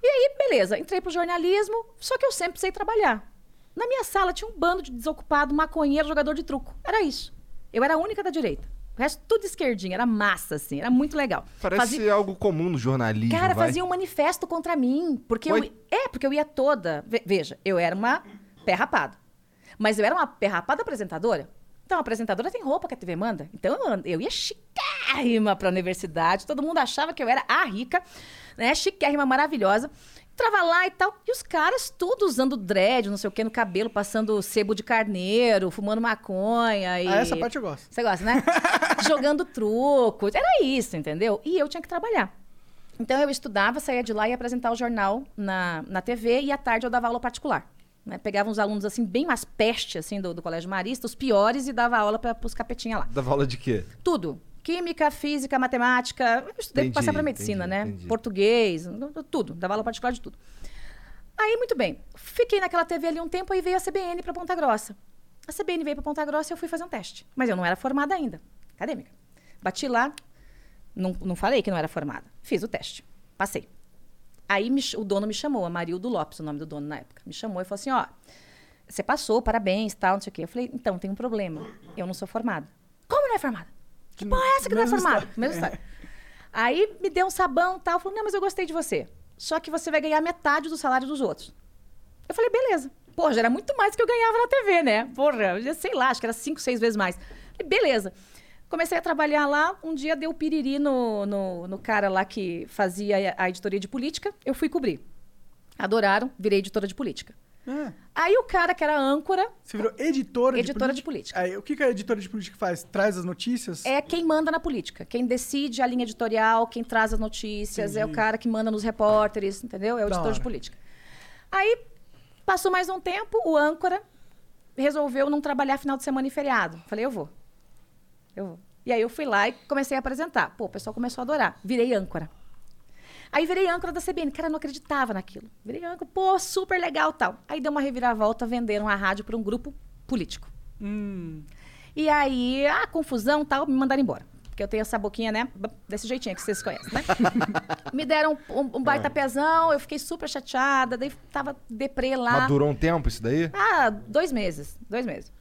E aí, beleza, entrei pro jornalismo, só que eu sempre sei trabalhar. Na minha sala tinha um bando de desocupado, maconheiro, jogador de truco. Era isso. Eu era a única da direita. O resto tudo esquerdinha, era massa, assim, era muito legal. Parece Fazia- algo comum no jornalismo, Cara, vai. fazia um manifesto contra mim. Porque eu, é, porque eu ia toda. ve- Veja, eu era uma pé rapada. Mas eu era uma pé rapada apresentadora. Então, a apresentadora tem roupa que a TV manda. Então, eu, ia chiquérrima pra universidade. Todo mundo achava que eu era a rica, né? Chiquérrima, maravilhosa. Entrava lá e tal. E os caras tudo usando dread, não sei o que, no cabelo, passando sebo de carneiro, fumando maconha. E... Ah, essa parte eu gosto. Você gosta, né? Jogando truco. Era isso, entendeu? E eu tinha que trabalhar. Então eu estudava, saía de lá e ia apresentar o jornal na, na TV e à tarde eu dava aula particular. Né? Pegava uns alunos assim, bem mais peste assim, do, do Colégio Marista, os piores, e dava aula para os capetinha lá. Dava aula de quê? Tudo. Química, física, matemática. Eu estudei Entendi, pra passar para medicina, entendi, né? entendi. Português, tudo. Dava aula particular de tudo. Aí, muito bem. Fiquei naquela TV ali um tempo, aí veio a CBN para Ponta Grossa. A CBN veio para Ponta Grossa e eu fui fazer um teste. Mas eu não era formada ainda. Acadêmica. Bati lá, não, não falei que não era formada. Fiz o teste. Passei. Aí me o dono me chamou, Amarildo Lopes, o nome do dono na época. Me chamou e falou assim: ó, você passou, parabéns, tal, não sei o quê. Eu falei, então, tem um problema. Eu não sou formada. Como não é formada? Que porra é essa que não é formada? Mesma história. Aí me deu um sabão e tal. Falou, não, mas eu gostei de você. Só que você vai ganhar metade do salário dos outros. Eu falei, beleza. Porra, já era muito mais do que eu ganhava na TV, né? Porra, eu já sei lá, acho que era cinco, seis vezes mais. Falei, beleza. Comecei a trabalhar lá, um dia deu piriri no, no, no cara lá que fazia a, editoria de política, eu fui cobrir. Adoraram, virei editora de política. Ah, Aí o cara que era âncora você virou editora, Editora de de política. política. Aí, o que, que a editora de política faz? Traz as notícias? é quem manda na política. Quem decide a linha editorial, quem traz as notícias, é o Entendi. cara que manda nos repórteres, entendeu? É o Da editor de hora. política. Aí, passou mais um tempo, o âncora resolveu não trabalhar final de semana e feriado. Falei, eu vou. Eu vou. E aí eu fui lá e comecei a apresentar. Pô, o pessoal começou a adorar. Virei âncora. Aí virei âncora da CBN. Cara, eu não acreditava naquilo. Virei âncora, pô, super legal tal. Aí deu uma reviravolta, venderam a rádio para um grupo político. Hum, E aí, a confusão tal, me mandaram embora. Porque eu tenho essa boquinha, né? Desse jeitinho que vocês conhecem, né? me deram um, um baita pezão, eu fiquei super chateada, daí tava deprê lá. Mas durou um tempo isso daí? Ah, dois meses. Dois meses.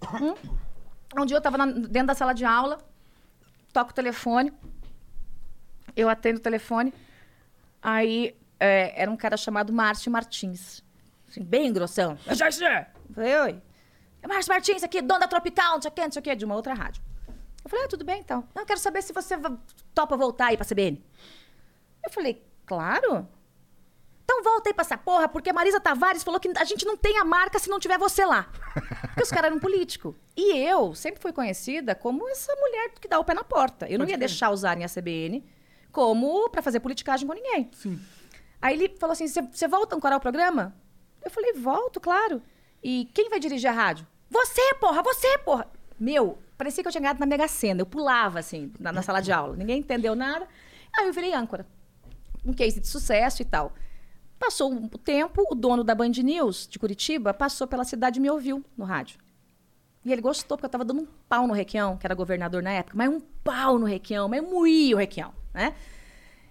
Hum? Um dia eu tava na- dentro da sala de aula, toco o telefone. Eu atendo o telefone. Aí é, era um cara chamado Márcio Martins. Assim, bem grossão. Eu Joyce! Eu Falei, oi. É Márcio Martins aqui, dono da Tropical, não sei o quê, não sei o quê, de uma outra rádio. Eu falei, ah, tudo bem então. Não, eu quero saber se você topa voltar aí pra CBN. Eu falei, claro. Então volta aí pra essa porra, porque a Marisa Tavares falou que a gente não tem a marca se não tiver você lá. Porque os caras eram político. E eu sempre fui conhecida como essa mulher que dá o pé na porta. Eu não ia deixar usarem a CBN como pra fazer politicagem com ninguém. Sim. Aí ele falou assim: você volta a ancorar o programa? Eu falei, volto, claro. E quem vai dirigir a rádio? Você, porra, você, porra. Meu, parecia que eu tinha ganhado na Mega Sena. Eu pulava, assim, na, na sala de aula. Ninguém entendeu nada. Aí eu virei âncora. Um case de sucesso e tal. Passou um tempo, o dono da Band News de Curitiba passou pela cidade e me ouviu no rádio. E ele gostou, porque eu tava dando um pau no Requião, que era governador na época, mas um pau no Requião, mas moía o Requião, né?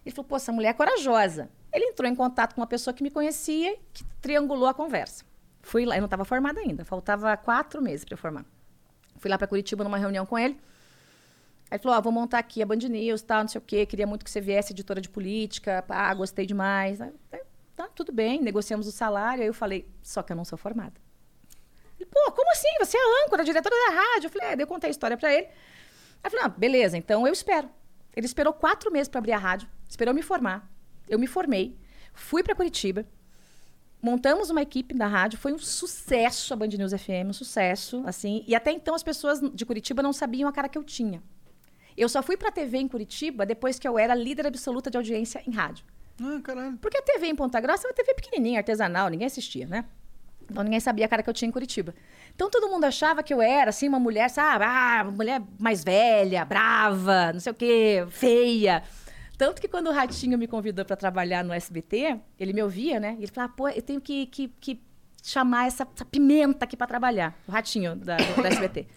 Ele falou, pô, essa mulher é corajosa. Ele entrou em contato com uma pessoa que me conhecia, que triangulou a conversa. Fui lá, eu não estava formada ainda, faltava quatro meses para eu formar. Fui lá para Curitiba numa reunião com ele. Aí ele falou, ó, vou montar aqui a Band News, tal, não sei o quê, queria muito que você viesse editora de política, ah, gostei demais. Aí, tá, tudo bem, negociamos o salário. Aí eu falei, só que eu não sou formada. Ele, pô, como assim? Você é âncora, diretora da rádio. Eu falei, é, eu contei a história para ele. Aí eu falei, ah, beleza, então eu espero. Ele esperou quatro meses para abrir a rádio, esperou me formar. Eu me formei, fui para Curitiba, montamos uma equipe da rádio, foi um sucesso a Band News FM, um sucesso, assim. E até então as pessoas de Curitiba não sabiam a cara que eu tinha. Eu só fui para TV em Curitiba depois que eu era líder absoluta de audiência em rádio. Ah, caralho. Porque a TV em Ponta Grossa é uma TV pequenininha, artesanal, ninguém assistia, né? Então ninguém sabia a cara que eu tinha em Curitiba. Então todo mundo achava que eu era, assim, uma mulher, sabe? Ah, uma mulher mais velha, brava, não sei o quê, feia. Tanto que quando o Ratinho me convidou para trabalhar no SBT, ele me ouvia, né? Ele falava, pô, eu tenho que, que, que chamar essa, essa pimenta aqui para trabalhar. O Ratinho da, do, SBT.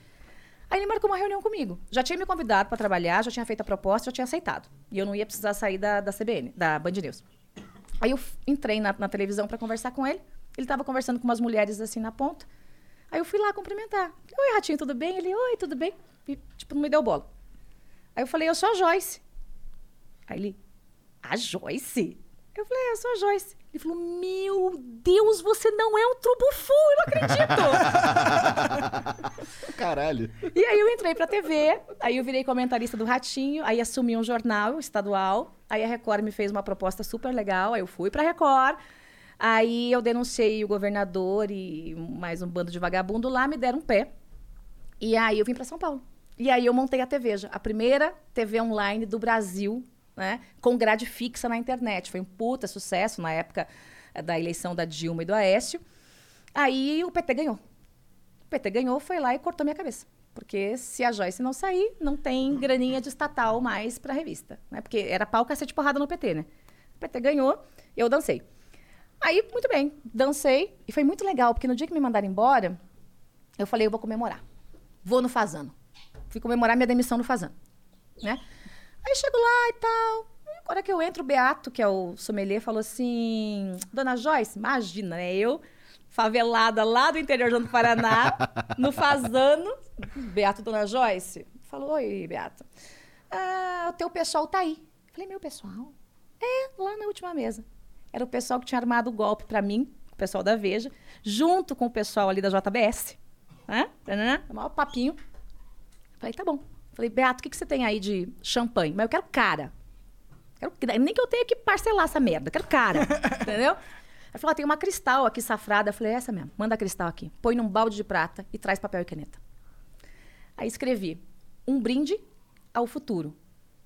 Aí ele marcou uma reunião comigo. Já tinha me convidado para trabalhar, já tinha feito a proposta, já tinha aceitado. E eu não ia precisar sair da, da CBN, da Band News. Aí eu entrei na, na televisão para conversar com ele. Ele estava conversando com umas mulheres assim na ponta. Aí eu fui lá cumprimentar. Oi, Ratinho, tudo bem? Ele, oi, tudo bem? E, tipo, não me deu bola. Aí eu falei, eu sou a Joyce. Aí ele, a Joyce? Eu falei, é, eu sou a Joyce. Ele falou, meu Deus, você não é um trubufu, eu não acredito. Caralho. E aí eu entrei pra TV, aí eu virei comentarista do Ratinho, aí assumi um jornal estadual, aí a Record me fez uma proposta super legal, aí eu fui pra Record, aí eu denunciei o governador e mais um bando de vagabundo lá, me deram um pé, e aí eu vim pra São Paulo. E aí eu montei a TVja, a primeira TV online do Brasil, né, com grade fixa na internet. Foi um puta sucesso na época eh, da eleição da Dilma e do Aécio. Aí o PT ganhou. O PT ganhou, foi lá e cortou minha cabeça. Porque se a Joyce não sair, não tem graninha de estatal mais pra revista. Né? Porque era pau, cacete, porrada no PT, né? O PT ganhou, eu dancei. Aí, muito bem, dancei. E foi muito legal, porque no dia que me mandaram embora, eu falei, eu vou comemorar. Vou no Fazano. Fui comemorar minha demissão no Fazano. Né? Aí chego lá e tal. Agora que eu entro, o Beato, que é o sommelier, falou assim: Dona Joyce, imagina, né? Eu, favelada lá do interior do Paraná, no Fazano. Beato, Dona Joyce. Falou: Oi, Beato. Ah, o teu pessoal tá aí. Falei: Meu pessoal? É, lá na última mesa. Era o pessoal que tinha armado o golpe pra mim, o pessoal da Veja, junto com o pessoal ali da JBS. Né? O maior papinho. Falei: Tá bom. Falei: Beato, o que, que você tem aí de champanhe? Mas eu quero cara. Quero, nem que eu tenha que parcelar essa merda. Quero cara. entendeu? Ela falou: ah, tem uma cristal aqui safrada. Eu falei: essa mesmo. Manda a cristal aqui. Põe num balde de prata e traz papel e caneta. Aí escrevi: um brinde ao futuro.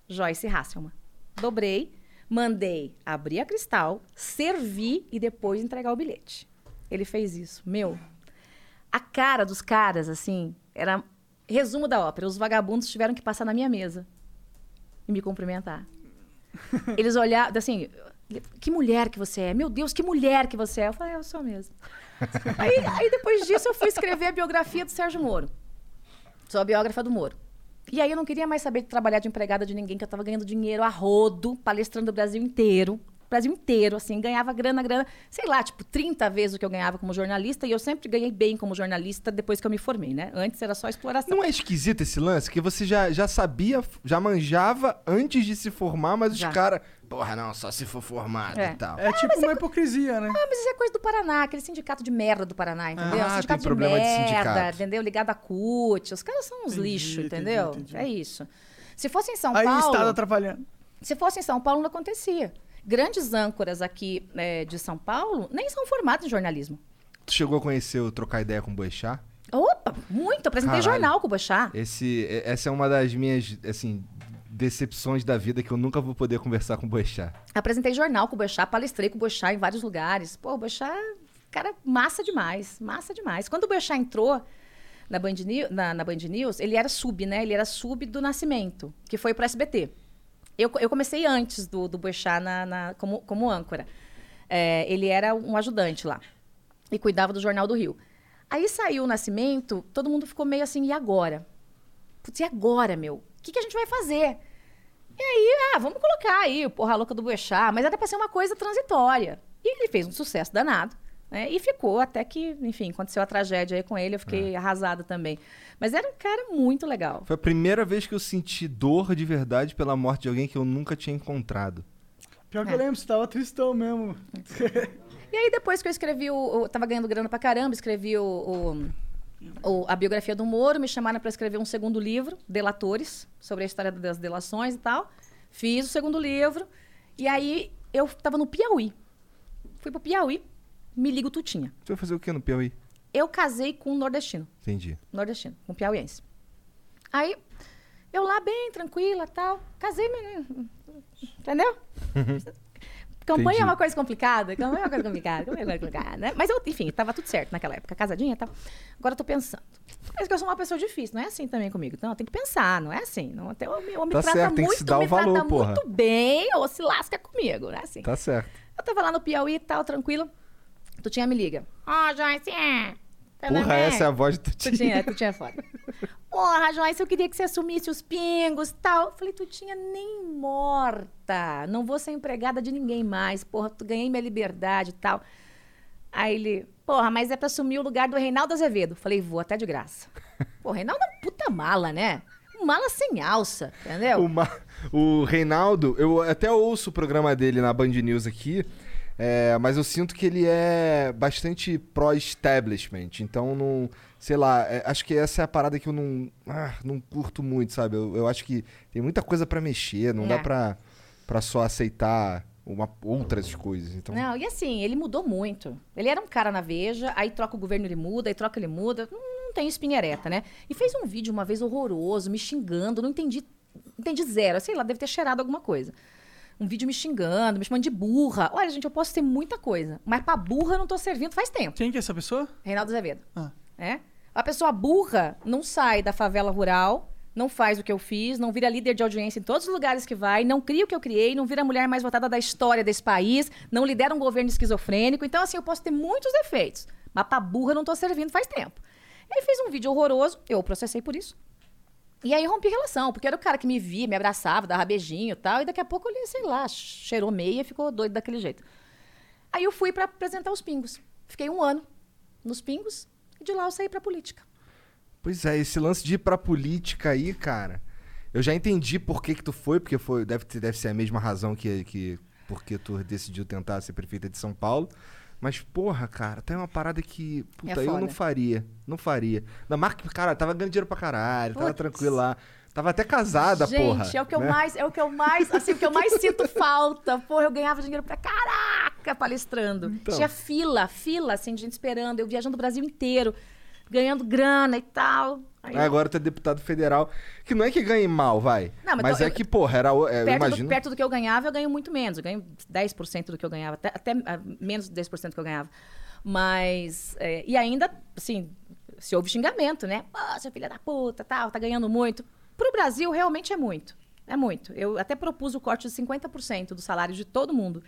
Joyce Hasselman. Dobrei, mandei abrir a cristal, servir e depois entregar o bilhete. Ele fez isso. Meu, a cara dos caras, assim, era resumo da ópera. Os vagabundos tiveram que passar na minha mesa e me cumprimentar. Eles olharam, assim, que mulher que você é? Meu Deus, que mulher que você é? Eu falei, é, eu sou mesmo. aí, aí depois disso eu fui escrever a biografia do Sérgio Moro. Sou a biógrafa do Moro. E aí eu não queria mais saber de trabalhar de empregada de ninguém, que eu estava ganhando dinheiro a rodo, palestrando o Brasil inteiro. Brasil inteiro, assim, ganhava grana, grana, sei lá, tipo, 30 vezes o que eu ganhava como jornalista, e eu sempre ganhei bem como jornalista depois que eu me formei, né? Antes era só exploração. Não é esquisito esse lance? Que você já, já sabia, já manjava antes de se formar, mas os Já. caras. Porra, não, só se for formado É. e tal. É tipo uma hipocrisia, né? Ah, mas isso é coisa do Paraná, aquele sindicato de merda do Paraná, entendeu? Ah, sindicato tem problema de sindicato. entendeu? Ligado a CUT. Os caras são uns Entendi, lixos, entendi, entendeu? entendi. É isso. Se fosse em São Aí o Paulo. Estado atrapalhando. Se fosse em São Paulo, não acontecia. Grandes âncoras aqui eh, de São Paulo nem são formados em jornalismo. Tu chegou a conhecer o Trocar Ideia com o Boechat? Opa, muito. Apresentei Caralho. jornal com o Boechat. Esse, essa é uma das minhas, assim, decepções da vida que eu nunca vou poder conversar com o Boechat. Apresentei jornal com o Boechat, palestrei com o Boechat em vários lugares. Pô, o Boechat, cara, massa demais, massa demais. Quando o Boechat entrou na Band, News, na, na Band News, ele era sub, né? Ele era sub do Nascimento, que foi pro SBT. Eu, eu comecei antes do, do Boechat na, na- como, como âncora. É, ele era um ajudante lá e cuidava do Jornal do Rio. Aí saiu o Nascimento, todo mundo ficou meio assim, e agora? Putz, e agora, meu? O que, que a gente vai fazer? E aí, ah, vamos colocar aí o Porra Louca do Boechat, mas era pra ser uma coisa transitória. E ele fez um sucesso danado, né? E ficou até que, enfim, aconteceu a tragédia aí com ele, eu fiquei arrasada também. Mas era um cara muito legal. Foi a primeira vez que eu senti dor de verdade pela morte de alguém que eu nunca tinha encontrado. Pior que É. eu lembro, você tava tristão mesmo. E aí, depois que eu escrevi, o, o- tava ganhando grana pra caramba, escrevi o, o- o- a biografia do Moro, me chamaram para escrever um segundo livro, Delatores, sobre a história das delações e tal. Fiz o segundo livro. E aí, eu tava no Piauí. Fui pro Piauí, me ligo Tutinha. Tu vai fazer o que no Piauí? Eu casei com um nordestino. Entendi. nordestino, um piauiense. Aí, eu lá bem, tranquila, tal. Casei, menino. Entendeu? Campanha Entendi. é uma coisa complicada, campanha é uma coisa complicada, campanha é uma coisa complicada, né? Mas, eu, enfim, tava tudo certo naquela época, casadinha e tal. Agora eu tô pensando. Mas que eu sou uma pessoa difícil, não é assim também comigo. Então, tem que pensar, não é assim. Não, até o homem me Tá trata certo, tem que muito, se dar o me valor, trata porra. muito bem, ou se lasca comigo, não é assim. Tá certo. Eu tava lá no Piauí e tal, tranquilo. Tu tinha me liga. Ó, Joyce, é. Tá Porra, net? essa é a voz do Tu Tutinha. tinha, tu tinha foda. Porra, Joyce, eu queria que você assumisse os pingos e tal. Eu falei, tu tinha nem morta. Não vou ser empregada de ninguém mais. Porra, tu ganhei minha liberdade e tal. Aí ele, porra, mas é pra assumir o lugar do Reinaldo Azevedo. Falei, vou até de graça. Pô, Reinaldo é um puta mala, né? Mala sem alça, entendeu? O, Ma- o Reinaldo, eu até ouço o programa dele na Band News aqui, é, mas eu sinto que ele é bastante pró-establishment. Então, não. Sei lá, é, acho que essa é a parada que eu não, ah, não curto muito, sabe? Eu, eu acho que tem muita coisa pra mexer, não É. dá pra, pra só aceitar uma, outras coisas. Então, Não, e assim, ele mudou muito. Ele era um cara na Veja, aí troca o governo, ele muda, aí troca, ele muda. Não, não tem espinha ereta, né? E fez um vídeo uma vez horroroso, me xingando, não entendi, entendi zero. Sei lá, deve ter cheirado alguma coisa. Um vídeo me xingando, me chamando de burra. Olha, gente, eu posso ter muita coisa, mas pra burra eu não tô servindo faz tempo. Quem que é essa pessoa? Reinaldo Azevedo. Ah. É? A pessoa burra não sai da favela rural, não faz o que eu fiz, não vira líder de audiência em todos os lugares que vai, não cria o que eu criei, não vira a mulher mais votada da história desse país, não lidera um governo esquizofrênico. Então, assim, eu posso ter muitos defeitos, mas pra burra eu não tô servindo faz tempo. Ele fez um vídeo horroroso, eu processei por isso. E aí rompi relação, porque era o cara que me via, me abraçava, dava beijinho e tal, e daqui a pouco ele, sei lá, cheirou meia e ficou doido daquele jeito. Aí eu fui pra apresentar os pingos. Fiquei um ano nos pingos e de lá eu saí pra política. Pois é, esse lance de ir pra política aí, cara. Eu já entendi por que, que tu foi, porque foi, deve, deve ser a mesma razão que, que porque tu decidiu tentar ser prefeita de São Paulo. Mas, porra, cara, tem uma parada que. Puta, É eu não faria. Não faria. Na marca, cara, tava ganhando dinheiro pra caralho, tava tranquilo lá. Tava até casada, Gente, porra. é o que eu né? mais, é o que eu mais, assim, o que eu mais sinto falta. Porra, eu ganhava dinheiro pra caraca palestrando. Então. Tinha fila, fila, assim, de gente esperando, eu viajando o Brasil inteiro, ganhando grana e tal. Aí, Aí Agora tu é deputado federal. Que não é que ganhe mal, vai. Não, mas mas eu- é que, porra, era. o- é, eu perto, imagino. do, perto do que eu ganhava, eu ganho muito menos. Eu ganho 10% do que eu ganhava, até, até, ah, menos de 10% que eu ganhava. Mas, é, e ainda, assim, se houve xingamento, né? Pô, seu filho da puta, tal, tá ganhando muito. Pro Brasil, realmente é muito. É muito. Eu até propus o corte de 50% do salário de todo mundo.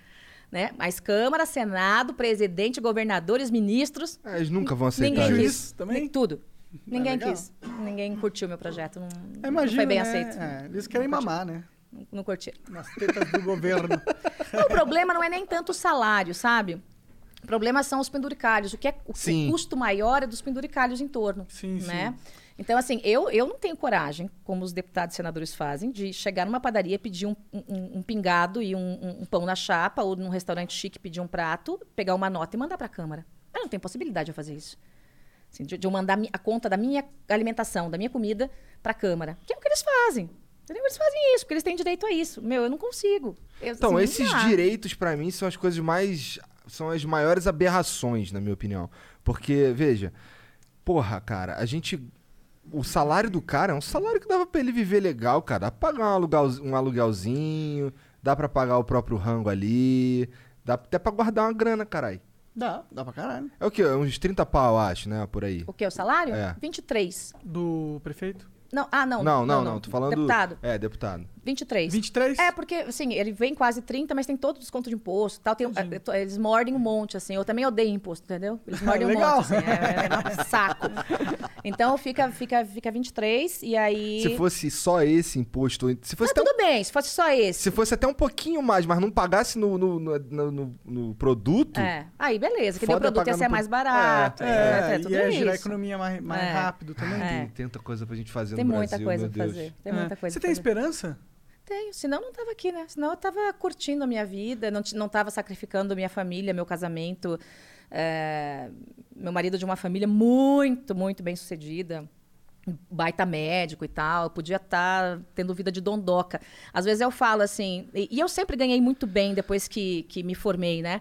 Né? Mas Câmara, Senado, presidente, governadores, ministros. Ah, Eles nunca vão aceitar Ninguém isso. Juiz quis. também? Nem- Tudo. Ninguém legal. quis. Ninguém curtiu meu projeto. Não, Eu não foi bem né? aceito. É, eles querem mamar, né? Não, não curtiram. Nas tetas do governo. o problema não é nem tanto o salário, sabe? O problema são os penduricalhos. O que é o, o custo maior é dos penduricalhos em torno. Sim, né? sim. Então, assim, eu, eu não tenho coragem, como os deputados e senadores fazem, de chegar numa padaria, pedir um, um- um pingado e um, um- pão na chapa, ou num restaurante chique pedir um prato, pegar uma nota e mandar para a Câmara. Eu não tenho possibilidade de fazer isso. Assim, de, de eu mandar a conta da minha alimentação, da minha comida, para a Câmara. Que é o que eles fazem. Entendeu? Eles fazem isso, porque eles têm direito a isso. Meu, eu não consigo. Eu, Então, assim, esses dá. direitos, pra mim, são as coisas mais. São as maiores aberrações, na minha opinião. Porque, veja, porra, cara, a gente. O salário do cara é um salário que dava pra ele viver legal, cara. Dá pra pagar um, aluguel, um aluguelzinho, dá pra pagar o próprio rango ali, dá até pra guardar uma grana, caralho. Dá, dá pra caralho. É o quê? Uns 30 pau, eu acho, né? Por aí. O que? O salário? É. 23. Do prefeito? Não, ah, não. Não, não, não. Tô falando. Deputado. É, deputado. 23. 23? É, porque, assim, ele vem quase 30, mas tem todo o desconto de imposto tal. Tem, to- eles mordem um monte, assim. Eu também odeio imposto, entendeu? Eles mordem um monte, assim. É, é um saco. Então, fica, fica, fica 23 e aí... Se fosse só esse imposto, se fosse Não, até um tudo bem, se fosse só esse. Se fosse até um pouquinho mais, mas não pagasse no, no, no, no- no- no produto. É. Aí, beleza. Que o produto ia ser no mais barato. É, é, tudo ia girar a isso. economia mais, mais É. rápido também. É. Tem tanta coisa pra gente fazer Tem no muita Brasil, coisa meu pra Deus. fazer. Tem É. muita coisa Você pra tem fazer. esperança? Tenho, senão não tava aqui, né? Senão eu tava curtindo a minha vida, não, não tava sacrificando minha família, meu casamento. É, meu marido de uma família muito, muito bem sucedida. Baita médico e tal, eu podia estar tendo vida de dondoca. Às vezes eu falo assim, e, e eu sempre ganhei muito bem depois que, que me formei, né?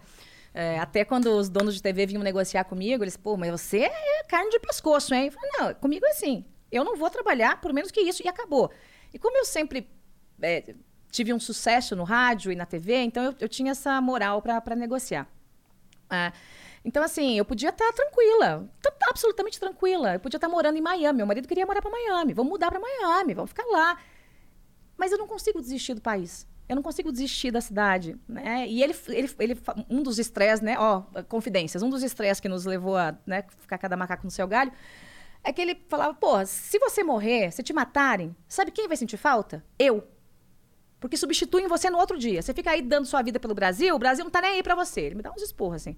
É, até quando os donos de TV vinham negociar comigo, eles, pô, mas você é carne de pescoço, hein? Eu falei, não, comigo é assim. Eu não vou trabalhar por menos que isso e acabou. E como eu sempre é, tive um sucesso no rádio e na TV, então eu, eu tinha essa moral para negociar. Ah, então, assim, eu podia estar tranquila, tá- tá absolutamente tranquila. Eu podia estar morando em Miami. Meu marido queria morar para Miami. Vamos mudar para Miami, vamos ficar lá. Mas eu não consigo desistir do país. Eu não consigo desistir da cidade, né? E ele, ele, ele um dos estresses, né? Ó, confidências. Um dos estresses que nos levou a né, ficar cada macaco no seu galho é que ele falava, pô, se você morrer, se te matarem, sabe quem vai sentir falta? Eu. Porque substituem você no outro dia. Você fica aí dando sua vida pelo Brasil, o Brasil não tá nem aí pra você. Ele me dá uns esporros, assim.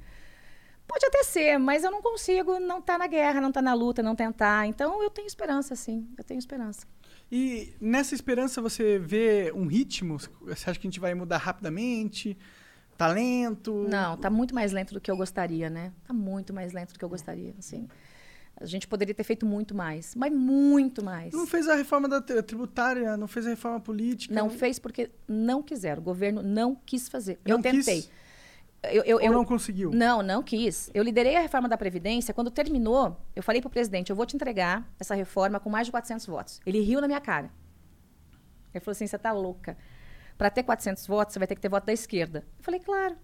Pode até ser, mas eu não consigo não estar na guerra, não estar na luta, não tentar. Então eu tenho esperança, sim. Eu tenho esperança. E nessa esperança você vê um ritmo? Você acha que a gente vai mudar rapidamente? Talento? Não, tá muito mais lento do que eu gostaria, né? Tá muito mais lento do que eu gostaria, assim. A gente poderia ter feito muito mais, mas muito mais. Não fez a reforma da tri- tributária, não fez a reforma política. Não fez porque não quiseram. O governo não quis fazer. eu Não quis? tentei. Eu, eu, Ou eu- não conseguiu? Não, não quis. Eu liderei a reforma da Previdência. Quando terminou, eu falei para o presidente: eu vou te entregar essa reforma com mais de 400 votos. Ele riu na minha cara. Ele falou assim: você tá louca. Para ter 400 votos, você vai ter que ter voto da esquerda. Eu falei: claro.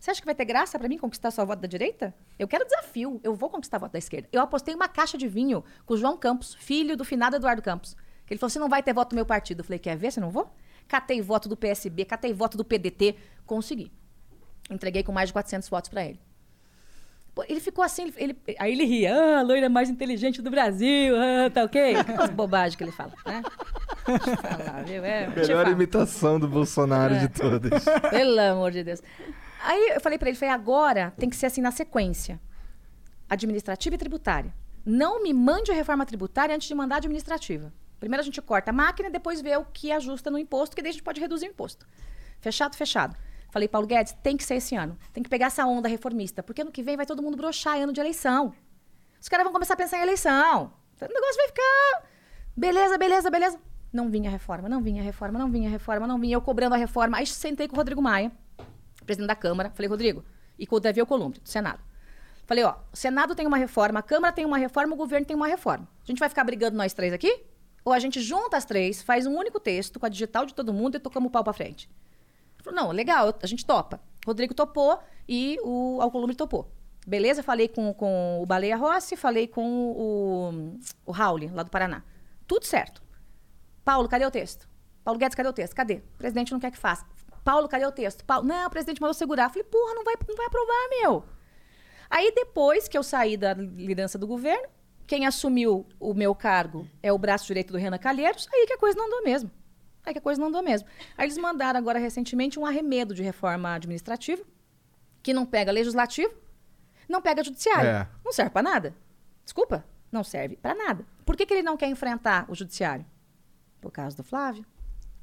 Você acha que vai ter graça para mim conquistar só voto da direita? Eu quero desafio. Eu vou conquistar voto da esquerda. Eu apostei uma caixa de vinho com o João Campos, filho do finado Eduardo Campos. Ele falou: você não vai ter voto do meu partido. Eu falei: quer ver? Você não vou? Catei voto do PSB, catei voto do PDT. Consegui. Entreguei com mais de 400 votos para ele. Ele ficou assim, ele, ele- aí ele ria, ah, a loira mais inteligente do Brasil, ah, tá ok? As bobagens que ele fala, né? Falar, viu? É, Melhor imitação do Bolsonaro É. de todas. Pelo amor de Deus. Aí eu falei pra ele, falei, agora tem que ser assim na sequência. Administrativa e tributária. Não me mande a reforma tributária antes de mandar a administrativa. Primeiro a gente corta a máquina depois vê o que ajusta no imposto, que daí a gente pode reduzir o imposto. Fechado, fechado. Falei, Paulo Guedes, tem que ser esse ano. Tem que pegar essa onda reformista, porque ano que vem vai todo mundo broxar em ano de eleição. Os caras vão começar a pensar em eleição. O negócio vai ficar. Beleza, beleza, beleza. Não vinha reforma, não vinha reforma, não vinha reforma, não vinha. Eu cobrando a reforma. Aí sentei com o Rodrigo Maia, presidente da Câmara. Falei, Rodrigo, e com o Davi Alcolumbre, do Senado. Falei, ó, o Senado tem uma reforma, a Câmara tem uma reforma, o governo tem uma reforma. A gente vai ficar brigando nós três aqui? Ou a gente junta as três, faz um único texto com a digital de todo mundo e tocamos o pau pra frente? Falou, não, legal, a gente topa. Rodrigo topou e o Alcolumbre topou. Beleza, falei com, com o Baleia Rossi, falei com o, o Rauli, lá do Paraná. Tudo certo. Paulo, cadê o texto? Paulo Guedes, cadê o texto? Cadê? O presidente não quer que faça. Paulo, cadê o texto? Paulo, não, o presidente mandou segurar. Falei, porra, não vai, não vai aprovar, meu. Aí, depois que eu saí da liderança do governo, quem assumiu o meu cargo é o braço direito do Renan Calheiros, aí que a coisa não andou mesmo. Aí que a coisa não andou mesmo. Aí eles mandaram agora recentemente um arremedo de reforma administrativa, que não pega legislativo, não pega judiciário. É. Não serve para nada. Desculpa, não serve para nada. Por que, que ele não quer enfrentar o judiciário? Por causa do Flávio.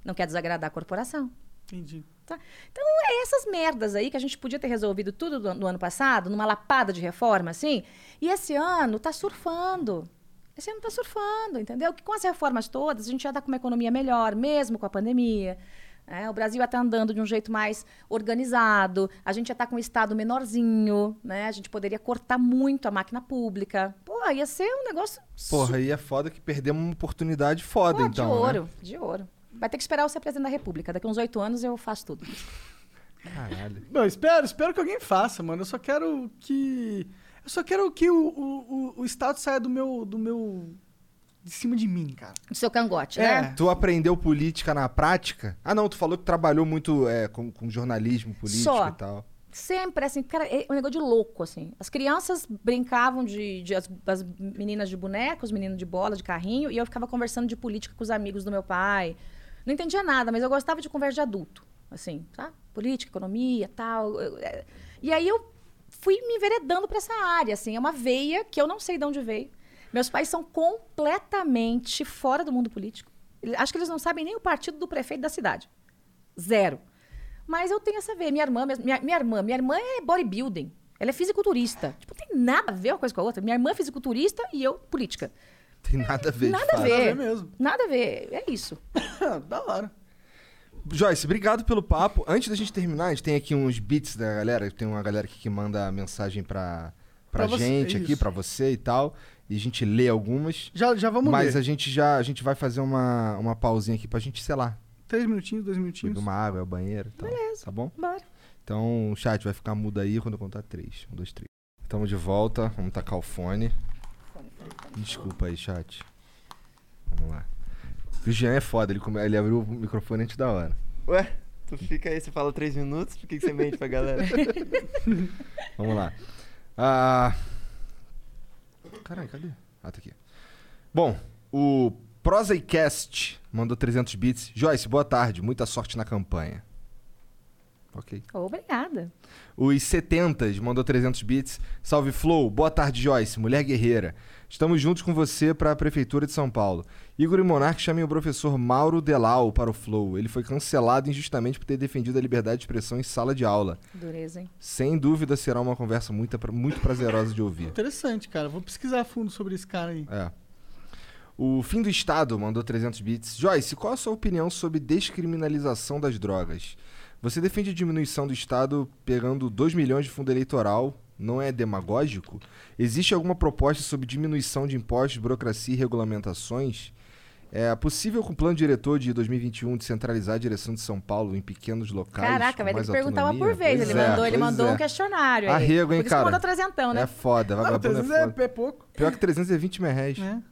Não quer desagradar a corporação. Entendi. Tá? Então, é essas merdas aí que a gente podia ter resolvido tudo do, do ano passado, numa lapada de reforma, assim. E esse ano tá surfando. Esse ano tá surfando, entendeu? Que com as reformas todas, a gente já tá com uma economia melhor, mesmo com a pandemia. né? o Brasil está andando de um jeito mais organizado, a gente já está com um Estado menorzinho, né? A gente poderia cortar muito a máquina pública. Pô, ia ser um negócio Porra, aí é foda que perdemos uma oportunidade foda, Pô, então. de né? ouro, de ouro. Vai ter que esperar eu ser presidente da República. Daqui uns oito anos eu faço tudo. Caralho. Não, espero, espero que alguém faça, mano. Eu só quero que. Eu só quero que o, o, o, o Estado saia do meu. do meu. de cima de mim, cara. Do seu cangote, É. né? Tu aprendeu política na prática? Ah, não, tu falou que trabalhou muito é, com, com jornalismo político Só. e tal. Sempre, assim, cara, é um negócio de louco, assim. As crianças brincavam de. de as, as meninas de boneca, os meninos de bola, de carrinho, e eu ficava conversando de política com os amigos do meu pai. Não entendia nada, mas eu gostava de conversa de adulto, assim, tá? Política, economia, tal. É. E aí eu fui me enveredando para essa área, assim. É uma veia que eu não sei de onde veio. Meus pais são completamente fora do mundo político. Acho que eles não sabem nem o partido do prefeito da cidade. Zero. Mas eu tenho essa veia. Minha irmã, minha, minha irmã, minha irmã é bodybuilding. Ela é fisiculturista. Tipo, não tem nada a ver uma coisa com a outra. Minha irmã é fisiculturista e eu política. Tem nada a ver. Nada a ver. Nada a ver mesmo. Nada a ver. É isso. da hora. Joyce, obrigado pelo papo. Antes da gente terminar, a gente tem aqui uns beats da galera. Tem uma galera aqui que manda mensagem pra, pra, Pra você, gente aqui, isso. pra você e tal. E a gente lê algumas. Já, já vamos mas ler. a gente já a gente vai fazer uma, uma pausinha aqui pra gente, sei lá, Três minutinhos, dois beber minutinhos. uma água, é o banheiro e tal. Beleza. Tá bom? Bora. Então, chat, vai ficar mudo aí quando eu contar três. Um, dois, três. Tamo de volta. Vamos tacar o fone. Desculpa aí, chat. Vamos lá. O Jean é foda, ele, come- ele abriu o microfone antes da hora. Ué, tu fica aí, você fala três minutos, por que, que você mente pra galera? Vamos lá. Ah. Caralho, cadê? Ah, tá aqui. Bom, o Prosaicast mandou 300 bits. Joyce, boa tarde. Muita sorte na campanha. Ok. Obrigada. Os 70 mandou 300 bits. Salve Flow, boa tarde Joyce, mulher guerreira. Estamos juntos com você para a Prefeitura de São Paulo. Igor e Monark chamem o professor Mauro Delau para o Flow. Ele foi cancelado injustamente por ter defendido a liberdade de expressão em sala de aula. Dureza, hein? Sem dúvida será uma conversa muito, muito prazerosa de ouvir. Interessante, cara. Vou pesquisar a fundo sobre esse cara aí. É. O Fim do Estado mandou 300 bits. Joyce, qual a sua opinião sobre descriminalização das drogas? Você defende a diminuição do Estado pegando 2 milhões de fundo eleitoral? Não é demagógico? Existe alguma proposta sobre diminuição de impostos, burocracia e regulamentações? É possível com o plano diretor de 2021 descentralizar a direção de São Paulo em pequenos locais? Caraca, vai ter que perguntar uma por vez. Pois ele é, mandou, ele mandou é. um questionário aí. Arrego, hein, Por isso cara? que mandou trezentão, né? É foda, vagabundo é 300 é, foda. é pouco. Pior que 320 mil reais. né?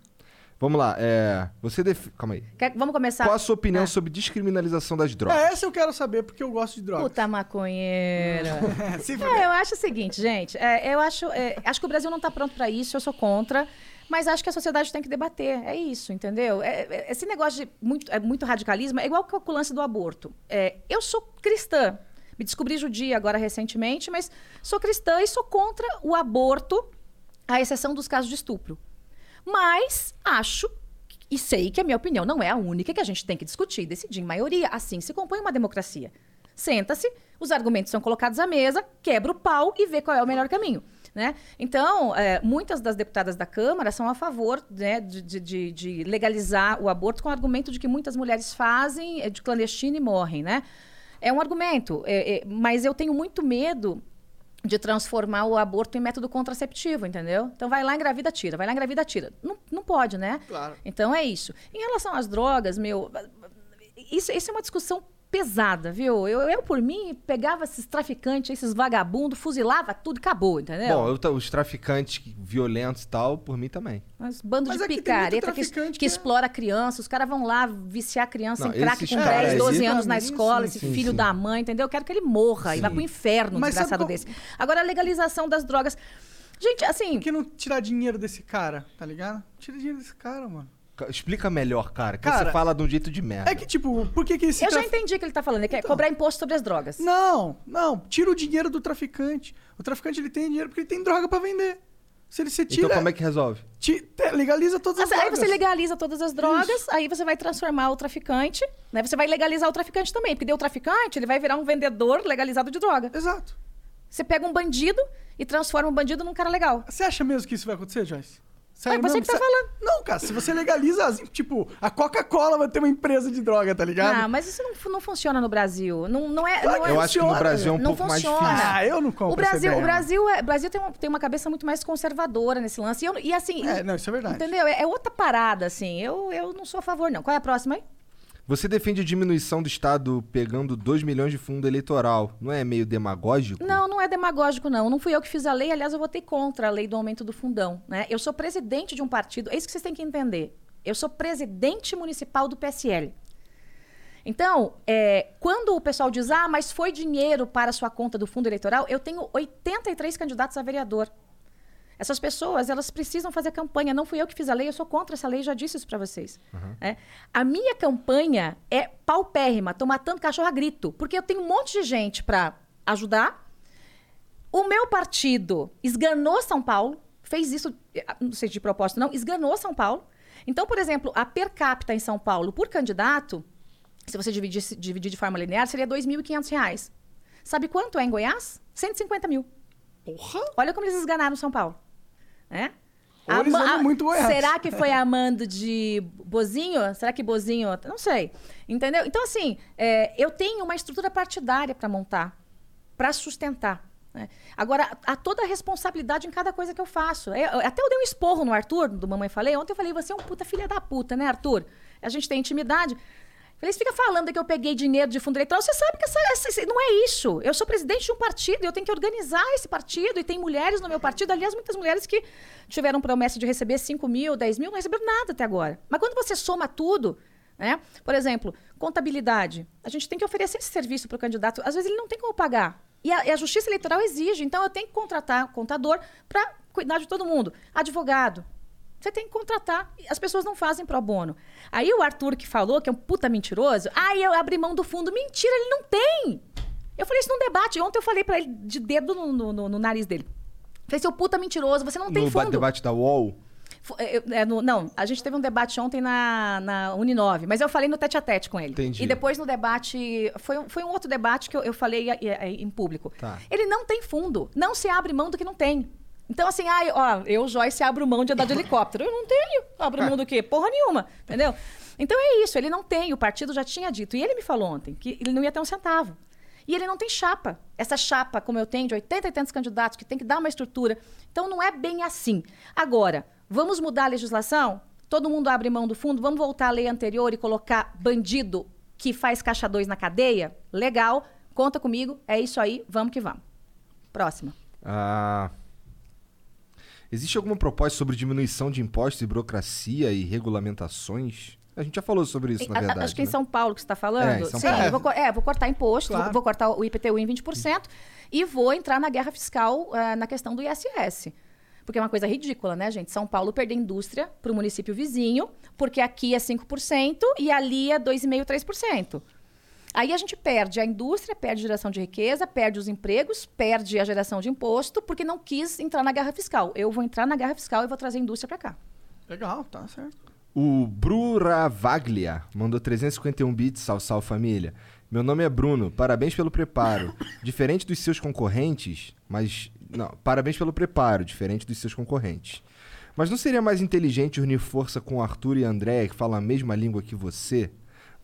Vamos lá, é. Você def... Calma aí. Quer- vamos começar? Qual a sua opinião Ah. sobre descriminalização das drogas? É, essa eu quero saber, porque eu gosto de drogas. Puta maconheira. Se É, eu acho o seguinte, gente. é, eu acho, é, acho que o Brasil não está pronto para isso. Eu sou contra. Mas acho que a sociedade tem que debater. É isso, entendeu? É- é- esse negócio de muito, é muito radicalismo é igual o lance do aborto. É, eu sou cristã. Me descobri judia agora recentemente, mas sou cristã e sou contra o aborto, à exceção dos casos de estupro. Mas acho e sei que a minha opinião não é a única que a gente tem que discutir e decidir em maioria. Assim se compõe uma democracia. Senta-se, os argumentos são colocados à mesa, quebra o pau e vê qual é o melhor caminho. Né? Então, é, muitas das deputadas da Câmara são a favor né, de, de- de- legalizar o aborto com o argumento de que muitas mulheres fazem é, de clandestino e morrem. Né? É um argumento, é, é, mas eu tenho muito medo de transformar o aborto em método contraceptivo, entendeu? Então vai lá, engravida, tira, vai lá, engravida, tira. Não, não pode, né? Claro. Então é isso. Em relação às drogas, meu, isso, isso é uma discussão pesada, viu? Eu, eu, por mim, pegava esses traficantes, esses vagabundos, fuzilava tudo e acabou, entendeu? Bom, eu os traficantes violentos e tal, por mim também. Uns bandos Mas de é picareta que, que que é- explora a criança, os caras vão lá viciar a criança Não, em crack com caras 10, aí- 12 anos na Sim, escola, sim, esse sim, filho sim. da mãe, entendeu? Eu quero que ele morra e vá Sim. pro inferno, um Mas sabe desgraçado qual- desse. Agora, a legalização das drogas. Gente, assim, Por que não tirar dinheiro desse cara, tá ligado? Tira dinheiro desse cara, mano. Ca- Explica melhor, cara. Que Cara, você fala de um jeito de merda. É que, tipo, por que que esse Eu já traf- entendi o que ele tá falando. Ele quer Então. cobrar imposto sobre as drogas. Não, não. Tira o dinheiro do traficante. O traficante ele tem dinheiro porque ele tem droga pra vender. Se ele se tira, Então como é que resolve? te- legaliza todas as aí drogas. você legaliza todas as drogas, aí você vai transformar o traficante, né? Você vai legalizar o traficante também, porque daí o traficante ele vai virar um vendedor legalizado de droga. Exato. Você pega um bandido e transforma um bandido num cara legal. Você acha mesmo que isso vai acontecer, Joyce? É você que tá falando. Não, cara, se você legaliza, as- tipo, a Coca-Cola vai ter uma empresa de droga, tá ligado? Ah, mas isso não, não funciona no Brasil. Não, não é. Claro não que é- Eu acho que no funciona, Brasil é um não pouco mais funciona. difícil. Ah, eu não compro O Brasil, o Brasil, é, Brasil tem, uma, tem uma cabeça muito mais conservadora nesse lance. E, eu- e assim. É, não, isso é verdade. Entendeu? É, é outra parada, assim. Eu, eu não sou a favor, não. Qual é a próxima aí? Você defende a diminuição do Estado pegando 2 milhões de fundo eleitoral. Não é meio demagógico? Não, não é demagógico, não. Não fui eu que fiz a lei. Aliás, eu votei contra a lei do aumento do fundão. Né? Eu sou presidente de um partido. É isso que vocês têm que entender. Eu sou presidente municipal do PSL. Então, é, quando o pessoal diz, ah, mas foi dinheiro para sua conta do fundo eleitoral, eu tenho 83 candidatos a vereador. Essas pessoas, elas precisam fazer campanha. Não fui eu que fiz a lei, eu sou contra essa lei, já disse isso para vocês. É. A minha campanha é paupérrima, tô matando cachorro a grito, porque eu tenho um monte de gente para ajudar. O meu partido esganou São Paulo, fez isso, eh, não sei de propósito não, esganou São Paulo. Então, por exemplo, a per capita em São Paulo por candidato, se você dividisse, dividir de forma linear, seria 2.500 reais. Sabe quanto é em Goiás? 150 mil. Porra! Olha como eles esganaram São Paulo. Né? Ou eles Ma- amam muito Goiás. Será que foi amando de Bozinho? Será que Bozinho... Não sei. Entendeu? Então, assim, é, eu tenho uma estrutura partidária para montar, para sustentar. né? Agora, há toda a responsabilidade em cada coisa que eu faço. Eu- eu- até eu dei um esporro no Arthur, do Mamãe Falei. Ontem eu falei, você é um puta filha da puta, né, Arthur? A gente tem intimidade. Falei, você fica falando que eu peguei dinheiro de fundo eleitoral. Você sabe que essa, essa- não é isso. Eu sou presidente de um partido e eu tenho que organizar esse partido. E tem mulheres no meu partido. Aliás, muitas mulheres que tiveram promessa de receber 5 mil, 10 mil, não receberam nada até agora. Mas quando você soma tudo, né? Por exemplo, contabilidade. A gente tem que oferecer esse serviço para o candidato. Às vezes ele não tem como pagar. E a, e a justiça eleitoral exige. Então eu tenho que contratar contador para cuidar de todo mundo. Advogado. Você tem que contratar. As pessoas não fazem pro bono. Aí o Arthur que falou, que é um puta mentiroso, ah, eu abri mão do fundo. Mentira, ele não tem. Eu falei isso num debate. Ontem eu falei para ele de dedo no, no- no- no nariz dele. Falei, seu puta mentiroso, você não tem no ba- fundo. debate da UOL? É, é, no- não, a gente teve um debate ontem na, na Uninove, mas eu falei no tete a tete com ele. Entendi. E depois no debate. Foi, um- foi um outro debate que eu, eu falei eh, eh, em público. Tá. Ele não tem fundo. Não se abre mão do que não tem. Então, assim, ai, ó, eu, Joyce, abro mão de andar de helicóptero. Eu não tenho. Abro mão do quê? Porra nenhuma. Entendeu? Então é isso, ele não tem, o partido já tinha dito. E ele me falou ontem que ele não ia ter um centavo. E ele não tem chapa. Essa chapa, como eu tenho, de 80 e tantos candidatos, que tem que dar uma estrutura. Então não é bem assim. Agora, vamos mudar a legislação? Todo mundo abre mão do fundo? Vamos voltar à lei anterior e colocar bandido que faz caixa 2 na cadeia? Legal, conta comigo, é isso aí, vamos que vamos. Próxima. Ah, existe alguma proposta sobre diminuição de impostos e burocracia e regulamentações? A gente já falou sobre isso, na verdade. Acho que em né? São Paulo que você está falando. É, em São Sim, Paulo. eu vou, é, vou cortar imposto, Claro. vou, vou cortar o IPTU em 20% e vou entrar na guerra fiscal eh, na questão do ISS. Porque é uma coisa ridícula, né, gente? São Paulo perder indústria para o município vizinho, porque aqui é 5% e ali é 2,5%, 3%. Aí a gente perde a indústria, perde a geração de riqueza, perde os empregos, perde a geração de imposto, porque não quis entrar na guerra fiscal. Eu vou entrar na guerra fiscal e vou trazer a indústria para cá. Legal, tá certo. O Bruravaglia mandou 351 bits, sal, sal família. Meu nome é Bruno, parabéns pelo preparo. Diferente dos seus concorrentes, mas. Não, parabéns pelo preparo, diferente dos seus concorrentes. Mas não seria mais inteligente unir força com Arthur e André, que falam a mesma língua que você?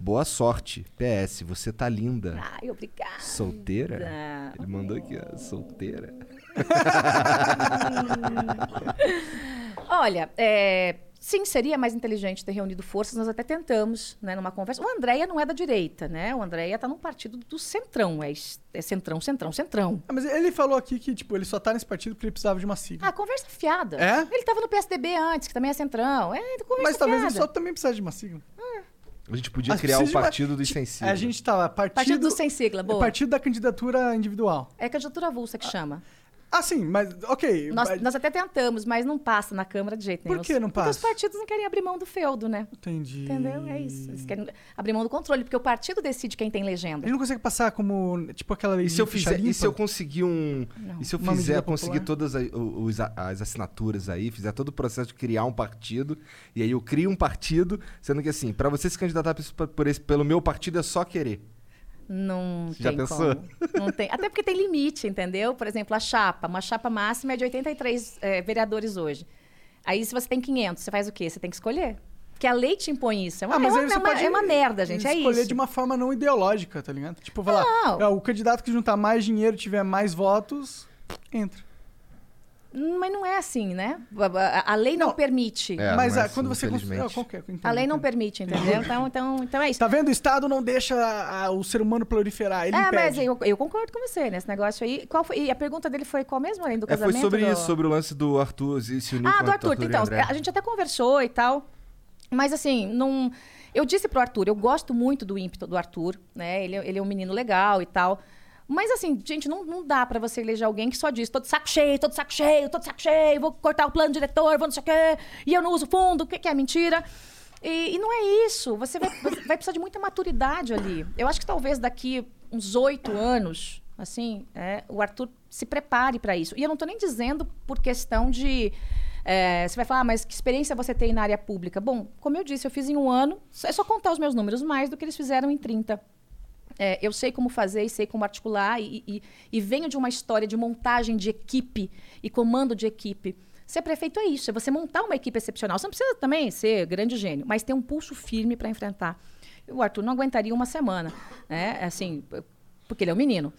Boa sorte. PS, você tá linda. Ai, obrigada. Solteira? Ele mandou aqui, ó, solteira. Olha, é, sim, seria mais inteligente ter reunido forças. Nós até tentamos, né, numa conversa. O Andréia não é da direita, né? O Andréia está num partido do centrão. É, é centrão, centrão, centrão. Ah, mas ele falou aqui que, tipo, ele só tá nesse partido porque ele precisava de uma sigla. Ah, conversa fiada. É? Ele estava no PSDB antes, que também é centrão. É, conversa mas talvez fiada. ele só também precisasse de uma sigla. A gente podia Mas criar o de partido dos Ti- sensíveis. A gente tava partido, Partido do sem sigla, boa. partido da candidatura individual. É candidatura avulsa que chama. Ah, sim, mas ok. Nós, mas- nós até tentamos, mas não passa na Câmara de jeito Por nenhum. que não Porque os passa? partidos não querem abrir mão do feudo, né? Entendi. Entendeu? É isso. Eles querem abrir mão do controle, porque o partido decide quem tem legenda. gente não consegue passar como, tipo, aquela lei E se eu fizer, e se eu conseguir um, Não. e se eu Uma fizer conseguir todas as, os- as assinaturas aí, fizer todo o processo de criar um partido, e aí eu crio um partido, sendo que assim, pra você se candidatar por- por esse, pelo meu partido é só querer. Não Já tem pensou? como. Não tem. Até porque tem limite, entendeu? Por exemplo, a chapa. Uma chapa máxima é de 83 eh, vereadores hoje. Aí, se você tem 500, você faz o quê? Você tem que escolher. Porque a lei te impõe isso. É uma, Ah, mas é uma, é uma- é uma merda, gente. É escolher isso. de uma forma não ideológica, tá ligado? Tipo, falar. "Ah, o candidato que juntar mais dinheiro, tiver mais votos, entra. Mas não é assim, né? A, a- a lei não, Não. permite. É, Mas não é ah, quando assim, você... Ah, qualquer, entendo, A lei não entendo. permite, entendeu? Então, então, então é isso. Tá vendo? O Estado não deixa a- o ser humano proliferar, ele É, mas impede. eu, eu concordo com você nesse negócio aí. Qual foi, e a pergunta dele foi qual mesmo, além do É, casamento? foi sobre do- isso, sobre o lance do Arthur se unir Ah, com do Arthur. e Então, André. a gente até conversou e tal. Mas assim, não. Eu disse pro Arthur, eu gosto muito do ímpeto do Arthur, né? Ele, é- ele é um menino legal e tal. Mas assim, gente, não, não dá pra você eleger alguém que só diz, tô de saco cheio, tô de saco cheio, tô de saco cheio, vou cortar o plano diretor, vou não sei o quê, e eu não uso fundo, o que, que é mentira. E, e não é isso. Você vai, vai precisar de muita maturidade ali. Eu acho que talvez daqui uns oito anos, assim, é, o Arthur se prepare para isso. E eu não estou nem dizendo por questão de. é, você vai falar, ah, mas que experiência você tem na área pública? Bom, como eu disse, eu fiz em um ano, é só contar os meus números mais do que eles fizeram em 30. É, eu sei como fazer e sei como articular e, e- e venho de uma história de montagem de equipe e comando de equipe. Ser prefeito é isso, é você montar uma equipe excepcional. Você não precisa também ser grande gênio, mas ter um pulso firme para enfrentar. O Arthur não aguentaria uma semana, né? Assim, porque ele é um menino.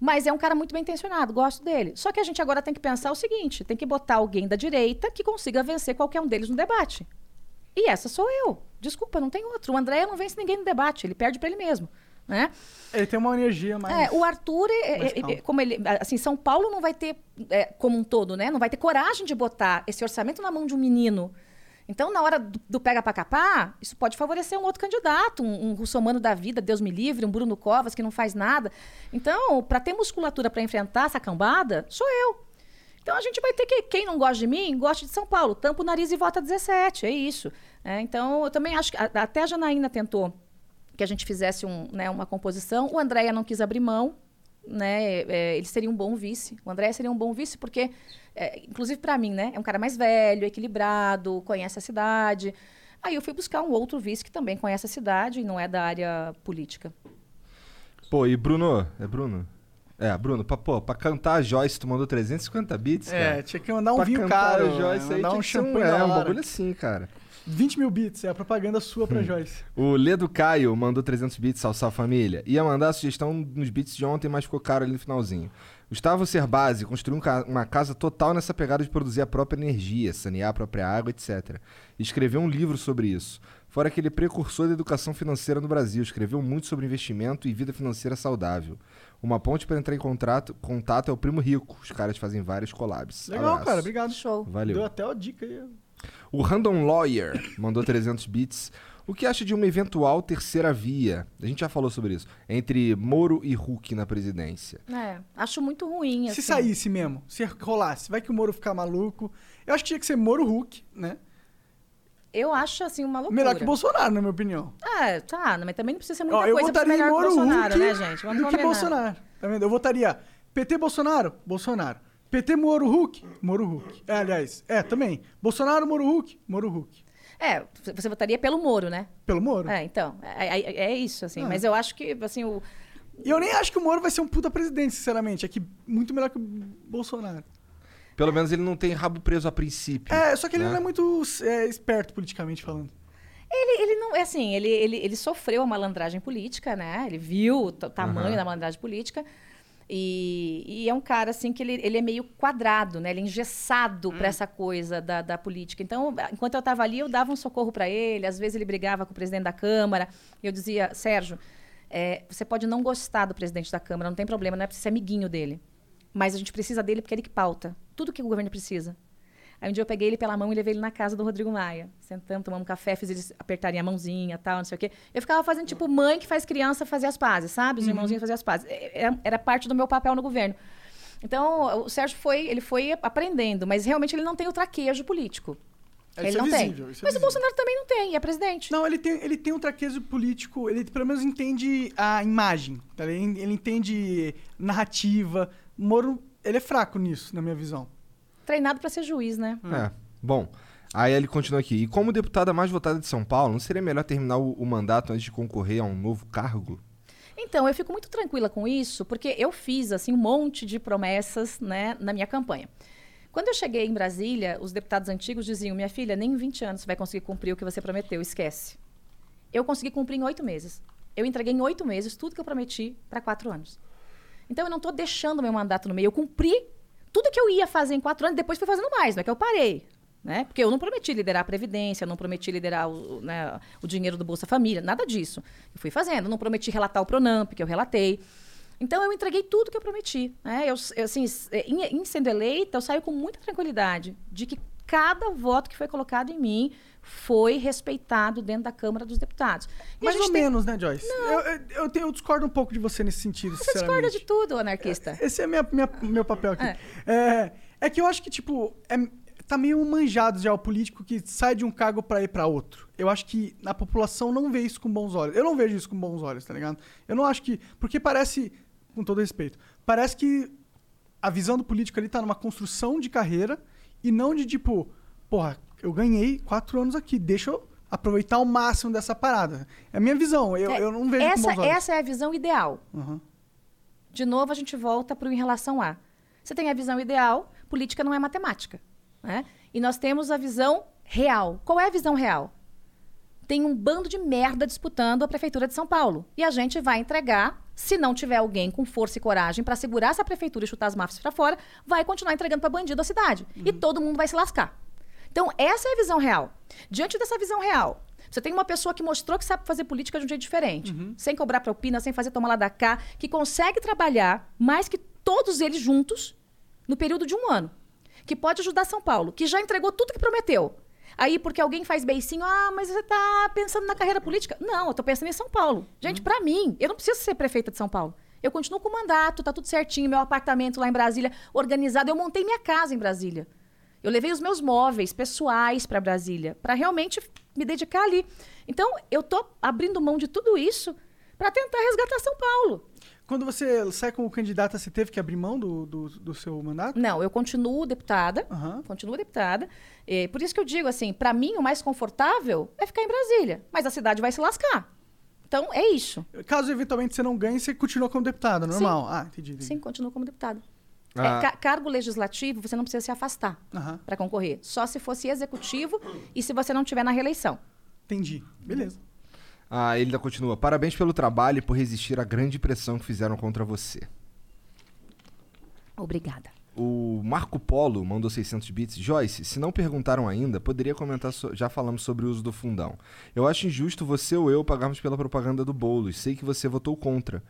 Mas é um cara muito bem intencionado, gosto dele. Só que a gente agora tem que pensar o seguinte: tem que botar alguém da direita que consiga vencer qualquer um deles no debate. E essa sou eu. Desculpa, não tem outro. O André não vence ninguém no debate, ele perde para ele mesmo. Né? Ele tem uma energia mais... É, o Arthur, é, mais é, é, como ele, assim, São Paulo não vai ter, é, como um todo, né? Não vai ter coragem de botar esse orçamento na mão de um menino. Então, na hora do, do pega pra capar, isso pode favorecer um outro candidato, um, um russomano da vida, Deus me livre, um Bruno Covas que não faz nada. Então, para ter musculatura para enfrentar essa cambada, sou eu. Então a gente vai ter que, quem não gosta de mim, gosta de São Paulo, tampa o nariz e vota 17, é isso. É, então eu também acho que a- até a Janaína tentou que a gente fizesse um, né, uma composição, o Andréia não quis abrir mão, né, é, ele seria um bom vice, o Andréia seria um bom vice porque, é, inclusive para mim, né, é um cara mais velho, equilibrado, conhece a cidade. Aí eu fui buscar um outro vice que também conhece a cidade e não é da área política. Pô, e Bruno? É Bruno? É, Bruno, pra, pô, pra cantar a Joyce, tu mandou 350 bits, cara. É, tinha que mandar um pra vinho cantar caro, Joyce aí mandar tinha um ser um, champanhe é, um bagulho assim, cara. 20 mil bits, é a propaganda sua Hum. pra Joyce. O Ledo Caio mandou 300 bits, salve, salve família. Ia mandar a sugestão nos bits de ontem, mas ficou caro ali no finalzinho. Gustavo Cerbasi construiu um ca- uma casa total nessa pegada de produzir a própria energia, sanear a própria água, etc. Escreveu um livro sobre isso. Fora que ele é precursor da educação financeira no Brasil, escreveu muito sobre investimento e vida financeira saudável. Uma ponte para entrar em contrato, contato é o Primo Rico. Os caras fazem vários collabs. Legal, Abraço. cara, obrigado. Show. Valeu. Deu até a dica aí. O Random Lawyer mandou 300 bits. O que acha de uma eventual terceira via? A gente já falou sobre isso. Entre Moro e Huck na presidência. É, acho muito ruim. Se assim. saísse mesmo, se rolasse, vai que o Moro ficar maluco. Eu acho que tinha que ser Moro Hulk, né? Eu acho, assim, uma loucura. Melhor que o Bolsonaro, na minha opinião. Ah, tá, mas também não precisa ser muita Ó, eu coisa votaria em melhor que o Moro Bolsonaro, Hulk né, gente? Vamos do que combinar. Bolsonaro. Tá vendo? Eu votaria PT Bolsonaro, Bolsonaro. PT Moro Hulk, Moro Hulk. É, aliás, é, também. Bolsonaro, Moro Hulk, Moro Hulk. É, você votaria pelo Moro, né? Pelo Moro. É, então, é, é- é isso, assim. Ah. Mas eu acho que, assim, o... E eu nem acho que o Moro vai ser um puta presidente, sinceramente. É que muito melhor que o Bolsonaro. Pelo menos ele não tem rabo preso a princípio. É, só que ele né? não é muito é, esperto politicamente falando. Ele, ele não, é assim, ele, ele, ele sofreu a malandragem política, né? Ele viu o ta- tamanho Aham. da malandragem política. E, e é um cara, assim, que ele, ele é meio quadrado, né? Ele é engessado Hum. pra essa coisa da, da política. Então, enquanto eu estava ali, eu dava um socorro para ele. Às vezes ele brigava com o presidente da Câmara. E eu dizia, Sérgio, é, você pode não gostar do presidente da Câmara, não tem problema, não é você ser amiguinho dele. Mas a gente precisa dele porque é ele que pauta. Tudo que o governo precisa. Aí um dia eu peguei ele pela mão e levei ele na casa do Rodrigo Maia. Sentamos, tomamos um café, fiz eles apertarem a mãozinha tal, não sei o quê. Eu ficava fazendo tipo mãe que faz criança fazer as pazes, sabe? Os irmãozinhos fazer as pazes. É- Era, era parte do meu papel no governo. Então, o Sérgio foi, ele foi aprendendo, mas realmente ele não tem o traquejo político. Isso ele é não visível, tem. é Mas o. Bolsonaro também não tem, é presidente. Não, ele tem, ele tem um traquejo político, ele pelo menos entende a imagem, tá? ele, ele entende narrativa. Moro, ele é fraco nisso, na minha visão. Treinado pra ser juiz, né? É. Bom, aí ele continua aqui. E como deputada mais votada de São Paulo, não seria melhor terminar o, o mandato antes de concorrer a um novo cargo? Então, eu fico muito tranquila com isso, porque eu fiz assim um monte de promessas, né, na minha campanha. Quando eu cheguei em Brasília, os deputados antigos diziam: "Minha filha, nem em 20 anos você vai conseguir cumprir o que você prometeu, esquece". Eu consegui cumprir em oito meses. Eu entreguei em oito meses tudo que eu prometi para quatro anos. Então, eu não estou deixando meu mandato no meio. Eu cumpri tudo que eu ia fazer em quatro anos, depois fui fazendo mais, não é que eu parei. Né? Porque eu não prometi liderar a Previdência, não prometi liderar o, né, o dinheiro do Bolsa Família, nada disso. Eu fui fazendo, não prometi relatar o Pronamp, que eu relatei. Então, eu entreguei tudo que eu prometi. Né? Eu, eu, assim, em, em sendo eleita, eu saio com muita tranquilidade de que cada voto que foi colocado em mim foi respeitado dentro da Câmara dos Deputados. E Mais ou tem- menos, né, Joyce? Eu, eu, eu, eu discordo um pouco de você nesse sentido, Você discorda de tudo, anarquista. Esse é minha, minha- meu papel aqui. É. É, que eu acho que, tipo, é, tá meio manjado já o político que sai de um cargo pra ir pra outro. Eu acho que a população não vê isso com bons olhos. Eu não vejo isso com bons olhos, tá ligado? Eu não acho que. Porque parece, com todo respeito, parece que a visão do político ali tá numa construção de carreira e não de tipo, porra, eu ganhei quatro anos aqui, deixa eu aproveitar o máximo dessa parada. É a minha visão, eu, É, eu não vejo essa, essa é a visão ideal. Uhum. De novo, a gente volta para o em relação a. Você tem a visão ideal, política não é matemática. Né? E nós temos a visão real. Qual é a visão real? Tem um bando de merda disputando a Prefeitura de São Paulo. E a gente vai entregar, se não tiver alguém com força e coragem para segurar essa prefeitura e chutar as máfias para fora, vai continuar entregando para bandido a cidade. E todo mundo vai se lascar. Então, essa é a visão real. Diante dessa visão real, você tem uma pessoa que mostrou que sabe fazer política de um jeito diferente, sem cobrar propina, sem fazer tomar lá da cá, que consegue trabalhar mais que todos eles juntos no período de um ano, que pode ajudar São Paulo, que já entregou tudo que prometeu. Aí, porque alguém faz beicinho, ah, mas você tá pensando na carreira política? Não, eu tô pensando em São Paulo. Gente, pra mim, eu não preciso ser prefeita de São Paulo. Eu continuo com o mandato, tá tudo certinho, meu apartamento lá em Brasília organizado. Eu montei minha casa em Brasília. Eu levei os meus móveis pessoais para Brasília, para realmente me dedicar ali. Então, eu tô abrindo mão de tudo isso para tentar resgatar São Paulo. Quando você sai como candidata, você teve que abrir mão do, do, do seu mandato? Não, eu continuo deputada, Aham. continuo deputada. Eh, por isso que eu digo assim, para mim o mais confortável é ficar em Brasília, mas a cidade vai se lascar. Então, é isso. Caso eventualmente você não ganhe, você continua como deputada, normal. Ah, entendi. entendi. Sim, continuo como deputada. Ah. É, ca- cargo legislativo, você não precisa se afastar Aham, para concorrer. Só se fosse executivo e se você não tiver na reeleição. entendi. Beleza. Ah, ele ainda continua. Parabéns pelo trabalho e por resistir à grande pressão que fizeram contra você. Obrigada. O Marco Polo mandou 600 bits. Joyce, se não perguntaram ainda, poderia comentar. so- Já falamos sobre o uso do fundão. Eu acho injusto você ou eu pagarmos pela propaganda do Boulos. Sei que você votou contra.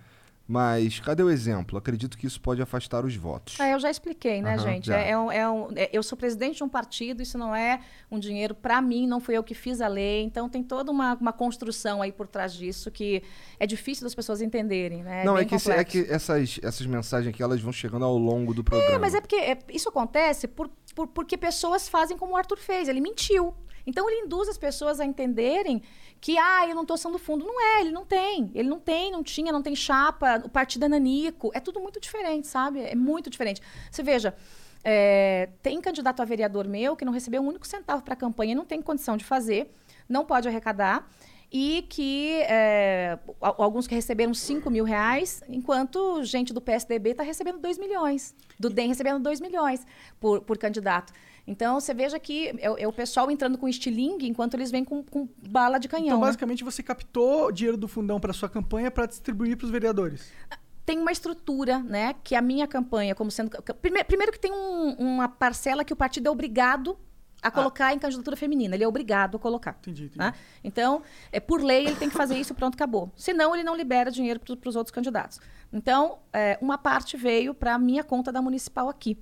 Mas cadê o exemplo? Acredito que isso pode afastar os votos. É, eu já expliquei, né, Aham, gente? É, é um- é um- é- eu sou presidente de um partido, isso não é um dinheiro para mim, não fui eu que fiz a lei. Então tem toda uma, uma construção aí por trás disso que é difícil das pessoas entenderem, né? não, é que, é que essas, essas mensagens aqui elas vão chegando ao longo do programa. É, mas é porque é, isso acontece por, por- porque pessoas fazem como o Arthur fez, ele mentiu. Então ele induz as pessoas a entenderem que, ah, eu não estou sendo fundo. Não é, ele não tem. Ele não tem, não tinha, não tem chapa, o partido é nanico. É tudo muito diferente, sabe? É muito diferente. Você veja, é, tem candidato a vereador meu que não recebeu um único centavo para a campanha, não tem condição de fazer, não pode arrecadar. E que é, al- alguns que receberam 5 mil reais, enquanto gente do PSDB está recebendo 2 milhões. Do DEM recebendo 2 milhões por, por candidato. Então, você veja que é, o- é o pessoal entrando com estilingue, enquanto eles vêm com, com bala de canhão. Então, né? basicamente, você captou o dinheiro do fundão para sua campanha para distribuir para os vereadores. tem uma estrutura, né? Que a minha campanha, como sendo. Primeiro, primeiro que tem um- uma parcela que o partido é obrigado a colocar em candidatura feminina. Ele é obrigado a colocar. Entendi, entendi. Tá? Então, é, por lei, ele tem que fazer isso, pronto, acabou. Senão, ele não libera dinheiro para os outros candidatos. Então, é, uma parte veio para a minha conta da municipal aqui,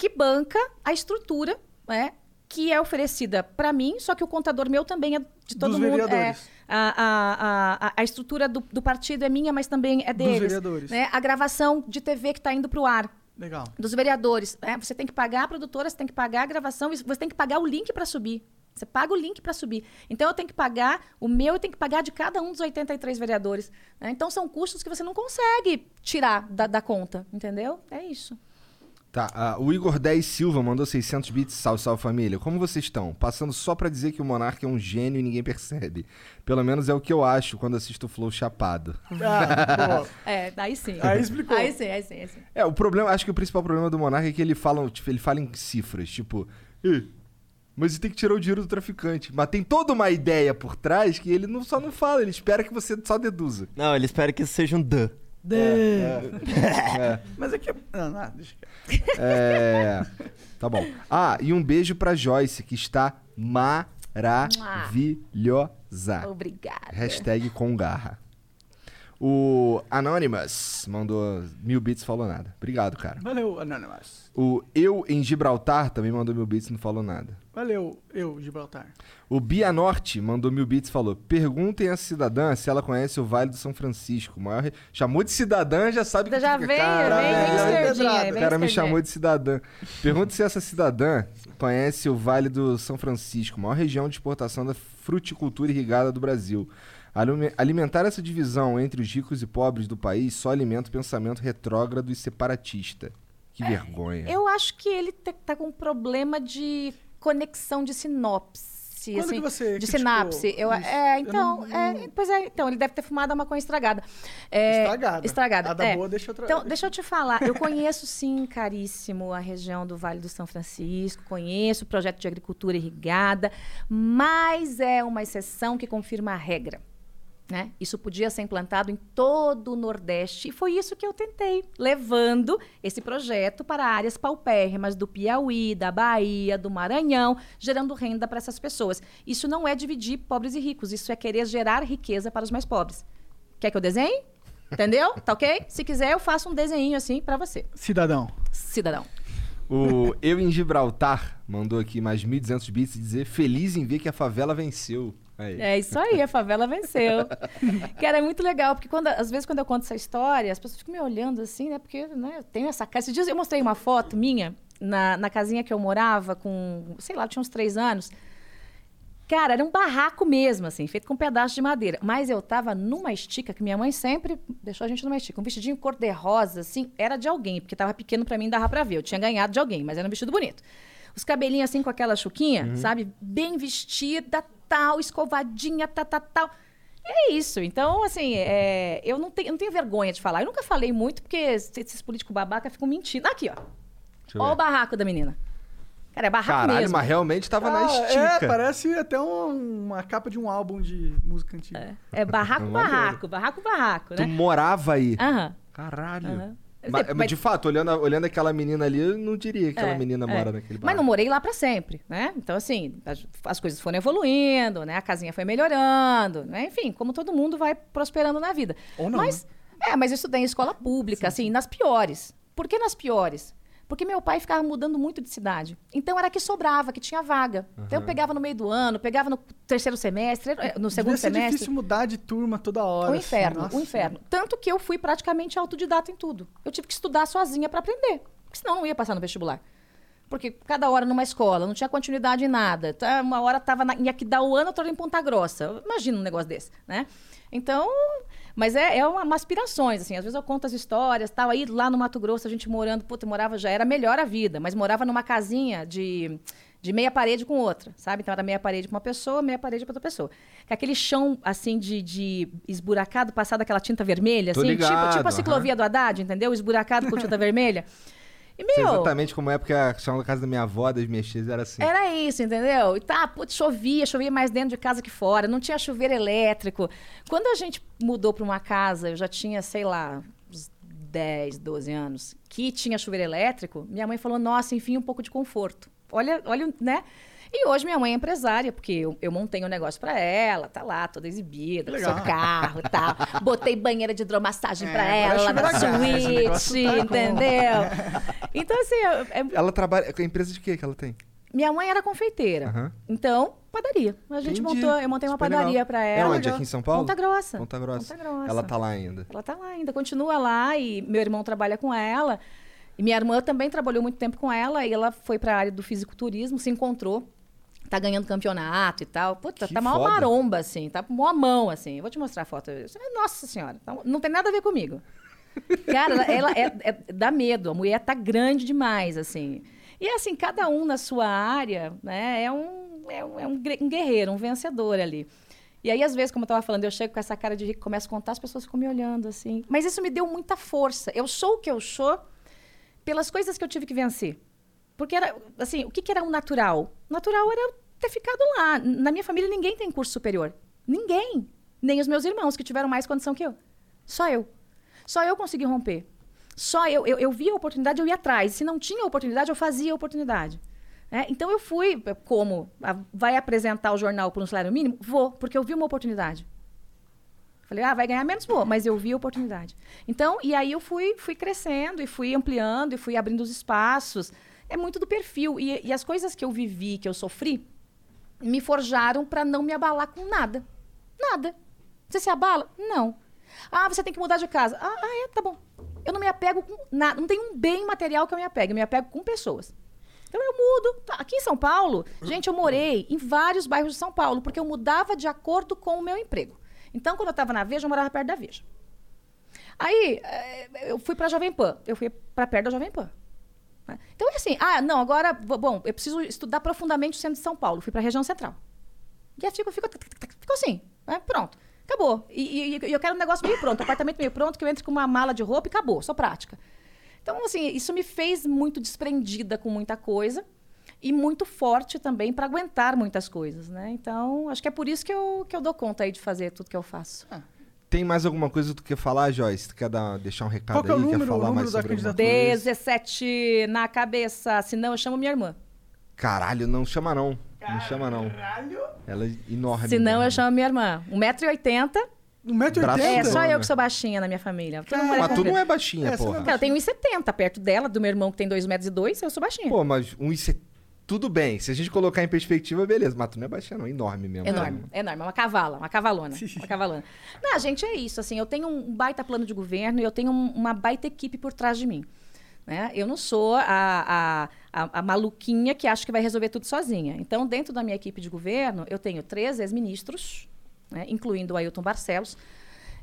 que banca a estrutura, né? Que é oferecida para mim, só que o contador meu também é de todo Dos mundo. É, vereadores. a, a, a, a estrutura do, do partido é minha, mas também é Dos deles. vereadores. né? A gravação de TV que está indo para o ar Legal. dos vereadores. né? Você tem que pagar a produtora, você tem que pagar a gravação, você tem que pagar o link para subir. Você paga o link para subir. Então eu tenho que pagar o meu, eu tenho que pagar de cada um dos 83 vereadores. né? Então são custos que você não consegue tirar da, da conta, entendeu? É isso. Tá, ah, o Igor 10 Silva mandou 600 bits. Salve, salve família. Como vocês estão? Passando só pra dizer que o Monark é um gênio e ninguém percebe. Pelo menos é o que eu acho quando assisto o Flow chapado. Ah. É, aí sim. Aí explicou. Aí sim, aí sim, aí sim. É, o problema, acho que o principal problema do Monark é que ele fala, tipo, ele fala em cifras, tipo, "Ih, mas ele tem que tirar o dinheiro do traficante. Mas tem toda uma ideia por trás que ele não, só não fala, ele espera que você só deduza. Não, ele espera que isso seja um duh. Mas é que. Não, não, deixa quieto. É. Tá bom. Ah, e um beijo pra Joyce, que está maravilhosa. Obrigada. Hashtag com garra. O Anonymous mandou mil bits, falou nada. Obrigado, cara. Valeu, Anonymous. O Eu em Gibraltar também mandou mil bits e não falou nada. Valeu, eu, Gibraltar. O Bia Norte mandou mil bits e falou: Perguntem à cidadã se ela conhece o Vale do São Francisco. o Maior re- Chamou de cidadã, já sabe que Já fica, vem, "Caralho, vem, vem é esquerdinha. vem O cara me chamou de cidadã. Pergunte se essa cidadã conhece o Vale do São Francisco, maior região de exportação da fruticultura irrigada do Brasil. Alimentar essa divisão entre os ricos e pobres do país só alimenta o pensamento retrógrado e separatista. Que vergonha. Eu acho que ele tá, com um problema de conexão de sinopse. Quando assim, que você de sinapse. Eu, isso? é, Eu então, não- é, pois é, então, ele deve ter fumado uma coisa estragada. É, Estragada. Estragada. A da é. boa deixa outra. Então, deixa eu te falar. Eu conheço, sim, caríssimo, a região do Vale do São Francisco, conheço o projeto de agricultura irrigada, mas é uma exceção que confirma a regra. Né? Isso podia ser implantado em todo o Nordeste e foi isso que eu tentei, levando esse projeto para áreas paupérrimas do Piauí, da Bahia, do Maranhão, gerando renda para essas pessoas. Isso não é dividir pobres e ricos, isso é querer gerar riqueza para os mais pobres. Quer que eu desenhe? Entendeu? Tá ok? Se quiser, eu faço um desenho assim para você, Cidadão. cidadão. O Eu em Gibraltar mandou aqui mais 1.200 bits e dizer feliz em ver que a favela venceu. Aí. É isso aí, a favela venceu. Cara, é muito legal, porque quando, às vezes quando eu conto essa história, as pessoas ficam me olhando assim, né? Porque né, eu tenho essa casa. Esses dias eu mostrei uma foto minha na, na casinha que eu morava com, sei lá, tinha uns três anos. Cara, era um barraco mesmo, assim, feito com um pedaço de madeira. Mas eu tava numa estica, que minha mãe sempre deixou a gente numa estica. Um vestidinho cor-de-rosa, assim, era de alguém, porque tava pequeno pra mim, dava pra ver. Eu tinha ganhado de alguém, mas era um vestido bonito. Os cabelinhos assim com aquela chuquinha, sabe? Bem vestida, tal, escovadinha, tal, tal, tal. E é isso. Então, assim, é, eu, não tenho, eu não tenho vergonha de falar. Eu nunca falei muito, porque esses políticos babaca ficam mentindo. Aqui, ó. Ó o barraco da menina. Cara, é barraco Caralho, mesmo. mas realmente tava na Ah, estica. É, parece até um- uma capa de um álbum de música antiga. É barraco, Maneiro. barraco, barraco, barraco, Tu né? morava aí. Aham. Caralho. Aham. Mas, Mas- de fato, olhando, olhando aquela menina ali, eu não diria que aquela É, menina é. mora naquele bar. Mas não morei lá pra sempre, né? Então, assim, as, as coisas foram evoluindo, né? A casinha foi melhorando, né? Enfim, como todo mundo vai prosperando na vida. Ou não, Mas, é, mas eu estudei em escola pública, assim, nas piores. Por que nas piores? Porque meu pai ficava mudando muito de cidade. Então era que sobrava, que tinha vaga. Então eu pegava no meio do ano, pegava no terceiro semestre, eh, no segundo Devia semestre. difícil mudar de turma toda hora. O assim, inferno, nossa. o inferno. Tanto que eu fui praticamente autodidata em tudo. Eu tive que estudar sozinha para aprender. Porque senão eu não ia passar no vestibular. Porque cada hora numa escola, não tinha continuidade em nada. Tá, Uma hora estava em Aquidauana, outra hora em Ponta Grossa. Imagina um negócio desse, né? Então, mas é, é uma, uma aspirações, assim. Às vezes eu conto as histórias, tal. Aí lá no Mato Grosso, a gente morando, puta, morava, já era melhor a vida. Mas morava numa casinha de, de meia parede com outra, sabe? Então era meia parede com uma pessoa, meia parede com outra pessoa. Com aquele chão, assim, de, de esburacado, passado aquela tinta vermelha, Tô assim. ligado, tipo, tipo a ciclovia do Haddad, entendeu? Esburacado com tinta vermelha. E, Sei meu... exatamente como é, porque a da casa da minha avó, das minhas tias, era assim. Era isso, entendeu? E tá, putz, chovia, chovia mais dentro de casa que fora, não tinha chuveiro elétrico. Quando a gente mudou para uma casa, eu já tinha, sei lá, uns 10, 12 anos, que tinha chuveiro elétrico, minha mãe falou: nossa, enfim, um pouco de conforto. Olha, olha, né? E hoje minha mãe é empresária, porque eu, eu montei um negócio pra ela, tá lá, toda exibida, com seu carro e tal. Botei banheira de hidromassagem É, parece ela, na esse suíte, tá com- entendeu? Então, assim, é- é Ela trabalha. A empresa de quê que ela tem? minha mãe era confeiteira. Aham. Então, padaria. A gente Entendi. montou, eu montei uma Super padaria pra É ela. onde? Aqui em São Paulo? Ponta Grossa. Ponta Grossa. Ponta Grossa. Ela tá lá ainda. Ela tá lá ainda, continua lá e meu irmão trabalha com ela. E minha irmã também trabalhou muito tempo com ela e ela foi para a área do fisiculturismo, se encontrou, tá ganhando campeonato e tal. Puta, Que tá mal maromba, assim, tá mó mão, assim. Eu vou te mostrar a foto. Nossa senhora, tá- não tem nada a ver comigo. Cara, ela, ela é, é- dá medo. A mulher tá grande demais, assim. E assim, cada um na sua área, né, é um, é um, é um um guerreiro, um vencedor ali. E aí, às vezes, como eu tava falando, eu chego com essa cara de rico, começo a contar, as pessoas ficam me olhando, assim. Mas isso me deu muita força. Eu sou o que eu sou pelas coisas que eu tive que vencer. Porque era, assim, o que, que era o natural? Natural era eu ter ficado lá. Na minha família, ninguém tem curso superior. Ninguém. Nem os meus irmãos, que tiveram mais condição que eu. Só eu. Só eu consegui romper. Só eu, eu, eu via a oportunidade, eu ia atrás. Se não tinha oportunidade, eu fazia a oportunidade. né? então eu fui, como? Vai apresentar o jornal por um salário mínimo? Vou, porque eu vi uma oportunidade. Falei, ah, vai ganhar menos? Vou, mas eu vi a oportunidade. Então, e aí eu fui, fui crescendo e fui ampliando e fui abrindo os espaços. É muito do perfil. E, e as coisas que eu vivi, que eu sofri, me forjaram para não me abalar com nada. Nada. Você se abala? Não. Ah, você tem que mudar de casa. Ah, ah, é, tá bom. Eu não me apego com nada. Não tem um bem material que eu me apego. Eu me apego com pessoas. Então eu mudo. Tá, Aqui em São Paulo, gente, eu morei em vários bairros de São Paulo, porque eu mudava de acordo com o meu emprego. Então, quando eu estava na Veja, eu morava perto da Veja. Aí, eh, eu fui para Jovem Pan. Eu fui para perto da Jovem Pan. Né? Então, é assim, ah, não, agora, bo- bom, eu preciso estudar profundamente o centro de São Paulo. Fui para a região central. E aí ficou, ficou, ficou assim, né? pronto. Acabou. E, e- eu quero um negócio meio pronto, apartamento meio pronto, que eu entre com uma mala de roupa e acabou, só prática. Então, assim, isso me fez muito desprendida com muita coisa e muito forte também para aguentar muitas coisas, né? Então, acho que é por isso que eu, que eu dou conta aí de fazer tudo que eu faço. Tem mais alguma coisa que tu quer falar, Joyce? Tu quer dar, deixar um recado Qual que é o aí? quer número- o falar número mais da sobre alguma candidatura? coisa? 17 na cabeça, senão eu chamo minha irmã. Caralho, não chama não. Não chama não. Ela é enorme. Senão mesmo. eu chamo minha irmã. 1,80m. 1,80m? Braço É, só eu que sou baixinha na minha família. Todo mundo é Mas tu completo. não é baixinha, É, você não é porra. Cara, eu tenho 1,70 perto dela, do meu irmão que tem 2,02m, eu sou baixinha. Pô, mas um isso tudo bem. Se a gente colocar em perspectiva, beleza. Mas tu não é baixinha não, enorme mesmo. Enorme, enorme. É uma cavala, uma cavalona. Uma cavalona. Não, gente, é isso. Assim, eu tenho um baita plano de governo e eu tenho um- uma baita equipe por trás de mim. Né? Eu não sou a, a, a, a maluquinha que acha que vai resolver tudo sozinha. Então, dentro da minha equipe de governo, eu tenho três ex-ministros, né, incluindo o Ailton Barcelos,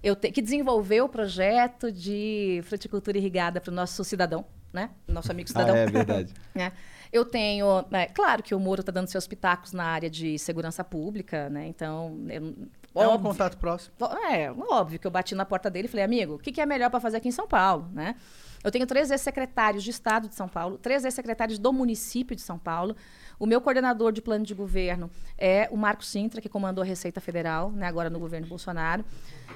eu te- que desenvolveu o projeto de fruticultura irrigada para o nosso cidadão, né? Nosso amigo Ah, cidadão. é verdade. né? Eu tenho, né, claro que o Moro está dando seus pitacos na área de segurança pública, né? Então, eu, É um óbvio- contato próximo. é, óbvio que eu bati na porta dele e falei, amigo, o que, que é melhor para fazer aqui em São Paulo, né? Eu tenho três ex-secretários de Estado de São Paulo, três ex-secretários do município de São Paulo. O meu coordenador de plano de governo é o Marco Sintra, que comandou a Receita Federal, né, agora no governo Bolsonaro.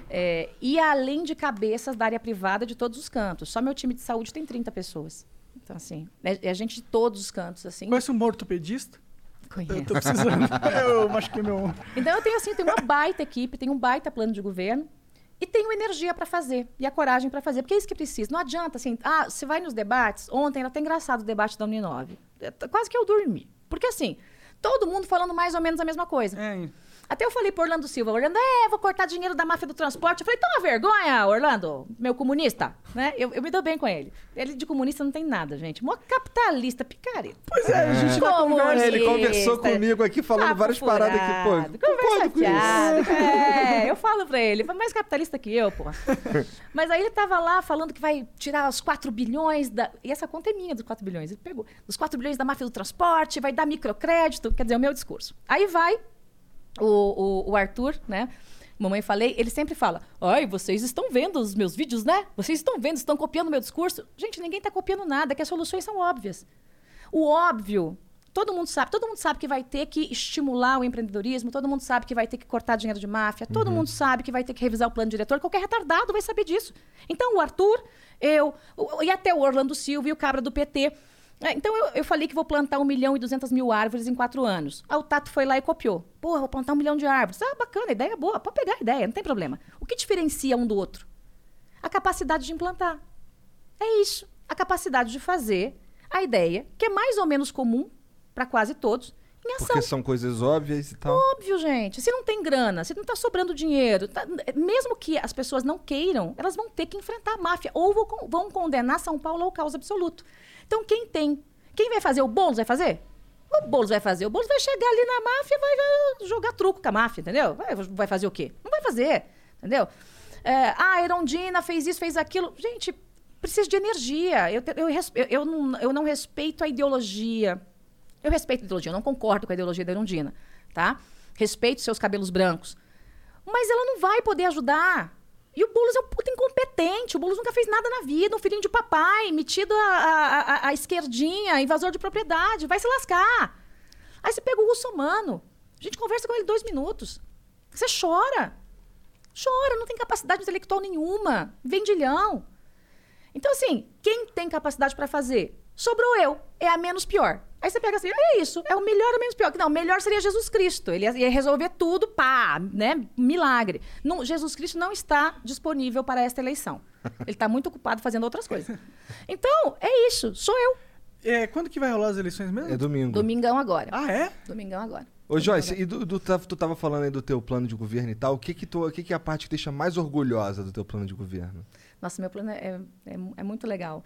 É, e além de cabeças da área privada de todos os cantos. Só meu time de saúde tem 30 pessoas. Então, assim, é, é gente de todos os cantos, assim. Conhece um ortopedista? Eu Conheço. tô precisando. eu machuquei meu ombro. Então eu tenho assim, tenho uma baita equipe, tenho um baita plano de governo e tenho energia para fazer e a coragem para fazer, porque é isso que precisa. Não adianta assim, ah, você vai nos debates, ontem era até engraçado o debate da Uninove. É, Quase que eu dormi. Porque assim, todo mundo falando mais ou menos a mesma coisa. É, Até eu falei pro Orlando Silva, Orlando, é, vou cortar dinheiro da máfia do transporte. Eu falei, toma vergonha, Orlando, meu comunista. Né? Eu, eu me dou bem com ele. Ele de comunista não tem nada, gente. Mó capitalista, picareta. Pois é, a gente tá Comunista. Ele conversou comigo aqui, falando Papo várias paradas aqui, pô. furado, Conversa Concordo com isso. fiada. É, eu falo pra ele, foi mais capitalista que eu, pô. Mas aí ele tava lá falando que vai tirar os 4 bilhões da. E essa conta é minha dos 4 bilhões. Ele pegou. Os 4 bilhões da máfia do transporte, vai dar microcrédito, quer dizer, o meu discurso. Aí vai o, o, o Arthur, né? Mamãe falei, ele sempre fala: Ai, vocês estão vendo os meus vídeos, né? Vocês estão vendo, estão copiando meu discurso. Gente, ninguém está copiando nada, que as soluções são óbvias. O óbvio, todo mundo sabe, todo mundo sabe que vai ter que estimular o empreendedorismo, todo mundo sabe que vai ter que cortar dinheiro de máfia, todo mundo sabe que vai ter que revisar o plano diretor, qualquer retardado vai saber disso. Então, o Arthur, eu, e até o Orlando Silva e o cabra do PT. É, então, eu, eu falei que vou plantar 1 milhão e 200 mil árvores em quatro anos. Aí o Tato foi lá e copiou. Porra, vou plantar um milhão de árvores. Ah, bacana, ideia boa. Pode pegar a ideia, não tem problema. O que diferencia um do outro? A capacidade de implantar. É isso. A capacidade de fazer a ideia, que é mais ou menos comum para quase todos, em ação. Porque são coisas óbvias e tal. Óbvio, gente. Se não tem grana, se não tá sobrando dinheiro, tá- mesmo que as pessoas não queiram, elas vão ter que enfrentar a máfia ou vão condenar São Paulo ao caos absoluto. Então, quem tem? Quem vai fazer? O Boulos vai fazer? O Boulos vai fazer. O Boulos vai chegar ali na máfia vai, vai jogar truco com a máfia, entendeu? Vai, vai fazer o quê? Não vai fazer, entendeu? É, ah, a Erondina fez isso, fez aquilo. Gente, precisa de energia. Eu, eu, eu, eu não, eu não respeito a ideologia. Eu respeito a ideologia, eu não concordo com a ideologia da Erundina, tá? Respeito seus cabelos brancos. Mas ela não vai poder ajudar. E o Boulos é um puta incompetente. O Boulos nunca fez nada na vida. Um filhinho de papai, metido a, a esquerdinha, invasor de propriedade. Vai se lascar. Aí você pega o russomano. A gente conversa com ele dois minutos. Você chora. Chora, não tem capacidade intelectual nenhuma. Vendilhão. Então, assim, quem tem capacidade para fazer? Sobrou eu. É a menos pior. Aí você pega assim, é isso, é o melhor ou menos pior. Não, o melhor seria Jesus Cristo. Ele ia, resolver tudo, pá, né? Milagre. Não, Jesus Cristo não está disponível para esta eleição. Ele está muito ocupado fazendo outras coisas. Então, é isso, sou eu. É, quando que vai rolar as eleições mesmo? É domingo. Domingão agora. Ah, é? Domingão agora. Ô, Joyce, e do, do- tá- tu tava falando aí do teu plano de governo e tal. O que que, tu, o que que é a parte que deixa mais orgulhosa do teu plano de governo? Nossa, meu plano é, é, é muito legal.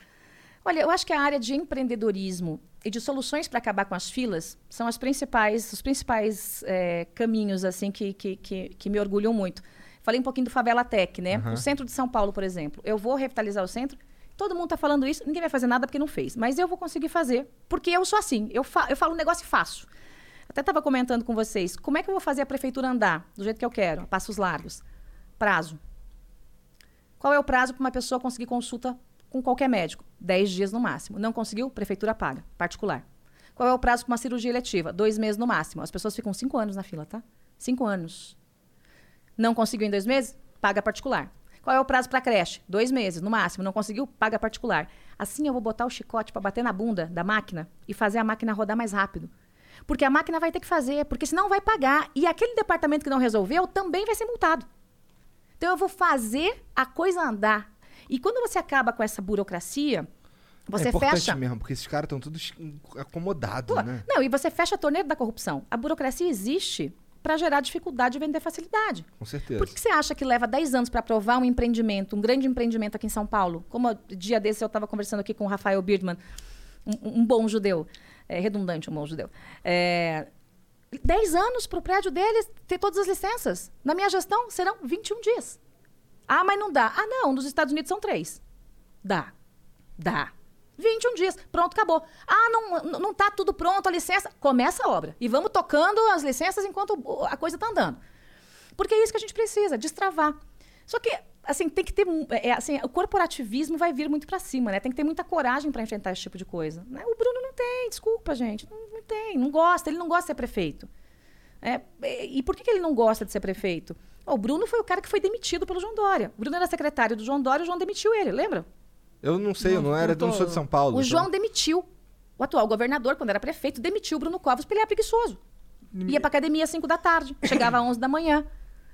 Olha, eu acho que a área de empreendedorismo e de soluções para acabar com as filas são as principais, os principais é, caminhos assim que, que, que, que me orgulham muito. Falei um pouquinho do Favela Tech, né? Aham. O centro de São Paulo, por exemplo. Eu vou revitalizar o centro. Todo mundo está falando isso, ninguém vai fazer nada porque não fez. Mas eu vou conseguir fazer, porque eu sou assim. Eu, fa eu falo um negócio e faço. Até estava comentando com vocês, como é que eu vou fazer a prefeitura andar do jeito que eu quero, a passos largos? Prazo. Qual é o prazo para uma pessoa conseguir consulta com qualquer médico? 10 dias no máximo. Não conseguiu? Prefeitura paga, particular. Qual é o prazo para uma cirurgia eletiva? Dois meses no máximo. As pessoas ficam cinco anos na fila, tá? Cinco anos. Não conseguiu em dois meses? Paga particular. Qual é o prazo para creche? Dois meses, no máximo. Não conseguiu? Paga particular. Assim eu vou botar o chicote para bater na bunda da máquina e fazer a máquina rodar mais rápido. Porque a máquina vai ter que fazer, porque senão vai pagar. E aquele departamento que não resolveu também vai ser multado. Então eu vou fazer a coisa andar. E quando você acaba com essa burocracia, você é importante fecha. mesmo, porque esses caras estão todos acomodados, Pô, né? Não, e você fecha a torneira da corrupção. A burocracia existe para gerar dificuldade e vender facilidade. Com certeza. Por que você acha que leva 10 anos para aprovar um empreendimento, um grande empreendimento aqui em São Paulo? Como dia desse eu estava conversando aqui com o Rafael Birdman, um, um bom judeu, é, redundante um bom judeu. É, 10 anos para o prédio deles ter todas as licenças. Na minha gestão serão 21 dias. Ah, mas não dá. Ah, não, nos Estados Unidos são três. Dá. Dá. 21 dias. Pronto, acabou. Ah, não, não- tá tudo pronto, a licença. Começa a obra. E vamos tocando as licenças enquanto a coisa tá andando. Porque é isso que a gente precisa, destravar. Só que, assim, tem que ter. mu- É, assim, o corporativismo vai vir muito para cima, né? Tem que ter muita coragem para enfrentar esse tipo de coisa. né? O Bruno não tem, desculpa, gente. Não, não tem, não gosta, ele não gosta de ser prefeito. É, e por que, que ele não gosta de ser prefeito? O Bruno foi o cara que foi demitido pelo João Dória. O Bruno era secretário do João Dória e o João demitiu ele, lembra? Eu não sei, eu não, Não, era, não não sou de São Paulo. O então- João demitiu. O atual governador, quando era prefeito, demitiu o Bruno Covas porque ele era preguiçoso. Ia pra academia às 5 da tarde, chegava às 11 da manhã.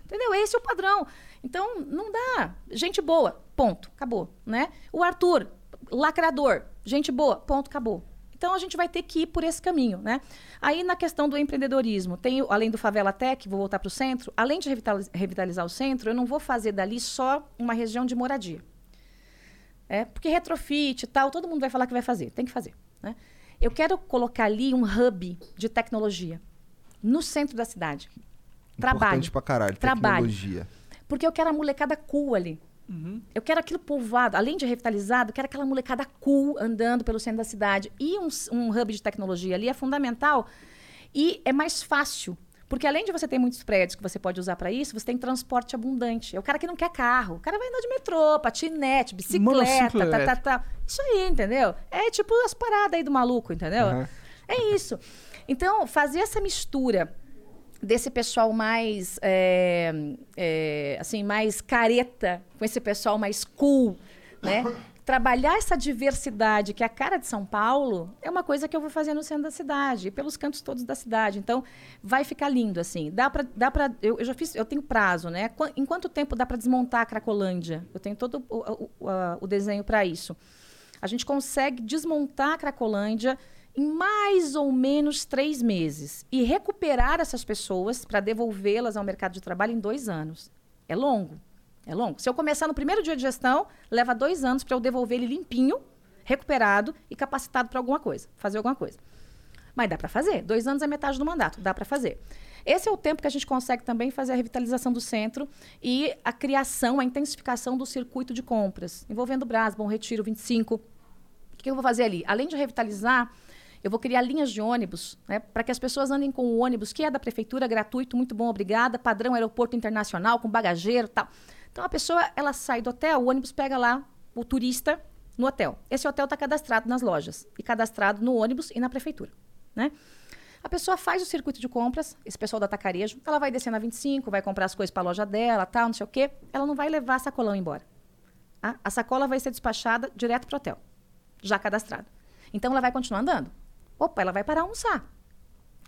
Entendeu? Esse é o padrão. Então, não dá. Gente boa, ponto, acabou, né? O Arthur, lacrador, gente boa, ponto, acabou. Então, a gente vai ter que ir por esse caminho, né? Aí, na questão do empreendedorismo, tem, além do Favela Tech, vou voltar para o centro, além de revitaliz- revitalizar o centro, eu não vou fazer dali só uma região de moradia. É, porque retrofit e tal, todo mundo vai falar que vai fazer, tem que fazer. Né? Eu quero colocar ali um hub de tecnologia no centro da cidade. Trabalho. Importante pra caralho, Trabalho. tecnologia. Porque eu quero a molecada cool ali. Eu quero aquilo povoado, além de revitalizado, eu quero aquela molecada cool andando pelo centro da cidade. E um, um hub de tecnologia ali é fundamental e é mais fácil. Porque além de você ter muitos prédios que você pode usar para isso, você tem transporte abundante. É o cara que não quer carro. O cara vai andar de metrô, patinete, bicicleta, tá, tá, elétrico. tá. Isso aí, entendeu? É tipo as paradas aí do maluco, entendeu? Aham. É isso. Então, fazer essa mistura desse pessoal mais é, é, assim mais careta com esse pessoal mais cool, né? Trabalhar essa diversidade que é a cara de São Paulo é uma coisa que eu vou fazer no centro da cidade e pelos cantos todos da cidade. Então vai ficar lindo assim. Dá para dá para eu, eu já fiz eu tenho prazo, né? Qua- Em quanto tempo dá para desmontar a Cracolândia? Eu tenho todo o, o- o- o desenho para isso. A gente consegue desmontar a Cracolândia em mais ou menos três meses e recuperar essas pessoas para devolvê-las ao mercado de trabalho em dois anos. É longo. É longo. Se eu começar no primeiro dia de gestão, leva dois anos para eu devolver ele limpinho, recuperado e capacitado para alguma coisa, fazer alguma coisa. Mas dá para fazer. Dois anos é metade do mandato, dá para fazer. Esse é o tempo que a gente consegue também fazer a revitalização do centro e a criação, a intensificação do circuito de compras, envolvendo Brás, Bom Retiro, 25. O que eu vou fazer ali? Além de revitalizar, eu vou criar linhas de ônibus, né, para que as pessoas andem com o ônibus, que é da prefeitura, gratuito, muito bom, obrigada, padrão aeroporto internacional, com bagageiro tal. Então a pessoa, ela sai do hotel, o ônibus pega lá o turista no hotel. Esse hotel está cadastrado nas lojas e cadastrado no ônibus e na prefeitura, né? A pessoa faz o circuito de compras, esse pessoal do atacarejo, ela vai descer na 25, vai comprar as coisas para a loja dela, tal, não sei o quê. Ela não vai levar sacolão embora. A, a sacola vai ser despachada direto para o hotel, já cadastrado. Então ela vai continuar andando. Opa, ela vai parar almoçar.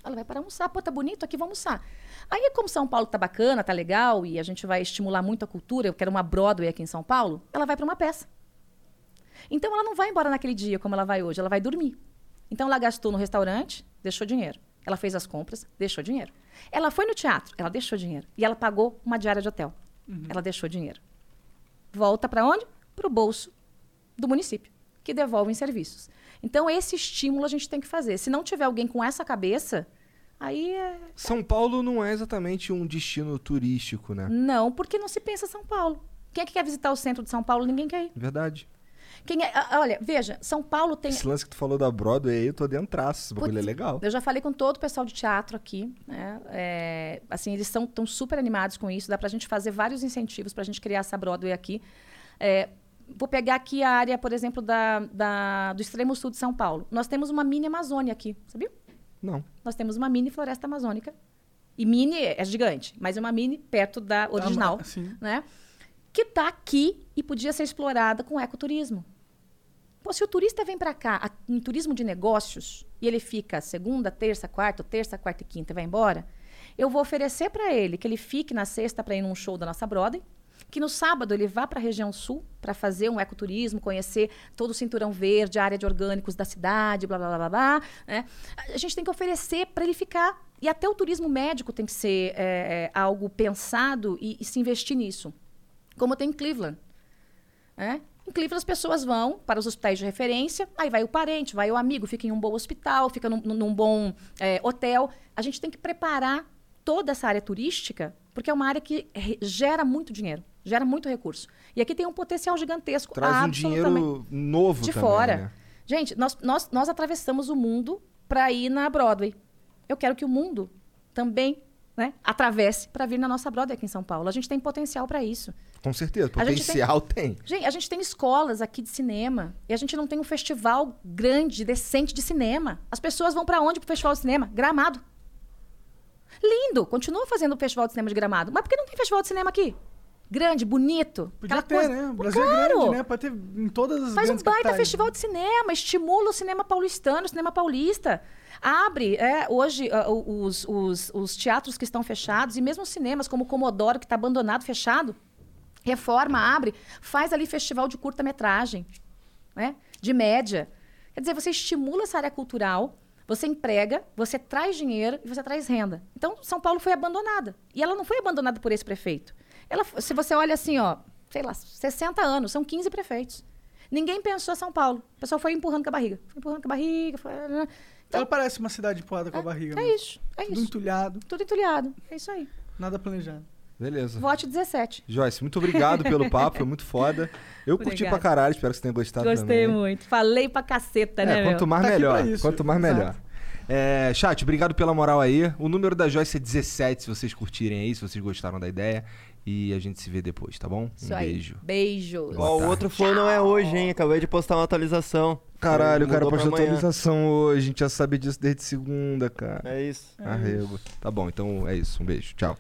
Ela vai parar almoçar. Pô, tá bonito aqui, vamos almoçar. Aí, como São Paulo tá bacana, tá legal, e a gente vai estimular muito a cultura, eu quero uma Broadway aqui em São Paulo, ela vai para uma peça. Então, ela não vai embora naquele dia como ela vai hoje, ela vai dormir. Então, ela gastou no restaurante, deixou dinheiro. Ela fez as compras, deixou dinheiro. Ela foi no teatro, ela deixou dinheiro. E ela pagou uma diária de hotel. Uhum. Ela deixou dinheiro. Volta para onde? Para o bolso do município, que devolve em serviços. Então, esse estímulo a gente tem que fazer. Se não tiver alguém com essa cabeça, aí é... São Paulo não é exatamente um destino turístico, né? Não, porque não se pensa São Paulo. Quem é que quer visitar o centro de São Paulo? Ninguém quer ir. Verdade. Quem é, olha, veja, São Paulo tem. Esse lance que tu falou da Broadway aí, eu tô dentro esse bagulho é legal. Eu já falei com todo o pessoal de teatro aqui, né? É, assim, eles estão super animados com isso. Dá pra gente fazer vários incentivos pra gente criar essa Broadway aqui. É, vou pegar aqui a área, por exemplo, da, da, do extremo sul de São Paulo. Nós temos uma mini Amazônia aqui, sabia? Não. Nós temos uma mini floresta amazônica. E mini é gigante, mas é uma mini perto da original, ah, né? Que está aqui e podia ser explorada com ecoturismo. Pô, se o turista vem para cá em turismo de negócios e ele fica segunda, terça, quarta, terça, quarta e quinta e vai embora, eu vou oferecer para ele que ele fique na sexta para ir num show da nossa Broadway, que no sábado ele vá para a região sul para fazer um ecoturismo, conhecer todo o cinturão verde, a área de orgânicos da cidade, blá blá blá blá. blá né? A gente tem que oferecer para ele ficar. E até o turismo médico tem que ser é, é, algo pensado e, e, se investir nisso. Como tem em Cleveland. Né? Em Cleveland as pessoas vão para os hospitais de referência, aí vai o parente, vai o amigo, fica em um bom hospital, fica num, num bom é, hotel. A gente tem que preparar toda essa área turística, porque é uma área que gera muito dinheiro gera muito recurso. E aqui tem um potencial gigantesco. Traz um dinheiro novo de também, fora. Né? Gente, nós, nós, nós atravessamos o mundo para ir na Broadway. Eu quero que o mundo também né, atravesse para vir na nossa Broadway aqui em São Paulo. A gente tem potencial para isso. Com certeza, potencial tem, tem. Gente, a gente tem escolas aqui de cinema e a gente não tem um festival grande, decente de cinema. As pessoas vão para onde pro festival de cinema? Gramado. Lindo, continua fazendo o festival de cinema de Gramado. Mas por que não tem festival de cinema aqui? Grande, bonito. Podia ter, coisa... né? O Brasil claro. é grande, né? Pode ter em todas as Faz um baita capitais. festival de cinema, estimula o cinema paulistano, o cinema paulista. Abre, é, hoje, uh, os, os, os teatros que estão fechados, e mesmo os cinemas, como o Comodoro, que está abandonado, fechado, reforma, abre, faz ali festival de curta-metragem, né? De média. Quer dizer, você estimula essa área cultural, você emprega, você traz dinheiro e você traz renda. Então, São Paulo foi abandonada. E ela não foi abandonada por esse prefeito. Ela, se você olha assim, ó, sei lá, 60 anos, são 15 prefeitos. Ninguém pensou São Paulo. O pessoal foi empurrando com a barriga. Foi empurrando com a barriga. Foi... Né? Então, Ela parece uma cidade empurrada com a barriga. É, isso, é Tudo isso. entulhado. Tudo entulhado. É isso aí. Nada planejado. Beleza. Vote 17. Joyce, muito obrigado pelo papo, foi muito foda. Eu Obrigada. curti pra caralho, espero que você tenha gostado Gostei também. Gostei muito. Falei pra caceta, é, né, Quanto meu? mais tá melhor. Quanto mais Exato. melhor. É, chat, obrigado pela moral aí. O número da Joyce é 17, se vocês curtirem aí, se vocês gostaram da ideia. E a gente se vê depois, tá bom? Isso um aí. beijo. Beijos. Ó, o outro flow não é hoje, hein? Acabei de postar uma atualização. Caralho, o cara postou atualização hoje. A gente já sabe disso desde segunda, cara. É isso. Arrego. Tá bom, então é isso. Um beijo. Tchau.